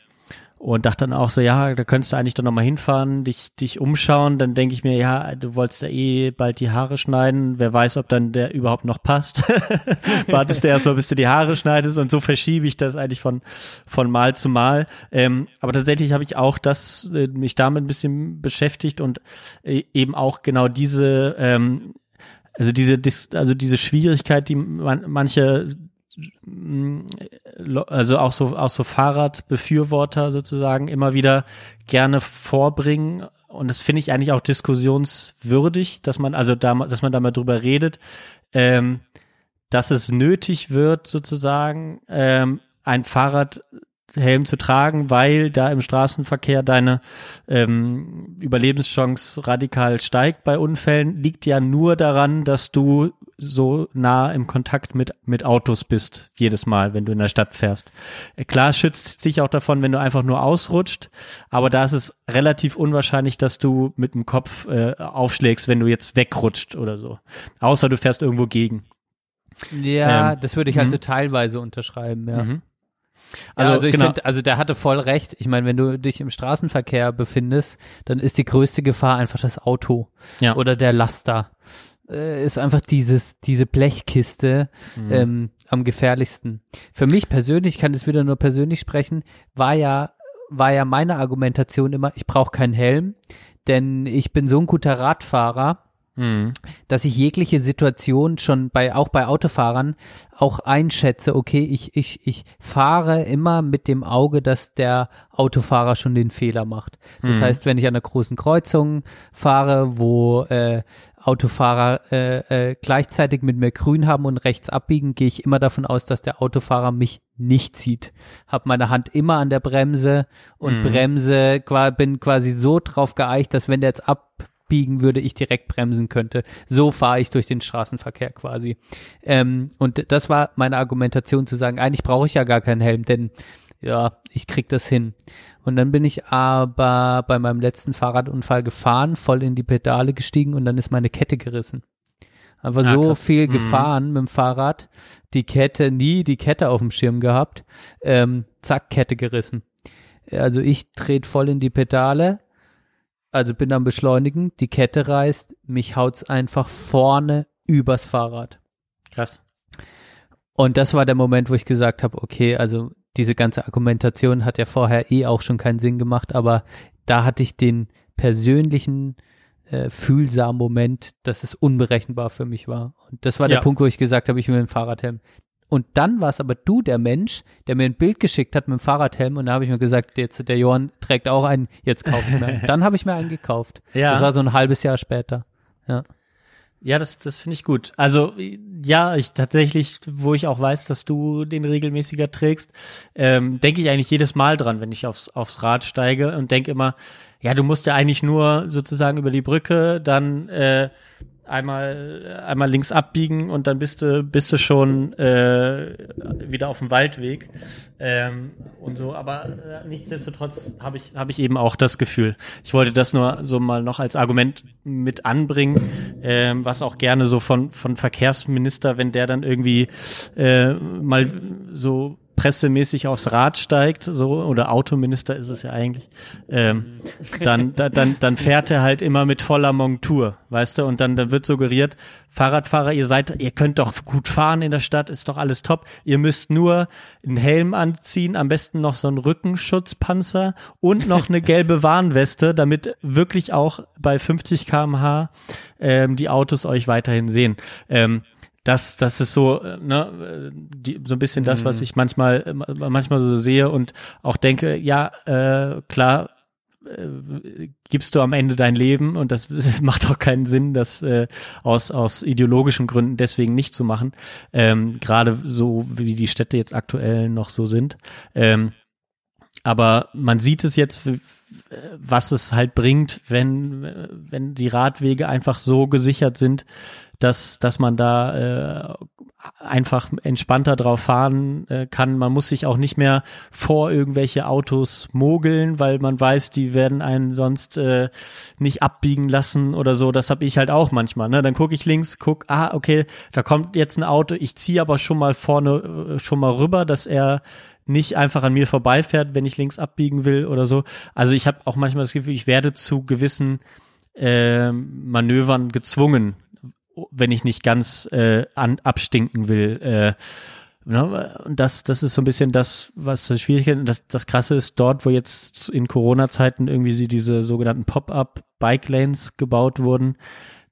und dachte dann auch so, ja, da könntest du eigentlich dann nochmal hinfahren, dich, dich umschauen. Dann denke ich mir, ja, du wolltest ja eh bald die Haare schneiden. Wer weiß, ob dann der überhaupt noch passt. Wartest du erstmal, bis du die Haare schneidest. Und so verschiebe ich das eigentlich von, von Mal zu Mal. Ähm, aber tatsächlich habe ich auch das, äh, mich damit ein bisschen beschäftigt und äh, eben auch genau diese, ähm, also diese, also diese Schwierigkeit, die man, manche, also auch so, auch so Fahrradbefürworter sozusagen immer wieder gerne vorbringen. Und das finde ich eigentlich auch diskussionswürdig, dass man, also da, dass man da mal drüber redet, ähm, dass es nötig wird, sozusagen, ähm, ein Fahrradhelm zu tragen, weil da im Straßenverkehr deine ähm, Überlebenschance radikal steigt bei Unfällen, liegt ja nur daran, dass du so nah im Kontakt mit, mit Autos bist, jedes Mal, wenn du in der Stadt fährst. Äh, Klar schützt dich auch davon, wenn du einfach nur ausrutscht, aber da ist es relativ unwahrscheinlich, dass du mit dem Kopf äh, aufschlägst, wenn du jetzt wegrutscht oder so. Außer du fährst irgendwo gegen. Ja, Ähm, das würde ich also teilweise unterschreiben, ja. Also, Also, also ich genau. finde, also der hatte voll recht. Ich meine, wenn du dich im Straßenverkehr befindest, dann ist die größte Gefahr einfach das Auto Ja. oder der Laster. Äh, ist einfach dieses, diese Blechkiste Mhm. ähm, am gefährlichsten. Für mich persönlich, ich kann das wieder nur persönlich sprechen, war ja, war ja meine Argumentation immer, ich brauche keinen Helm, denn ich bin so ein guter Radfahrer, Mhm. dass ich jegliche Situation schon bei, auch bei Autofahrern auch einschätze, okay, ich, ich, ich fahre immer mit dem Auge, dass der Autofahrer schon den Fehler macht. Das heißt, wenn ich an einer großen Kreuzung fahre, wo äh, Autofahrer äh, äh, gleichzeitig mit mir grün haben und rechts abbiegen, gehe ich immer davon aus, dass der Autofahrer mich nicht sieht. Hab meine Hand immer an der Bremse und Bremse, qua- bin quasi so drauf geeicht, dass wenn der jetzt abbiegen würde, ich direkt bremsen könnte. So fahre ich durch den Straßenverkehr quasi. Ähm, und das war meine Argumentation zu sagen, eigentlich brauche ich ja gar keinen Helm, denn ja, ich krieg das hin. Und dann bin ich aber bei meinem letzten Fahrradunfall gefahren, voll in die Pedale gestiegen und dann ist meine Kette gerissen. Einfach Ah, so krass. viel Mhm. gefahren mit dem Fahrrad, die Kette, nie die Kette auf dem Schirm gehabt, ähm, zack, Kette gerissen. Also ich trete voll in die Pedale, also bin am Beschleunigen, die Kette reißt, mich haut's einfach vorne übers Fahrrad. Krass. Und das war der Moment, wo ich gesagt habe, okay, also diese ganze Argumentation hat ja vorher eh auch schon keinen Sinn gemacht, aber da hatte ich den persönlichen äh, fühlsamen Moment, dass es unberechenbar für mich war. Und das war der Ja. Punkt, wo ich gesagt habe, ich will einen Fahrradhelm. Und dann war es aber du, der Mensch, der mir ein Bild geschickt hat mit dem Fahrradhelm und da habe ich mir gesagt, jetzt der Johann trägt auch einen, jetzt kaufe ich mir einen. Dann habe ich mir einen gekauft. Ja. Das war so ein halbes Jahr später. Ja. Ja, das, das finde ich gut. Also ja, ich tatsächlich, wo ich auch weiß, dass du den regelmäßiger trägst, ähm, denke ich eigentlich jedes Mal dran, wenn ich aufs, aufs Rad steige und denke immer, ja, du musst ja eigentlich nur sozusagen über die Brücke, dann äh, einmal einmal links abbiegen und dann bist du bist du schon äh, wieder auf dem Waldweg ähm, und so. Aber äh, nichtsdestotrotz habe ich habe ich eben auch das Gefühl. Ich wollte das nur so mal noch als Argument mit anbringen, ähm, was auch gerne so von von Verkehrsminister, wenn der dann irgendwie äh, mal so pressemäßig aufs Rad steigt, so oder Autominister ist es ja eigentlich, ähm, dann, da, dann dann fährt er halt immer mit voller Montur, weißt du, und dann, dann wird suggeriert, Fahrradfahrer, ihr seid, ihr könnt doch gut fahren in der Stadt, ist doch alles top. Ihr müsst nur einen Helm anziehen, am besten noch so einen Rückenschutzpanzer und noch eine gelbe Warnweste, damit wirklich auch bei 50 km/h ähm, die Autos euch weiterhin sehen. Ähm, das, das ist so, äh, ne, äh, die, so ein bisschen das, was ich manchmal, äh, manchmal so sehe und auch denke, ja, äh, klar, äh, gibst du am Ende dein Leben und das, das macht auch keinen Sinn, das äh, aus, aus ideologischen Gründen deswegen nicht zu machen. Ähm, Gerade so, wie die Städte jetzt aktuell noch so sind. Ähm, aber man sieht es jetzt, was es halt bringt, wenn, wenn die Radwege einfach so gesichert sind, dass, dass man da äh, einfach entspannter drauf fahren äh, kann. Man muss sich auch nicht mehr vor irgendwelche Autos mogeln, weil man weiß, die werden einen sonst äh, nicht abbiegen lassen oder so. Das habe ich halt auch manchmal. Ne? Dann gucke ich links, guck, ah, okay, da kommt jetzt ein Auto, ich ziehe aber schon mal vorne äh, schon mal rüber, dass er nicht einfach an mir vorbeifährt, wenn ich links abbiegen will oder so. Also ich habe auch manchmal das Gefühl, ich werde zu gewissen ähm, Manövern gezwungen, wenn ich nicht ganz äh, an, abstinken will. Äh, ne? Und das, das ist so ein bisschen das, was so schwierig ist. Und das, das Krasse ist dort, wo jetzt in Corona-Zeiten irgendwie sie diese sogenannten Pop-up Bike Lanes gebaut wurden.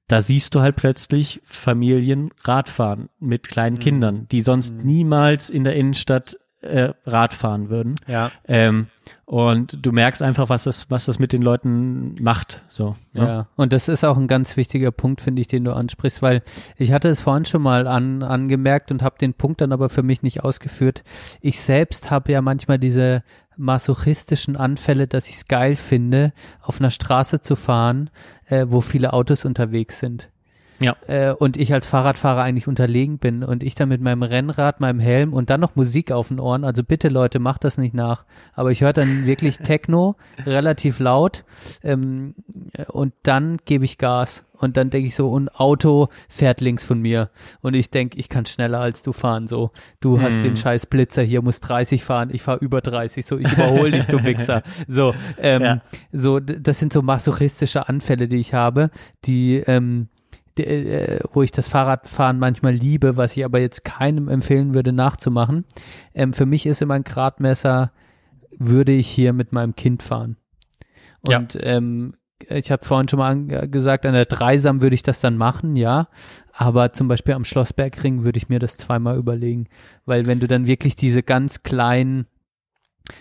da siehst du halt plötzlich Familien Radfahren mit kleinen Kindern, die sonst niemals in der Innenstadt äh, Rad fahren würden. Ja. Ähm, und du merkst einfach, was das, was das mit den Leuten macht. So. ne? Ja, und das ist auch ein ganz wichtiger Punkt, finde ich, den du ansprichst, weil ich hatte es vorhin schon mal an, angemerkt und habe den Punkt dann aber für mich nicht ausgeführt. Ich selbst habe ja manchmal diese masochistischen Anfälle, dass ich es geil finde, auf einer Straße zu fahren, äh, wo viele Autos unterwegs sind. Ja. Äh, und ich als Fahrradfahrer eigentlich unterlegen bin und ich dann mit meinem Rennrad, meinem Helm und dann noch Musik auf den Ohren. Also bitte Leute, macht das nicht nach. Aber ich höre dann wirklich Techno relativ laut ähm, und dann gebe ich Gas. Und dann denke ich so, ein Auto fährt links von mir. Und ich denke, ich kann schneller als du fahren. So, du hast den scheiß Blitzer hier, musst 30 fahren, ich fahre über 30. So, ich überhole dich, du Wichser. So, ähm, Ja. so, das sind so masochistische Anfälle, die ich habe, die, ähm, die, äh, wo ich das Fahrradfahren manchmal liebe, was ich aber jetzt keinem empfehlen würde nachzumachen. Ähm, für mich ist immer ein Gradmesser, würde ich hier mit meinem Kind fahren. Ja. Und ähm, ich habe vorhin schon mal äh, gesagt, an der Dreisam würde ich das dann machen, ja. Aber zum Beispiel am Schlossbergring würde ich mir das zweimal überlegen. Weil wenn du dann wirklich diese ganz kleinen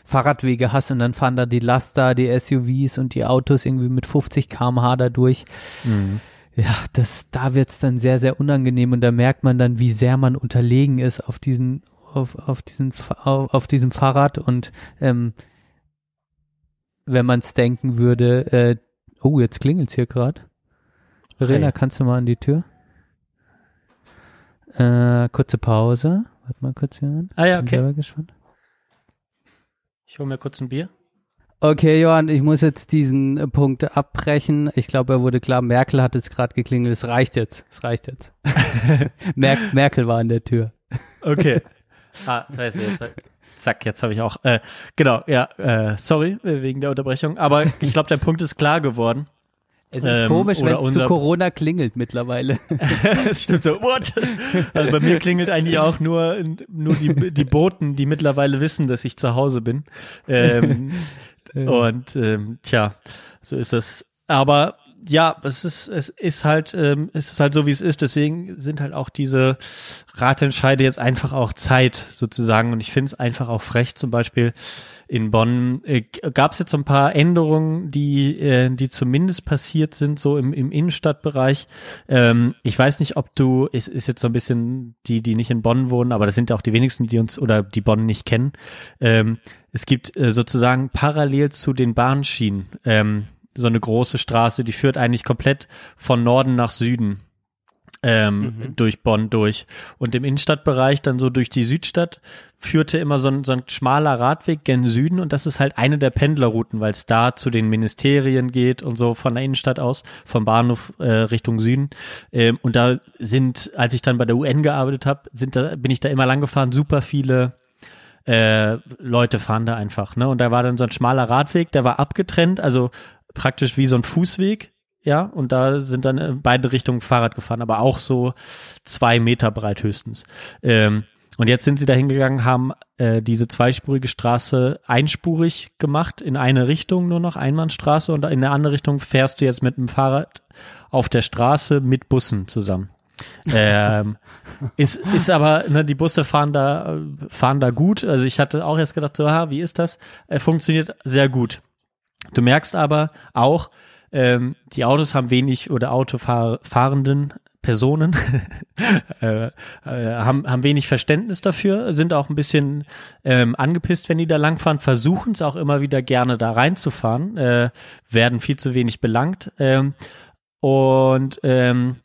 Fahrradwege hast und dann fahren da die Laster, die SUVs und die Autos irgendwie mit 50 km/h da durch, ja, das, da wird's dann sehr, sehr unangenehm und da merkt man dann, wie sehr man unterlegen ist auf diesen, auf, auf diesen, auf, auf diesem Fahrrad und ähm, wenn man's denken würde, äh, oh, jetzt klingelt's hier gerade. Verena, Hey. kannst du mal an die Tür? Äh, kurze Pause. Warte mal kurz jemand. Ah ja, Bin okay. selber gespannt. Ich hole mir kurz ein Bier. Okay, Johann, ich muss jetzt diesen äh, Punkt abbrechen. Ich glaube, er wurde klar. Merkel hat jetzt gerade geklingelt. Es reicht jetzt. Es reicht jetzt. Mer Merkel war an der Tür. Okay. ah, das heißt jetzt. Zack, jetzt habe ich auch. Äh, genau, ja, äh, sorry wegen der Unterbrechung, aber ich glaube, der Punkt ist klar geworden. Es ist Ähm, komisch, wenn es zu Corona klingelt mittlerweile. Es stimmt so. What? Also bei mir klingelt eigentlich auch nur nur die die Boten, die mittlerweile wissen, dass ich zu Hause bin. Ähm, und ähm, tja, so ist es. Aber ja, es ist es ist halt ähm, es ist halt so wie es ist. Deswegen sind halt auch diese Ratentscheide jetzt einfach auch Zeit sozusagen. Und ich finde es einfach auch frech. Zum Beispiel in Bonn äh, gab es jetzt so ein paar Änderungen, die äh, die zumindest passiert sind so im im Innenstadtbereich. Ähm, ich weiß nicht, ob du es ist jetzt so ein bisschen die die nicht in Bonn wohnen, aber das sind ja auch die wenigsten, die uns oder die Bonn nicht kennen. Ähm, es gibt äh, sozusagen parallel zu den Bahnschienen ähm, so eine große Straße, die führt eigentlich komplett von Norden nach Süden ähm, durch Bonn durch. Und im Innenstadtbereich dann so durch die Südstadt führte immer so ein, so ein schmaler Radweg gen Süden und das ist halt eine der Pendlerrouten, weil es da zu den Ministerien geht und so von der Innenstadt aus, vom Bahnhof äh, Richtung Süden. Ähm, und da sind, als ich dann bei der UN gearbeitet habe, sind da, bin ich da immer lang gefahren, super viele äh, Leute fahren da einfach, ne? Und da war dann so ein schmaler Radweg, der war abgetrennt, also praktisch wie so ein Fußweg, ja, und da sind dann in beide Richtungen Fahrrad gefahren, aber auch so zwei Meter breit höchstens. Ähm, und jetzt sind sie da hingegangen, haben äh, diese zweispurige Straße einspurig gemacht, in eine Richtung nur noch, Einbahnstraße, und in der andere Richtung fährst du jetzt mit dem Fahrrad auf der Straße mit Bussen zusammen. ähm, ist, ist aber, ne, die Busse fahren da, äh, fahren da gut. Also ich hatte auch erst gedacht, so, ha, wie ist das? Äh, funktioniert sehr gut. Du merkst aber auch, ähm, die Autos haben wenig oder Autofahrenden Personen äh, äh, haben, haben wenig Verständnis dafür, sind auch ein bisschen ähm, angepisst, wenn die da langfahren, versuchen es auch immer wieder gerne da reinzufahren, äh, werden viel zu wenig belangt. Ähm, und ähm,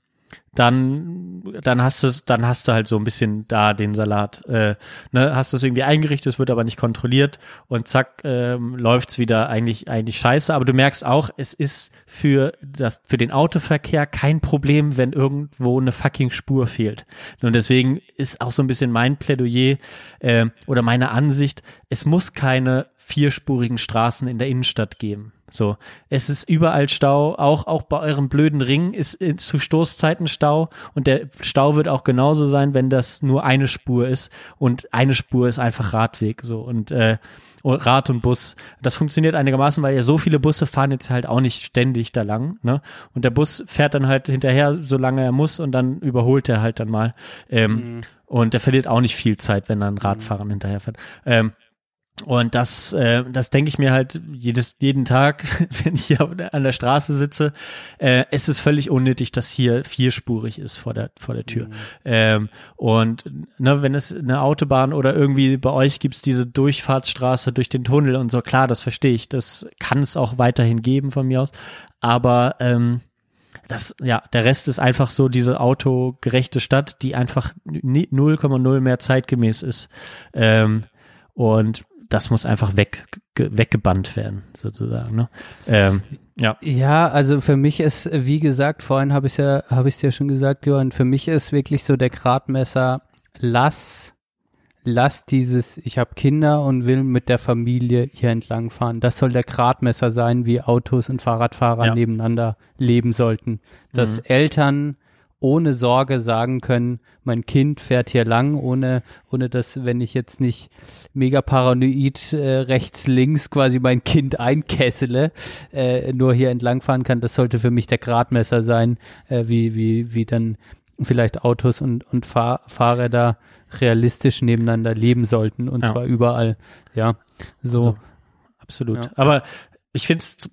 dann, dann hast du es, dann hast du halt so ein bisschen da den Salat, äh, ne, hast es irgendwie eingerichtet, es wird aber nicht kontrolliert und zack, ähm, läuft's wieder eigentlich, eigentlich scheiße. Aber du merkst auch, es ist für das, für den Autoverkehr kein Problem, wenn irgendwo eine fucking Spur fehlt. Und deswegen ist auch so ein bisschen mein Plädoyer, äh, oder meine Ansicht, es muss keine vierspurigen Straßen in der Innenstadt geben. So, es ist überall Stau, auch auch bei eurem blöden Ring ist, ist zu Stoßzeiten Stau und der Stau wird auch genauso sein, wenn das nur eine Spur ist und eine Spur ist einfach Radweg so und äh, Rad und Bus. Das funktioniert einigermaßen, weil ja so viele Busse fahren jetzt halt auch nicht ständig da lang, ne? Und der Bus fährt dann halt hinterher, solange er muss und dann überholt er halt dann mal. Ähm, Und der verliert auch nicht viel Zeit, wenn dann Radfahrern hinterher fährt. Ähm, und das, äh, das denke ich mir halt jedes, jeden Tag, wenn ich hier an der Straße sitze. Äh, es ist völlig unnötig, dass hier vierspurig ist vor der, vor der Tür. Ähm, und ne, wenn es eine Autobahn oder irgendwie bei euch gibt's diese Durchfahrtsstraße durch den Tunnel und so, klar, das verstehe ich. Das kann es auch weiterhin geben von mir aus. Aber ähm, das, ja, der Rest ist einfach so diese autogerechte Stadt, die einfach ni- 0,0 mehr zeitgemäß ist. Ähm, und das muss einfach weg, ge- weggebannt werden, sozusagen. Ne? Ähm, ja. Ja, also für mich ist, wie gesagt, vorhin habe ich ja, habe ich dir schon gesagt, Johann, für mich ist wirklich so der Gradmesser, lass, lass dieses, ich habe Kinder und will mit der Familie hier entlang fahren. Das soll der Gradmesser sein, wie Autos und Fahrradfahrer Ja. nebeneinander leben sollten. Dass Mhm. Eltern ohne Sorge sagen können, mein Kind fährt hier lang, ohne, ohne dass, wenn ich jetzt nicht mega paranoid äh, rechts, links quasi mein Kind einkessele, äh, nur hier entlang fahren kann. Das sollte für mich der Gradmesser sein, äh, wie, wie, wie dann vielleicht Autos und, und Fahr Fahrräder realistisch nebeneinander leben sollten und Ja. zwar überall. Ja, so. So. Absolut. Ja. Aber ich finde es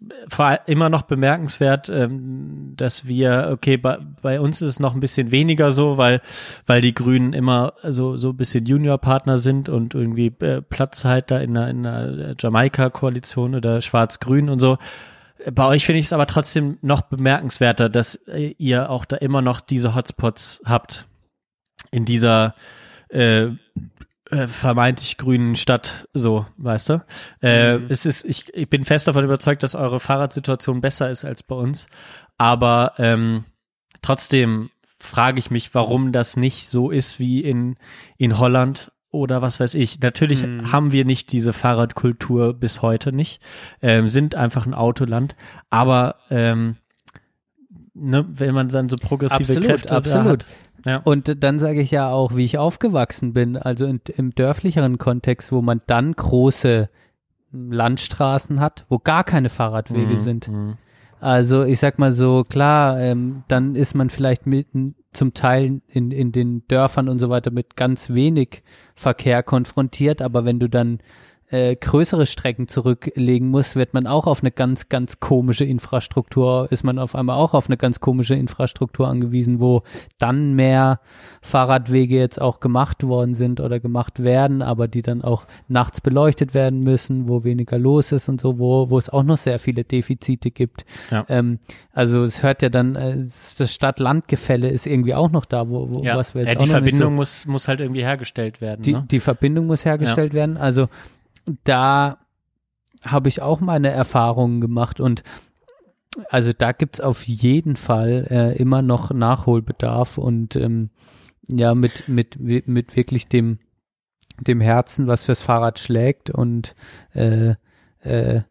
immer noch bemerkenswert, ähm, dass wir, okay, bei, bei uns ist es noch ein bisschen weniger so, weil, weil die Grünen immer so, so ein bisschen Juniorpartner sind und irgendwie äh, Platz halt da in der, in der Jamaika-Koalition oder Schwarz-Grün und so. Bei euch finde ich es aber trotzdem noch bemerkenswerter, dass äh, ihr auch da immer noch diese Hotspots habt in dieser äh, äh, vermeintlich grünen Stadt, so, weißt du? Äh, es ist, ich, ich bin fest davon überzeugt, dass eure Fahrradsituation besser ist als bei uns. Aber ähm, trotzdem frage ich mich, warum das nicht so ist wie in, in Holland oder was weiß ich. Natürlich Mhm. haben wir nicht diese Fahrradkultur bis heute nicht, ähm, sind einfach ein Autoland, aber ähm, ne, wenn man dann so progressive Absolut, Kräfte absolut. hat. Ja. Und dann sage ich ja auch, wie ich aufgewachsen bin, also in, im dörflicheren Kontext, wo man dann große Landstraßen hat, wo gar keine Fahrradwege Mhm, sind. mhm. Also ich sag mal so, klar, ähm, dann ist man vielleicht mitten zum Teil in, in den Dörfern und so weiter mit ganz wenig Verkehr konfrontiert, aber wenn du dann äh, größere Strecken zurücklegen musst, wird man auch auf eine ganz, ganz komische Infrastruktur, ist man auf einmal auch auf eine ganz komische Infrastruktur angewiesen, wo dann mehr Fahrradwege jetzt auch gemacht worden sind oder gemacht werden, aber die dann auch nachts beleuchtet werden müssen, wo weniger los ist und so, wo, wo es auch noch sehr viele Defizite gibt. Ja. Ähm, also es hört ja dann, äh, das Stadt-Land-Gefälle ist irgendwie auch noch da, wo, wo Ja, was wir jetzt ja, auch die noch nicht so Verbindung muss, muss halt irgendwie hergestellt werden. die, ne? die Verbindung muss hergestellt werden. Also da habe ich auch meine Erfahrungen gemacht und also da gibt's auf jeden Fall äh, immer noch Nachholbedarf und ähm, ja, mit, mit, mit wirklich dem, dem Herzen, was fürs Fahrrad schlägt und äh, äh,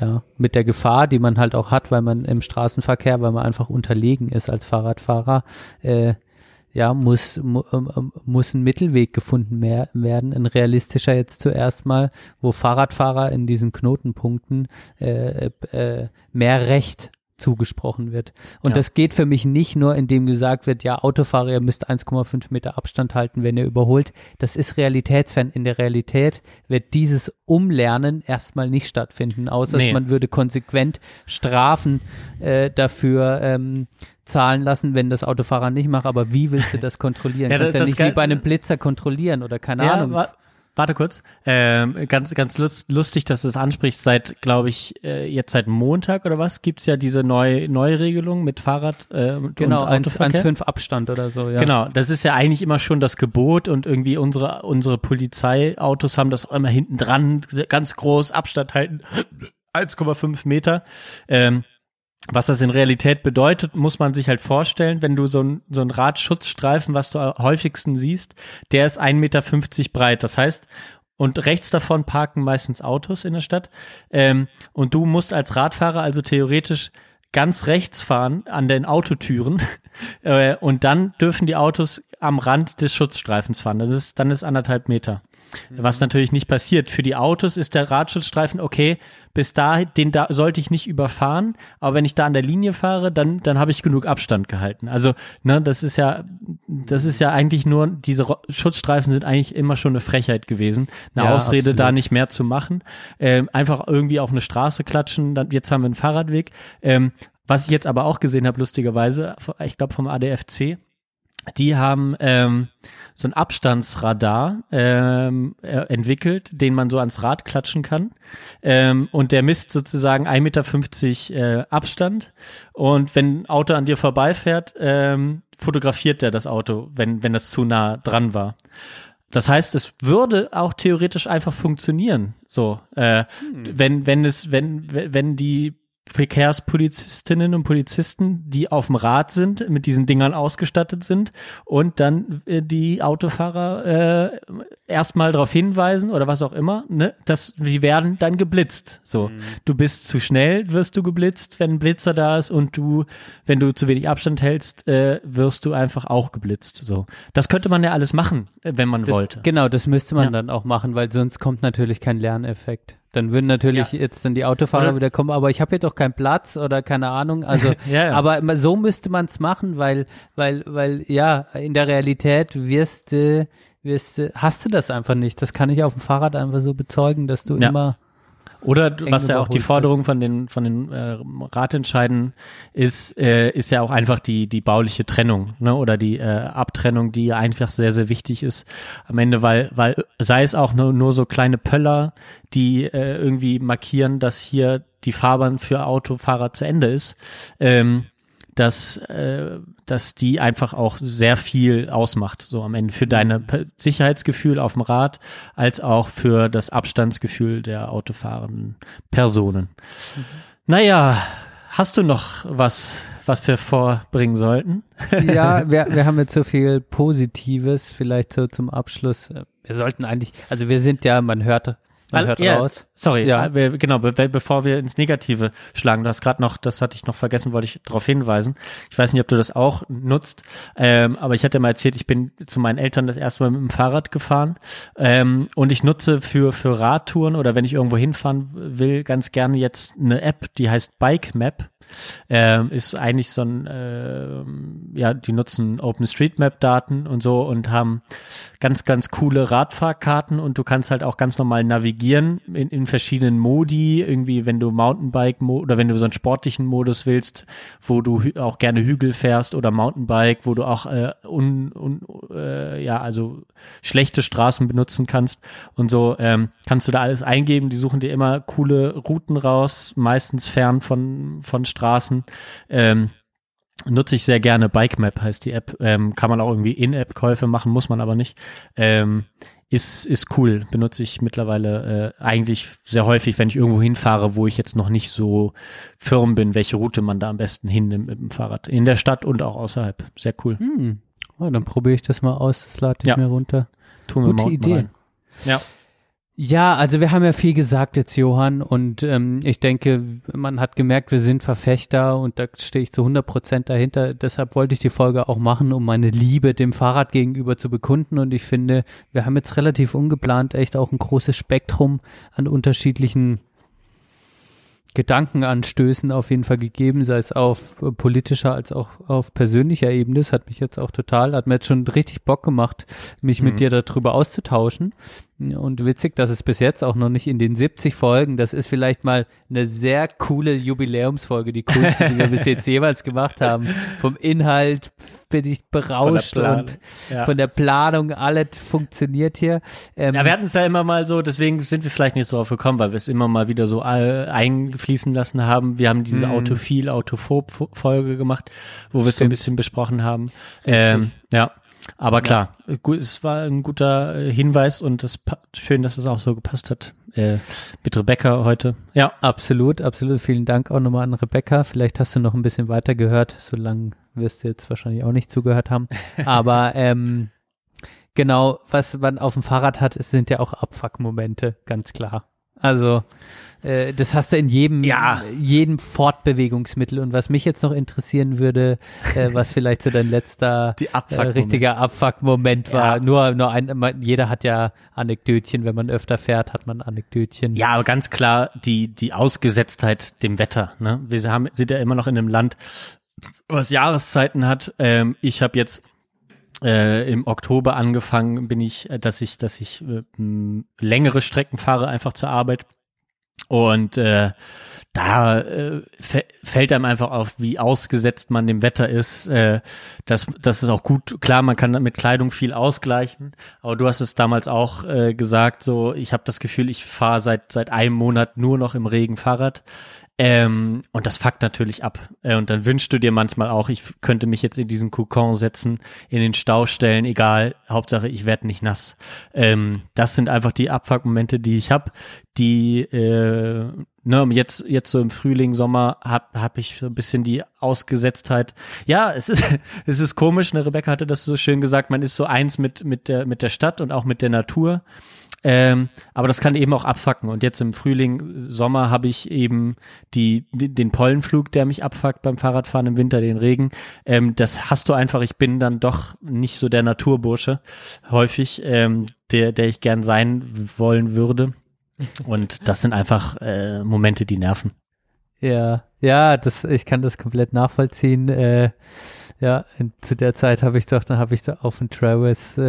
ja, mit der Gefahr, die man halt auch hat, weil man im Straßenverkehr, weil man einfach unterlegen ist als Fahrradfahrer, äh, ja, muss, mu, ähm, ähm, muss ein Mittelweg gefunden mehr, werden, ein realistischer jetzt zuerst mal, wo Fahrradfahrer in diesen Knotenpunkten äh, äh, mehr Recht zugesprochen wird. Und Ja. das geht für mich nicht nur, indem gesagt wird, ja, Autofahrer, ihr müsst 1,5 Meter Abstand halten, wenn ihr überholt. Das ist realitätsfern. In der Realität wird dieses Umlernen erstmal nicht stattfinden, außer Nee. man würde konsequent Strafen äh, dafür ähm, zahlen lassen, wenn das Autofahrer nicht macht. Aber wie willst du das kontrollieren? Ja, Ja, Kannst das- ja das nicht wie Geil- bei einem Blitzer kontrollieren oder keine Ja, Ahnung. wa warte kurz. Ähm, ganz, ganz lust, lustig, dass du es ansprichst. Seit, glaube ich, äh, jetzt seit Montag oder was gibt's ja diese neue Neuregelung mit Fahrrad äh, genau, und 1, Autoverkehr. 1,5 Abstand oder so. Ja. Genau, das ist ja eigentlich immer schon das Gebot und irgendwie unsere, unsere Polizeiautos haben das immer hinten dran, ganz groß, Abstand halten, 1,5 Meter. Ähm, was das in Realität bedeutet, muss man sich halt vorstellen, wenn du so ein, so ein Radschutzstreifen, was du am häufigsten siehst, der ist 1,50 Meter breit. Das heißt, und rechts davon parken meistens Autos in der Stadt. Ähm, und du musst als Radfahrer also theoretisch ganz rechts fahren an den Autotüren äh, und dann dürfen die Autos am Rand des Schutzstreifens fahren. Das ist, dann ist anderthalb Meter. Was natürlich nicht passiert. Für die Autos ist der Radschutzstreifen okay, bis da, den da sollte ich nicht überfahren, aber wenn ich da an der Linie fahre, dann, dann habe ich genug Abstand gehalten. Also, ne, das ist ja, das ist ja eigentlich nur, diese Schutzstreifen sind eigentlich immer schon eine Frechheit gewesen. Eine Ja, Ausrede, absolut. da nicht mehr zu machen. Ähm, einfach irgendwie auf eine Straße klatschen, dann, jetzt haben wir einen Fahrradweg. Ähm, was ich jetzt aber auch gesehen habe, lustigerweise, ich glaube vom ADFC, die haben ähm, so ein Abstandsradar ähm, äh, entwickelt, den man so ans Rad klatschen kann. Ähm, und der misst sozusagen 1,50 Meter äh, Abstand. Und wenn ein Auto an dir vorbeifährt, ähm, fotografiert der das Auto, wenn, wenn das zu nah dran war. Das heißt, es würde auch theoretisch einfach funktionieren. So, äh, wenn wenn es wenn wenn die Verkehrspolizistinnen und Polizisten, die auf dem Rad sind, mit diesen Dingern ausgestattet sind und dann äh, die Autofahrer äh, erstmal darauf hinweisen oder was auch immer, ne, dass die werden dann geblitzt. So, du bist zu schnell, wirst du geblitzt, wenn ein Blitzer da ist und du, wenn du zu wenig Abstand hältst, äh, wirst du einfach auch geblitzt. So, das könnte man ja alles machen, äh, wenn man Das, wollte. Genau, das müsste man Ja. dann auch machen, weil sonst kommt natürlich kein Lerneffekt. Dann würden natürlich Ja. jetzt dann die Autofahrer Oder- wieder kommen, aber ich habe hier doch keinen Platz oder keine Ahnung. Also, Ja, ja. aber so müsste man es machen, weil, weil, weil, ja, in der Realität wirst du, wirst du, hast du das einfach nicht. Das kann ich auf dem Fahrrad einfach so bezeugen, dass du immer, Oder was ja auch die Forderung von den von den äh, Ratentscheiden ist, äh, ist ja auch einfach die die bauliche Trennung, ne? Oder die äh, Abtrennung, die einfach sehr sehr wichtig ist am Ende, weil weil sei es auch nur nur so kleine Pöller, die äh, irgendwie markieren, dass hier die Fahrbahn für Autofahrer zu Ende ist. Ähm, dass, äh, dass die einfach auch sehr viel ausmacht, so am Ende für deine Pe- Sicherheitsgefühl auf dem Rad, als auch für das Abstandsgefühl der autofahrenden Personen. Naja, hast du noch was, was wir vorbringen sollten? ja, wir, wir haben jetzt so viel Positives, vielleicht so zum Abschluss. Wir sollten eigentlich, also wir sind ja, man hört, man hört ja, raus. Sorry, Ja. wir, genau, be bevor wir ins Negative schlagen, du hast gerade noch, das hatte ich noch vergessen, wollte ich darauf hinweisen. Ich weiß nicht, ob du das auch nutzt, ähm, aber ich hatte mal erzählt, ich bin zu meinen Eltern das erste Mal mit dem Fahrrad gefahren ähm, und ich nutze für, für Radtouren oder wenn ich irgendwo hinfahren will, ganz gerne jetzt eine App, die heißt Bike Map. Ähm, ist eigentlich so ein, ähm, ja, die nutzen OpenStreetMap-Daten und so und haben ganz, ganz coole Radfahrkarten und du kannst halt auch ganz normal navigieren in, in verschiedenen Modi, irgendwie, wenn du Mountainbike oder wenn du so einen sportlichen Modus willst, wo du auch gerne Hügel fährst oder Mountainbike, wo du auch äh, un, un, äh, ja, also schlechte Straßen benutzen kannst und so, ähm, kannst du da alles eingeben, die suchen dir immer coole Routen raus, meistens fern von, von Straßen. Ähm, nutze ich sehr gerne. Bike Map heißt die App. Ähm, kann man auch irgendwie In-App-Käufe machen, muss man aber nicht. Ähm, ist, ist cool. Benutze ich mittlerweile äh, eigentlich sehr häufig, wenn ich irgendwo hinfahre, wo ich jetzt noch nicht so firm bin, welche Route man da am besten hinnimmt mit dem Fahrrad. In der Stadt und auch außerhalb. Sehr cool. Hm. Oh, dann probiere ich das mal aus, das lade ich Ja. mir runter. Tun wir Gute Idee. Ja. Ja, also wir haben ja viel gesagt jetzt, Johann, und ähm, ich denke, man hat gemerkt, wir sind Verfechter und da stehe ich zu 100 Prozent dahinter. Deshalb wollte ich die Folge auch machen, um meine Liebe dem Fahrrad gegenüber zu bekunden. Und ich finde, wir haben jetzt relativ ungeplant echt auch ein großes Spektrum an unterschiedlichen Gedankenanstößen auf jeden Fall gegeben, sei es auf politischer als auch auf persönlicher Ebene. Das hat mich jetzt auch total, hat mir jetzt schon richtig Bock gemacht, mich mit dir darüber auszutauschen. Und witzig, dass es bis jetzt auch noch nicht in den 70 Folgen, das ist vielleicht mal eine sehr coole Jubiläumsfolge, die coolste, die wir bis jetzt jeweils gemacht haben. Vom Inhalt bin ich berauscht Planung, und ja. von der Planung, alles funktioniert hier. Ähm, Ja, wir hatten es ja immer mal so, deswegen sind wir vielleicht nicht so drauf gekommen, weil wir es immer mal wieder so all, eingefließen lassen haben. Wir haben diese Autophil, Autophob-Folge gemacht, wo wir es so ein bisschen besprochen haben. Ähm, ja, aber klar, gut, es war ein guter äh, Hinweis und es pa- schön, dass es auch so gepasst hat äh, mit Rebecca heute. Ja, Absolut, absolut. Vielen Dank auch nochmal an Rebecca. Vielleicht hast du noch ein bisschen weiter gehört. So lange wirst du jetzt wahrscheinlich auch nicht zugehört haben. Aber ähm, genau, was man auf dem Fahrrad hat, es sind ja auch Abfuck-Momente, ganz klar. Also äh, das hast du in jedem, Ja. jedem Fortbewegungsmittel. Und was mich jetzt noch interessieren würde, äh, was vielleicht so dein letzter äh, richtiger Abfuck-Moment war. Ja. Nur, nur ein, jeder hat ja Anekdötchen, wenn man öfter fährt, hat man Anekdötchen. Ja, aber ganz klar die, die Ausgesetztheit dem Wetter. Ne? Wir haben, sind ja immer noch in einem Land, was Jahreszeiten hat. Ähm, ich habe jetzt äh, im Oktober angefangen, bin ich, äh, dass ich, dass ich äh, längere Strecken fahre, einfach zur Arbeit. Und äh, da äh, fä- fällt einem einfach auf, wie ausgesetzt man dem Wetter ist. Äh, das, das ist auch gut. Klar, man kann mit Kleidung viel ausgleichen, aber du hast es damals auch äh, gesagt, so ich habe das Gefühl, ich fahre seit seit einem Monat nur noch im Regen Fahrrad. Ähm, und das fuckt natürlich ab. Äh, und dann wünschst du dir manchmal auch, ich könnte mich jetzt in diesen Kokon setzen, in den Stau stellen, egal, Hauptsache ich werde nicht nass. Ähm, das sind einfach die Abfuckmomente, die ich habe, die äh, ne, jetzt jetzt so im Frühling, Sommer hab hab ich so ein bisschen die Ausgesetztheit. Ja, es ist es ist komisch, ne, Rebecca hatte das so schön gesagt, man ist so eins mit mit der mit der Stadt und auch mit der Natur. Ähm, aber das kann eben auch abfacken. Und jetzt im Frühling, Sommer habe ich eben die, den Pollenflug, der mich abfuckt beim Fahrradfahren, im Winter den Regen. Ähm, das hast du einfach. Ich bin dann doch nicht so der Naturbursche häufig, ähm, der, der ich gern sein wollen würde. Und das sind einfach äh, Momente, die nerven. Ja, ja, das, ich kann das komplett nachvollziehen. Äh, ja, in, zu der Zeit habe ich doch, dann habe ich da auf den Travis äh,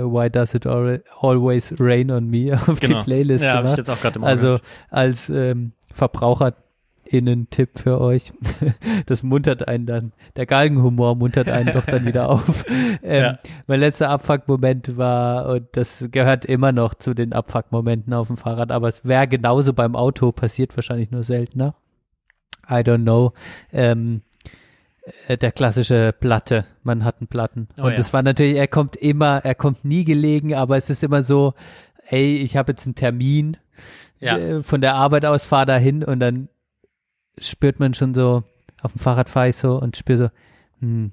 äh, Why Does It Al- Always Rain on Me auf die Playlist Genau. ja, hab ich gemacht. jetzt auch gerade im Also als ähm, VerbraucherInnen-Tipp für euch, das muntert einen dann, der Galgenhumor muntert einen doch dann wieder auf. Ähm, Ja. Mein letzter Abfuck-Moment war, und das gehört immer noch zu den Abfuck-Momenten auf dem Fahrrad, aber es wäre genauso beim Auto, passiert wahrscheinlich nur seltener. I don't know. Ähm, äh, der klassische Platte, man hat einen Platten. Oh und ja. das war natürlich, er kommt immer, er kommt nie gelegen, aber es ist immer so, ey, ich habe jetzt einen Termin, Ja. äh, von der Arbeit aus fahr da hin und dann spürt man schon so, auf dem Fahrrad fahre ich so und spüre so, hm,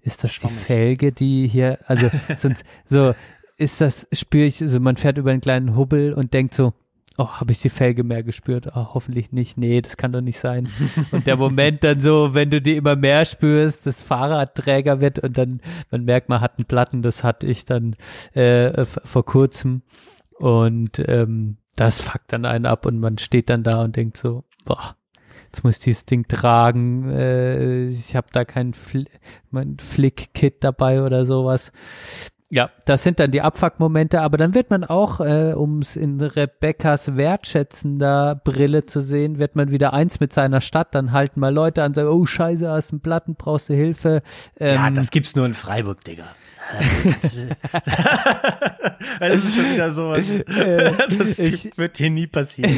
ist das die Schwammig. Felge, die hier, also sonst so, ist das, spüre ich, also man fährt über einen kleinen Hubbel und denkt so, oh, habe ich die Felge mehr gespürt? Oh, hoffentlich nicht. Nee, das kann doch nicht sein. Und der Moment dann so, wenn du die immer mehr spürst, das Fahrrad träger wird und dann, man merkt, man hat einen Platten, das hatte ich dann äh, vor kurzem. Und ähm, das fuckt dann einen ab und man steht dann da und denkt so, boah, jetzt muss ich dieses Ding tragen, äh, ich habe da kein Fl mein Flick-Kit dabei oder sowas. Ja, das sind dann die Abfuck-Momente, aber dann wird man auch, äh, um es in Rebecca's wertschätzender Brille zu sehen, wird man wieder eins mit seiner Stadt, dann halten mal Leute an, sagen, oh scheiße, hast einen Platten, brauchst du Hilfe. Ähm, Ja, das gibt's nur in Freiburg, Digga. Das, ist schon wieder sowas. Das ich- wird hier nie passieren.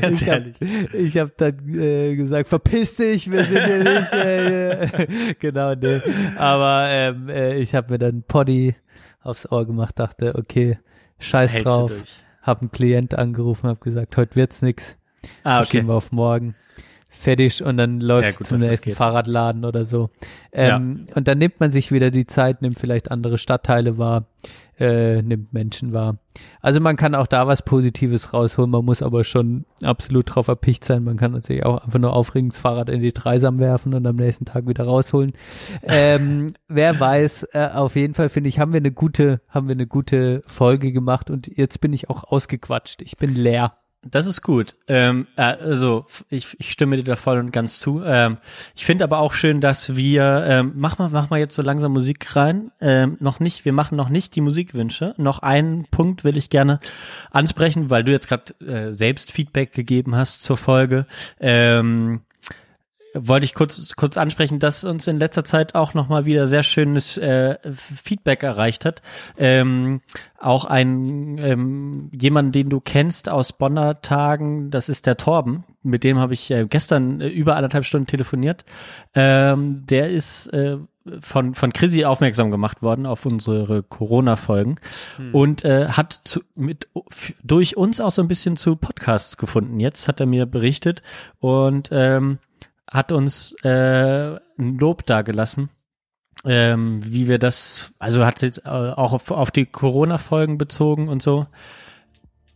Ganz ich habe ehrlich. ich hab dann äh, gesagt, verpiss dich, wir sind hier nicht. Äh, genau, nee. Aber ähm, äh, ich habe mir dann Poddy aufs Ohr gemacht, dachte, okay, scheiß Hältst drauf. Hab einen Klient angerufen, hab gesagt, heute wird's nix. Ah, Verschieben wir auf morgen. Fertig und dann läuft Ja, gut, zum nächsten. Fahrradladen oder so. Ähm, Und dann nimmt man sich wieder die Zeit, nimmt vielleicht andere Stadtteile wahr, äh, nimmt Menschen wahr. Also man kann auch da was Positives rausholen, man muss aber schon absolut drauf erpicht sein. Man kann natürlich auch einfach nur aufregend das Fahrrad in die Dreisam werfen und am nächsten Tag wieder rausholen. ähm, wer weiß, äh, auf jeden Fall finde ich, haben wir eine gute, haben wir eine gute Folge gemacht und jetzt bin ich auch ausgequatscht. Ich bin leer. Das ist gut. Ähm, äh, also ich, ich stimme dir da voll und ganz zu. Ähm, ich finde aber auch schön, dass wir ähm, mach mal mach mal jetzt so langsam Musik rein. Ähm, noch nicht, wir machen noch nicht die Musikwünsche. Noch einen Punkt will ich gerne ansprechen, weil du jetzt gerade äh, selbst Feedback gegeben hast zur Folge. Ähm, wollte ich kurz kurz ansprechen, dass uns in letzter Zeit auch noch mal wieder sehr schönes äh, Feedback erreicht hat. Ähm, auch ein ähm, jemand, den du kennst aus Bonner Tagen, das ist der Torben. Mit dem habe ich äh, gestern äh, über anderthalb Stunden telefoniert. Ähm, der ist äh, von von Chrissy aufmerksam gemacht worden auf unsere Corona-Folgen und äh, hat zu, mit durch uns auch so ein bisschen zu Podcasts gefunden. Jetzt hat er mir berichtet und ähm, hat uns äh, ein Lob dagelassen. ähm, wie wir das, also hat jetzt äh, auch auf, auf die Corona-Folgen bezogen und so.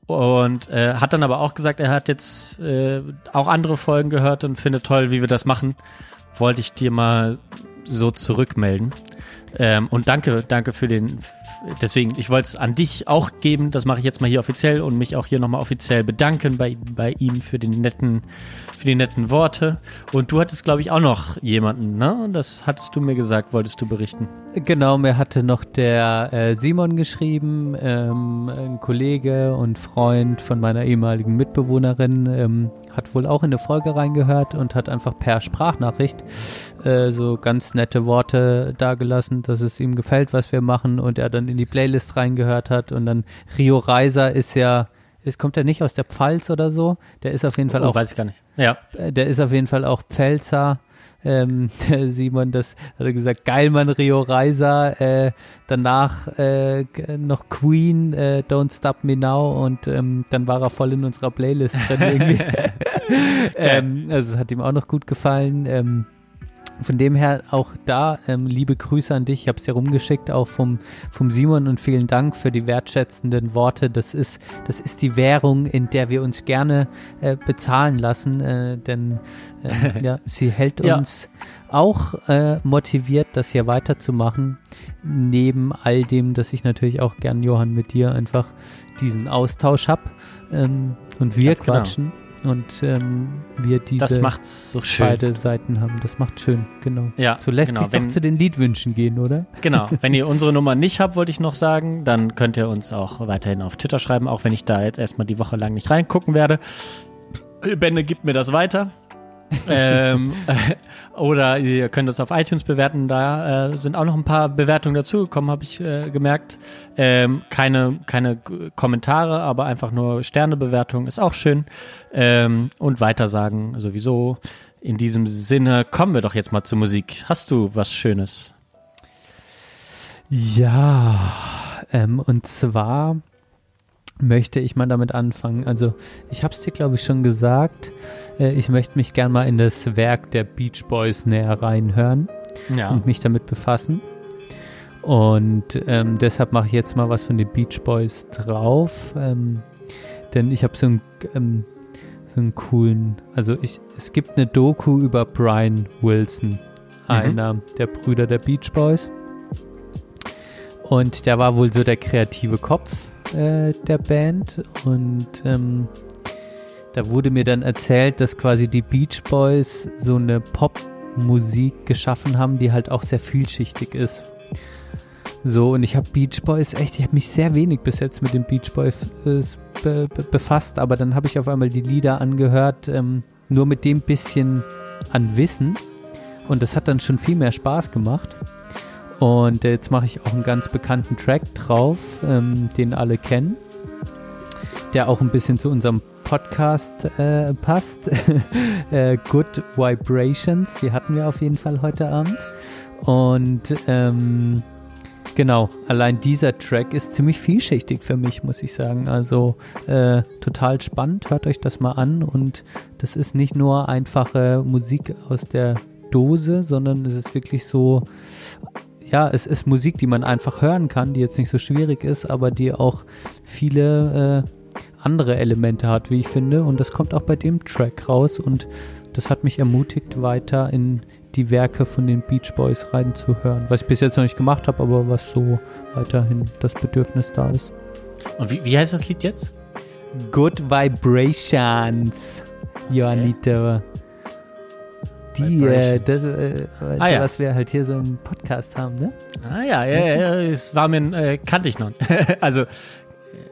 Und äh, hat dann aber auch gesagt, er hat jetzt äh, auch andere Folgen gehört und findet toll, wie wir das machen. Wollte ich dir mal so zurückmelden. Ähm, und danke, danke für den. Deswegen, ich wollte es an dich auch geben. Das mache ich jetzt mal hier offiziell und mich auch hier nochmal offiziell bedanken bei, bei ihm für den netten, für die netten Worte. Und du hattest, glaube ich, auch noch jemanden, ne? Das hattest du mir gesagt, wolltest du berichten. Genau, mir hatte noch der äh, Simon geschrieben, ähm, ein Kollege und Freund von meiner ehemaligen Mitbewohnerin, ähm, hat wohl auch in eine Folge reingehört und hat einfach per Sprachnachricht äh, so ganz nette Worte dagelassen, dass es ihm gefällt, was wir machen und er dann in die Playlist reingehört hat und dann Rio Reiser ist ja ist, kommt er nicht aus der Pfalz oder so? Der ist auf jeden Fall Oh, auch weiß ich gar nicht. Ja. äh, der ist auf jeden Fall auch Pfälzer. Ähm, der Simon, das hat er gesagt, geil, Mann, Rio Reiser, äh, danach äh, noch Queen, äh, Don't Stop Me Now und ähm, dann war er voll in unserer Playlist drin irgendwie. ähm, also es hat ihm auch noch gut gefallen. Von dem her auch da ähm, liebe Grüße an dich. Ich habe es dir rumgeschickt, auch vom, vom Simon und vielen Dank für die wertschätzenden Worte. Das ist, das ist die Währung, in der wir uns gerne äh, bezahlen lassen, äh, denn äh, ja, sie hält Ja. uns auch äh, motiviert, das hier weiterzumachen. Neben all dem, dass ich natürlich auch gern, Johann, mit dir einfach diesen Austausch hab ähm, und wir Ganz genau. Und ähm, wir diese so beide Seiten haben. Das macht schön, genau. Ja, So lässt genau. sich doch zu den Liedwünschen gehen, oder? Genau, wenn ihr unsere Nummer nicht habt, wollte ich noch sagen, dann könnt ihr uns auch weiterhin auf Twitter schreiben, auch wenn ich da jetzt erstmal die Woche lang nicht reingucken werde. Bände gibt mir das weiter. Ähm, oder ihr könnt es auf iTunes bewerten. Da äh, sind auch noch ein paar Bewertungen dazugekommen, habe ich äh, gemerkt. Ähm, keine, keine Kommentare, aber einfach nur Sternebewertung ist auch schön. Ähm, und weitersagen sowieso. In diesem Sinne kommen wir doch jetzt mal zur Musik. Hast du was Schönes? Ja, ähm, und zwar möchte ich mal damit anfangen. Also, ich habe es dir, glaube ich, schon gesagt. Äh, ich möchte mich gern mal in das Werk der Beach Boys näher reinhören Ja. und mich damit befassen. Und ähm, deshalb mache ich jetzt mal was von den Beach Boys drauf. Ähm, denn ich habe so einen, ähm, so einen coolen, also ich, es gibt eine Doku über Brian Wilson, einer der Brüder der Beach Boys. Und der war wohl so der kreative Kopf äh, der Band. Und ähm, da wurde mir dann erzählt, dass quasi die Beach Boys so eine Popmusik geschaffen haben, die halt auch sehr vielschichtig ist. So, und ich habe Beach Boys echt, ich habe mich sehr wenig bis jetzt mit den Beach Boys äh, be be befasst, aber dann habe ich auf einmal die Lieder angehört, ähm, nur mit dem bisschen an Wissen. Und das hat dann schon viel mehr Spaß gemacht. Und jetzt mache ich auch einen ganz bekannten Track drauf, ähm, den alle kennen, der auch ein bisschen zu unserem Podcast äh, passt. äh, Good Vibrations, die hatten wir auf jeden Fall heute Abend. Und ähm, genau, allein dieser Track ist ziemlich vielschichtig für mich, muss ich sagen. Also äh, total spannend, hört euch das mal an. Und das ist nicht nur einfache Musik aus der Dose, sondern es ist wirklich so ja, es ist Musik, die man einfach hören kann, die jetzt nicht so schwierig ist, aber die auch viele äh, andere Elemente hat, wie ich finde. Und das kommt auch bei dem Track raus und das hat mich ermutigt, weiter in die Werke von den Beach Boys reinzuhören. Was ich bis jetzt noch nicht gemacht habe, aber was so weiterhin das Bedürfnis da ist. Und wie, wie heißt das Lied jetzt? Good Vibrations, Joanita. Die, äh, das, äh, Ah, ja. was wir halt hier so im Podcast haben, ne? Ah ja, ja, ja, es war mir, äh, kannte ich noch. also, äh,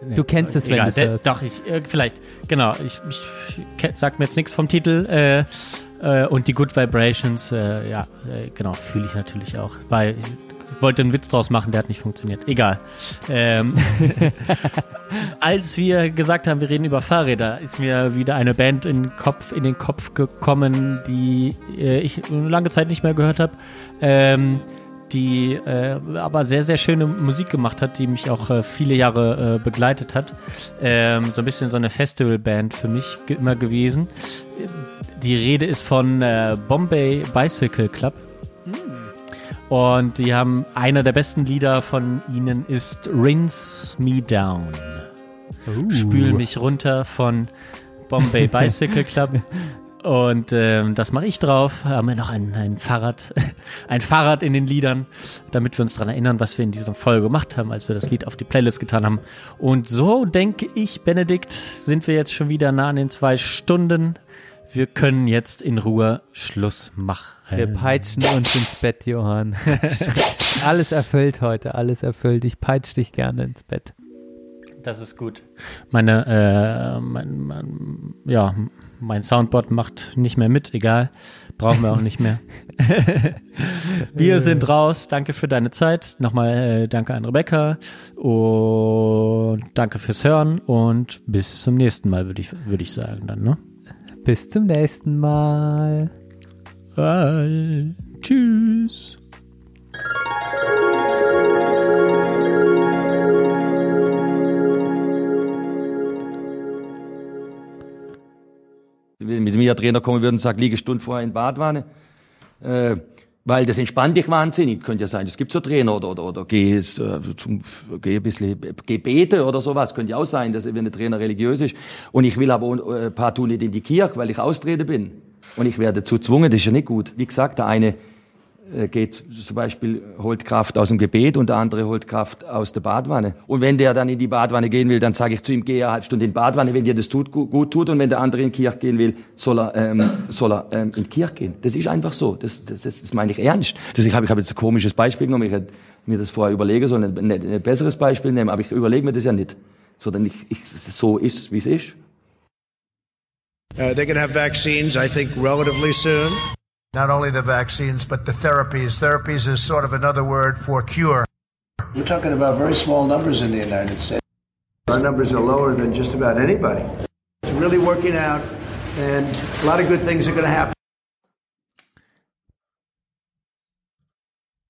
nee, Du kennst es, wenn du's der- hörst. Doch, ich, äh, vielleicht, genau, ich, ich, ke- sag mir jetzt nichts vom Titel, äh, äh, und die Good Vibrations, äh, ja, äh, genau, fühle ich natürlich auch, weil ich wollte einen Witz draus machen, der hat nicht funktioniert. Egal. Ähm, als wir gesagt haben, wir reden über Fahrräder, ist mir wieder eine Band in den Kopf, in den Kopf gekommen, die äh, ich lange Zeit nicht mehr gehört habe. Ähm, die äh, aber sehr, sehr schöne Musik gemacht hat, die mich auch äh, viele Jahre äh, begleitet hat. Ähm, so ein bisschen so eine Festivalband für mich ge immer gewesen. Die Rede ist von äh, Bombay Bicycle Club. Und die haben einer der besten Lieder von ihnen ist Rinse Me Down. Spül mich runter von Bombay Bicycle Club. Und ähm, das mache ich drauf. Haben wir noch ein, ein Fahrrad, ein Fahrrad in den Liedern, damit wir uns daran erinnern, was wir in dieser Folge gemacht haben, als wir das Lied auf die Playlist getan haben. Und so denke ich, Benedikt, sind wir jetzt schon wieder nah an den zwei Stunden. Wir können jetzt in Ruhe Schluss machen. Wir peitschen uns ins Bett, Johann. alles erfüllt heute, alles erfüllt. Ich peitsch dich gerne ins Bett. Das ist gut. Meine, äh, mein, mein, ja, mein Soundboard macht nicht mehr mit, egal. Brauchen wir auch nicht mehr. wir sind raus. Danke für deine Zeit. Nochmal äh, danke an Rebecca und danke fürs Hören und bis zum nächsten Mal, würde ich, würde ich sagen dann, ne? Bis zum nächsten Mal. Bye. Tschüss. Wenn mit mir Trainer kommen würde und sagt, liege Stunde vorher in Badwanne, äh, weil das entspannt dich wahnsinnig. Könnte ja sein, es gibt so Trainer oder, oder, oder geh, äh, zum, geh ein bisschen Gebete oder sowas. Könnte ja auch sein, dass wenn der Trainer religiös ist. Und ich will aber äh, partout nicht in die Kirche, weil ich austrete bin. Und ich werde dazu gezwungen, das ist ja nicht gut. Wie gesagt, der eine äh, geht zum Beispiel, holt Kraft aus dem Gebet und der andere holt Kraft aus der Badwanne. Und wenn der dann in die Badwanne gehen will, dann sage ich zu ihm, geh eine halbe Stunde in die Badwanne, wenn dir das tut, gut, tut. Und wenn der andere in die Kirche gehen will, soll er, ähm, soll er ähm, in die Kirche gehen. Das ist einfach so. Das, das, das, das meine ich ernst. Das, ich habe ich hab jetzt ein komisches Beispiel genommen. Ich hätte mir das vorher überlegen sollen, ein, ein, ein besseres Beispiel nehmen. Aber ich überlege mir das ja nicht. Sondern ich, ich, so ist es, wie es ist. Uh, they're going have vaccines, I think, relatively soon. Not only the vaccines, but the therapies. Therapies is sort of another word for cure. We're talking about very small numbers in the United States. Our numbers are lower than just about anybody. It's really working out, and a lot of good things are going to happen.